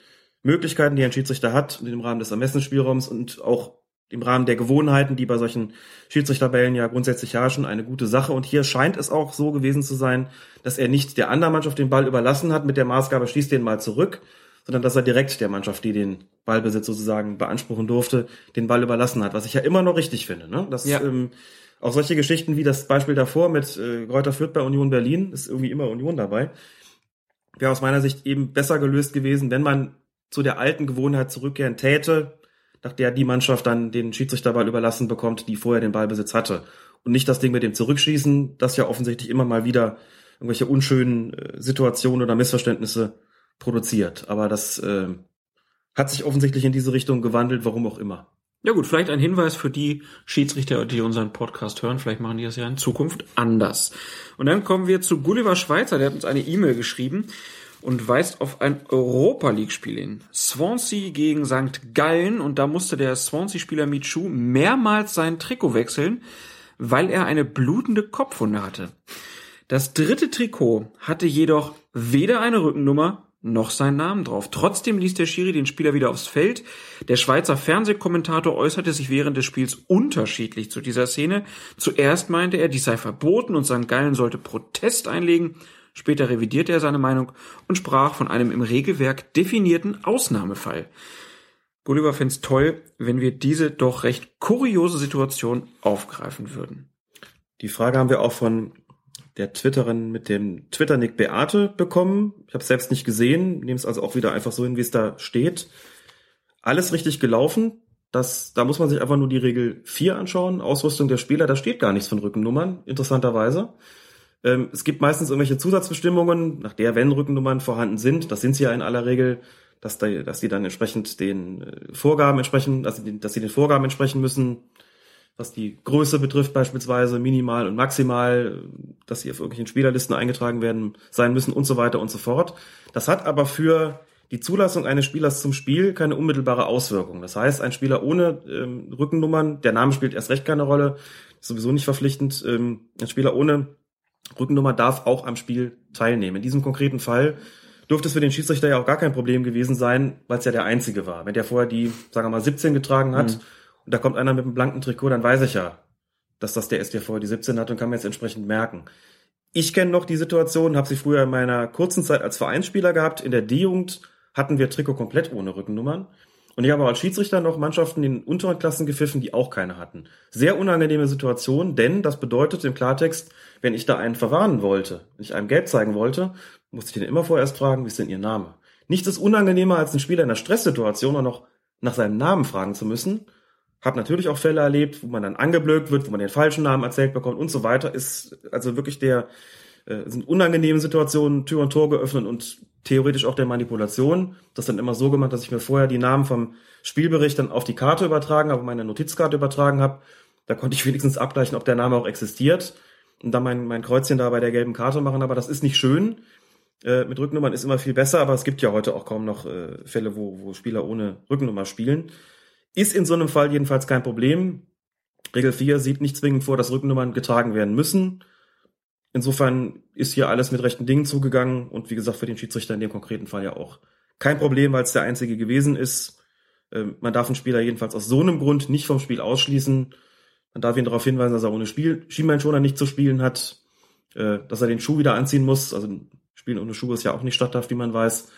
Möglichkeiten, die ein Schiedsrichter hat, und im Rahmen des Ermessensspielraums und auch im Rahmen der Gewohnheiten, die bei solchen Schiedsrichterbällen ja grundsätzlich herrschen, eine gute Sache. Und hier scheint es auch so gewesen zu sein, dass er nicht der anderen Mannschaft den Ball überlassen hat mit der Maßgabe, schließt den mal zurück, sondern dass er direkt der Mannschaft, die den Ballbesitz sozusagen beanspruchen durfte, den Ball überlassen hat, was ich ja immer noch richtig finde. Ne? Das ja. ähm, auch solche Geschichten wie das Beispiel davor mit äh, Reuter Fürth bei Union Berlin, ist irgendwie immer Union dabei, wäre aus meiner Sicht eben besser gelöst gewesen, wenn man zu der alten Gewohnheit zurückkehren täte, nach der die Mannschaft dann den Schiedsrichterball überlassen bekommt, die vorher den Ballbesitz hatte. Und nicht das Ding mit dem Zurückschießen, das ja offensichtlich immer mal wieder irgendwelche unschönen äh, Situationen oder Missverständnisse produziert. Aber das äh, hat sich offensichtlich in diese Richtung gewandelt, warum auch immer. Ja gut, vielleicht ein Hinweis für die Schiedsrichter, die unseren Podcast hören. Vielleicht machen die das ja in Zukunft anders. Und dann kommen wir zu Gulliver Schweizer. Der hat uns eine E-Mail geschrieben und weist auf ein Europa League Spiel hin. Swansea gegen St. Gallen und da musste der Swansea-Spieler Michu mehrmals sein Trikot wechseln, weil er eine blutende Kopfwunde hatte. Das dritte Trikot hatte jedoch weder eine Rückennummer noch seinen Namen drauf. Trotzdem ließ der Schiri den Spieler wieder aufs Feld. Der Schweizer Fernsehkommentator äußerte sich während des Spiels unterschiedlich zu dieser Szene. Zuerst meinte er, dies sei verboten und St. Gallen sollte Protest einlegen. Später revidierte er seine Meinung und sprach von einem im Regelwerk definierten Ausnahmefall. Gulliver fände es toll, wenn wir diese doch recht kuriose Situation aufgreifen würden. Die Frage haben wir auch von der Twitterin mit dem Twitter-Nick Beate bekommen. Ich habe es selbst nicht gesehen, nehme es also auch wieder einfach so hin, wie es da steht. Alles richtig gelaufen. Das, da muss man sich einfach nur die Regel 4 anschauen. Ausrüstung der Spieler, da steht gar nichts von Rückennummern, interessanterweise. Ähm, es gibt meistens irgendwelche Zusatzbestimmungen, nach der, wenn Rückennummern vorhanden sind, das sind sie ja in aller Regel, dass, da, dass die dann entsprechend den äh, Vorgaben entsprechen, dass sie, dass sie den Vorgaben entsprechen müssen, was die Größe betrifft beispielsweise, minimal und maximal, dass sie auf irgendwelchen Spielerlisten eingetragen werden sein müssen und so weiter und so fort. Das hat aber für die Zulassung eines Spielers zum Spiel keine unmittelbare Auswirkung. Das heißt, ein Spieler ohne ähm, Rückennummern, der Name spielt erst recht keine Rolle, sowieso nicht verpflichtend. Ähm, ein Spieler ohne Rückennummer darf auch am Spiel teilnehmen. In diesem konkreten Fall dürfte es für den Schiedsrichter ja auch gar kein Problem gewesen sein, weil es ja der einzige war. Wenn der vorher die, sagen wir mal, 17 getragen hat mhm. Und da kommt einer mit einem blanken Trikot, dann weiß ich ja, dass das der ist, der vorher die 17 hat und kann mir jetzt entsprechend merken. Ich kenne noch die Situation, habe sie früher in meiner kurzen Zeit als Vereinsspieler gehabt. In der D-Jugend hatten wir Trikot komplett ohne Rückennummern. Und ich habe auch als Schiedsrichter noch Mannschaften in unteren Klassen gepfiffen, die auch keine hatten. Sehr unangenehme Situation, denn das bedeutet im Klartext, wenn ich da einen verwarnen wollte, wenn ich einem gelb zeigen wollte, musste ich den immer vorerst fragen, wie ist denn ihr Name? Nichts ist unangenehmer, als einen Spieler in einer Stresssituation auch noch nach seinem Namen fragen zu müssen. Hab natürlich auch Fälle erlebt, wo man dann angeblökt wird, wo man den falschen Namen erzählt bekommt und so weiter. Ist also wirklich der, äh, sind unangenehme Situationen, Tür und Tor geöffnet und theoretisch auch der Manipulation. Das dann immer so gemacht, dass ich mir vorher die Namen vom Spielbericht dann auf die Karte übertragen habe, meine Notizkarte übertragen habe. Da konnte ich wenigstens abgleichen, ob der Name auch existiert und dann mein, mein Kreuzchen da bei der gelben Karte machen. Aber das ist nicht schön. Äh, mit Rückennummern ist immer viel besser, aber es gibt ja heute auch kaum noch äh, Fälle, wo, wo Spieler ohne Rückennummer spielen. Ist in so einem Fall jedenfalls kein Problem. Regel 4 sieht nicht zwingend vor, dass Rückennummern getragen werden müssen. Insofern ist hier alles mit rechten Dingen zugegangen und wie gesagt für den Schiedsrichter in dem konkreten Fall ja auch kein Problem, weil es der einzige gewesen ist. Ähm, man darf einen Spieler jedenfalls aus so einem Grund nicht vom Spiel ausschließen. Man darf ihn darauf hinweisen, dass er ohne Spiel Schienbeinschoner nicht zu spielen hat, äh, dass er den Schuh wieder anziehen muss. Also Spielen ohne Schuhe ist ja auch nicht statthaft, wie man weiß.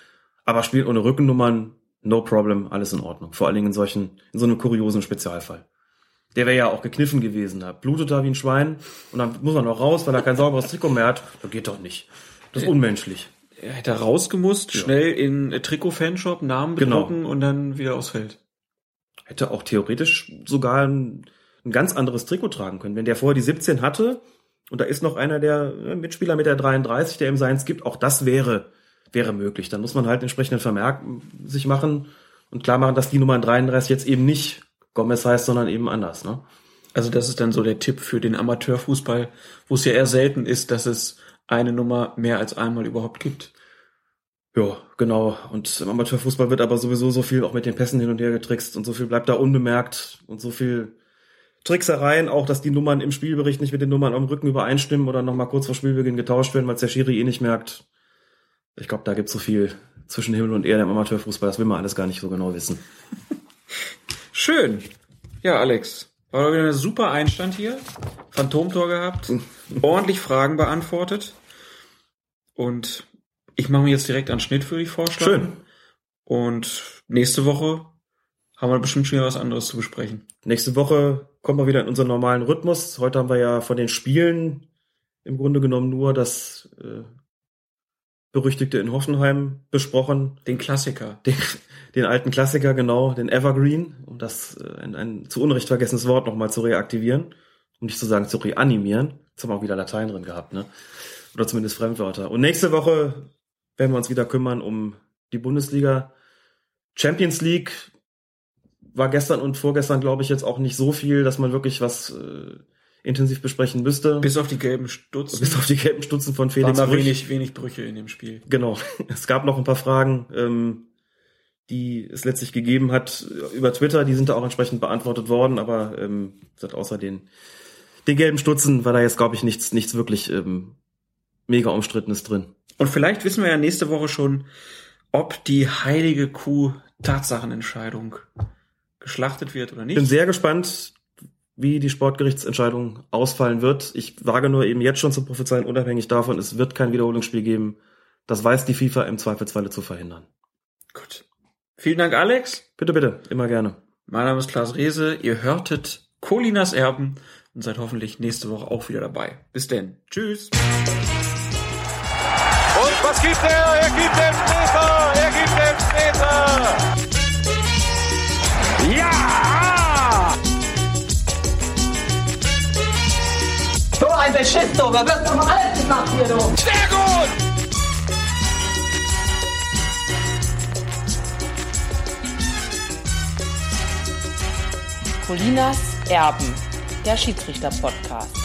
Aber Spielen ohne Rückennummern, no problem, alles in Ordnung. Vor allen Dingen in solchen, in so einem kuriosen Spezialfall. Der wäre ja auch gekniffen gewesen. Da blutet er wie ein Schwein und dann muss er noch raus, weil er kein sauberes Trikot mehr hat. Das geht doch nicht. Das ist unmenschlich. Er hätte rausgemusst, ja. schnell in Trikot-Fanshop, Namen genau. bedrucken genau. und dann wieder aufs Feld. Hätte auch theoretisch sogar ein, ein, ganz anderes Trikot tragen können. Wenn der vorher die 17 hatte und da ist noch einer der äh, Mitspieler mit der 33, der ihm seins gibt, auch das wäre, wäre möglich. Dann muss man halt entsprechenden Vermerk sich machen und klar machen, dass die Nummer 33 jetzt eben nicht Gomez heißt, sondern eben anders. Ne? Also das ist dann so der Tipp für den Amateurfußball, wo es ja eher selten ist, dass es eine Nummer mehr als einmal überhaupt gibt. Ja, genau. Und im Amateurfußball wird aber sowieso so viel auch mit den Pässen hin und her getrickst und so viel bleibt da unbemerkt und so viel Tricksereien, auch dass die Nummern im Spielbericht nicht mit den Nummern am Rücken übereinstimmen oder nochmal kurz vor Spielbeginn getauscht werden, weil es der Schiri eh nicht merkt. Ich glaube, da gibt es so viel zwischen Himmel und Erde im Amateurfußball, das will man alles gar nicht so genau wissen. Schön. Ja, Alex. War doch wieder ein super Einstand hier. Phantomtor gehabt. ordentlich Fragen beantwortet. Und ich mache mir jetzt direkt einen Schnitt für dich vorschlagen. Schön. Und nächste Woche haben wir bestimmt schon wieder was anderes zu besprechen. Nächste Woche kommen wir wieder in unseren normalen Rhythmus. Heute haben wir ja von den Spielen im Grunde genommen nur das äh, berüchtigte in Hoffenheim besprochen. Den Klassiker. Den, den alten Klassiker, genau, den Evergreen, um das äh, ein, ein zu Unrecht vergessenes Wort nochmal zu reaktivieren, um nicht zu sagen zu reanimieren. Jetzt haben wir auch wieder Latein drin gehabt, ne? Oder zumindest Fremdwörter. Und nächste Woche werden wir uns wieder kümmern um die Bundesliga. Champions League war gestern und vorgestern, glaube ich, jetzt auch nicht so viel, dass man wirklich was äh, intensiv besprechen müsste. Bis auf die gelben Stutzen. Bis auf die gelben Stutzen von Felix Waren da wenig, wenig Brüche in dem Spiel. Genau. Es gab noch ein paar Fragen, ähm, die es letztlich gegeben hat über Twitter. Die sind da auch entsprechend beantwortet worden, aber ähm, außer den, den gelben Stutzen war da jetzt, glaube ich, nichts, nichts wirklich ähm, mega umstrittenes drin. Und vielleicht wissen wir ja nächste Woche schon, ob die heilige Kuh Tatsachenentscheidung geschlachtet wird oder nicht. Bin sehr gespannt wie die Sportgerichtsentscheidung ausfallen wird. Ich wage nur eben jetzt schon zu prophezeien, unabhängig davon, es wird kein Wiederholungsspiel geben. Das weiß die FIFA im Zweifelsfalle zu verhindern. Gut. Vielen Dank, Alex. Bitte, bitte. Immer gerne. Mein Name ist Klaas Rehse. Ihr hörtet Colinas Erben und seid hoffentlich nächste Woche auch wieder dabei. Bis denn. Tschüss. Und was gibt er? Er gibt den Meter! Er gibt den Meter! Du. Da wird doch alles gemacht hier, du. Sehr gut! Colinas Erben, der Schiedsrichter-Podcast.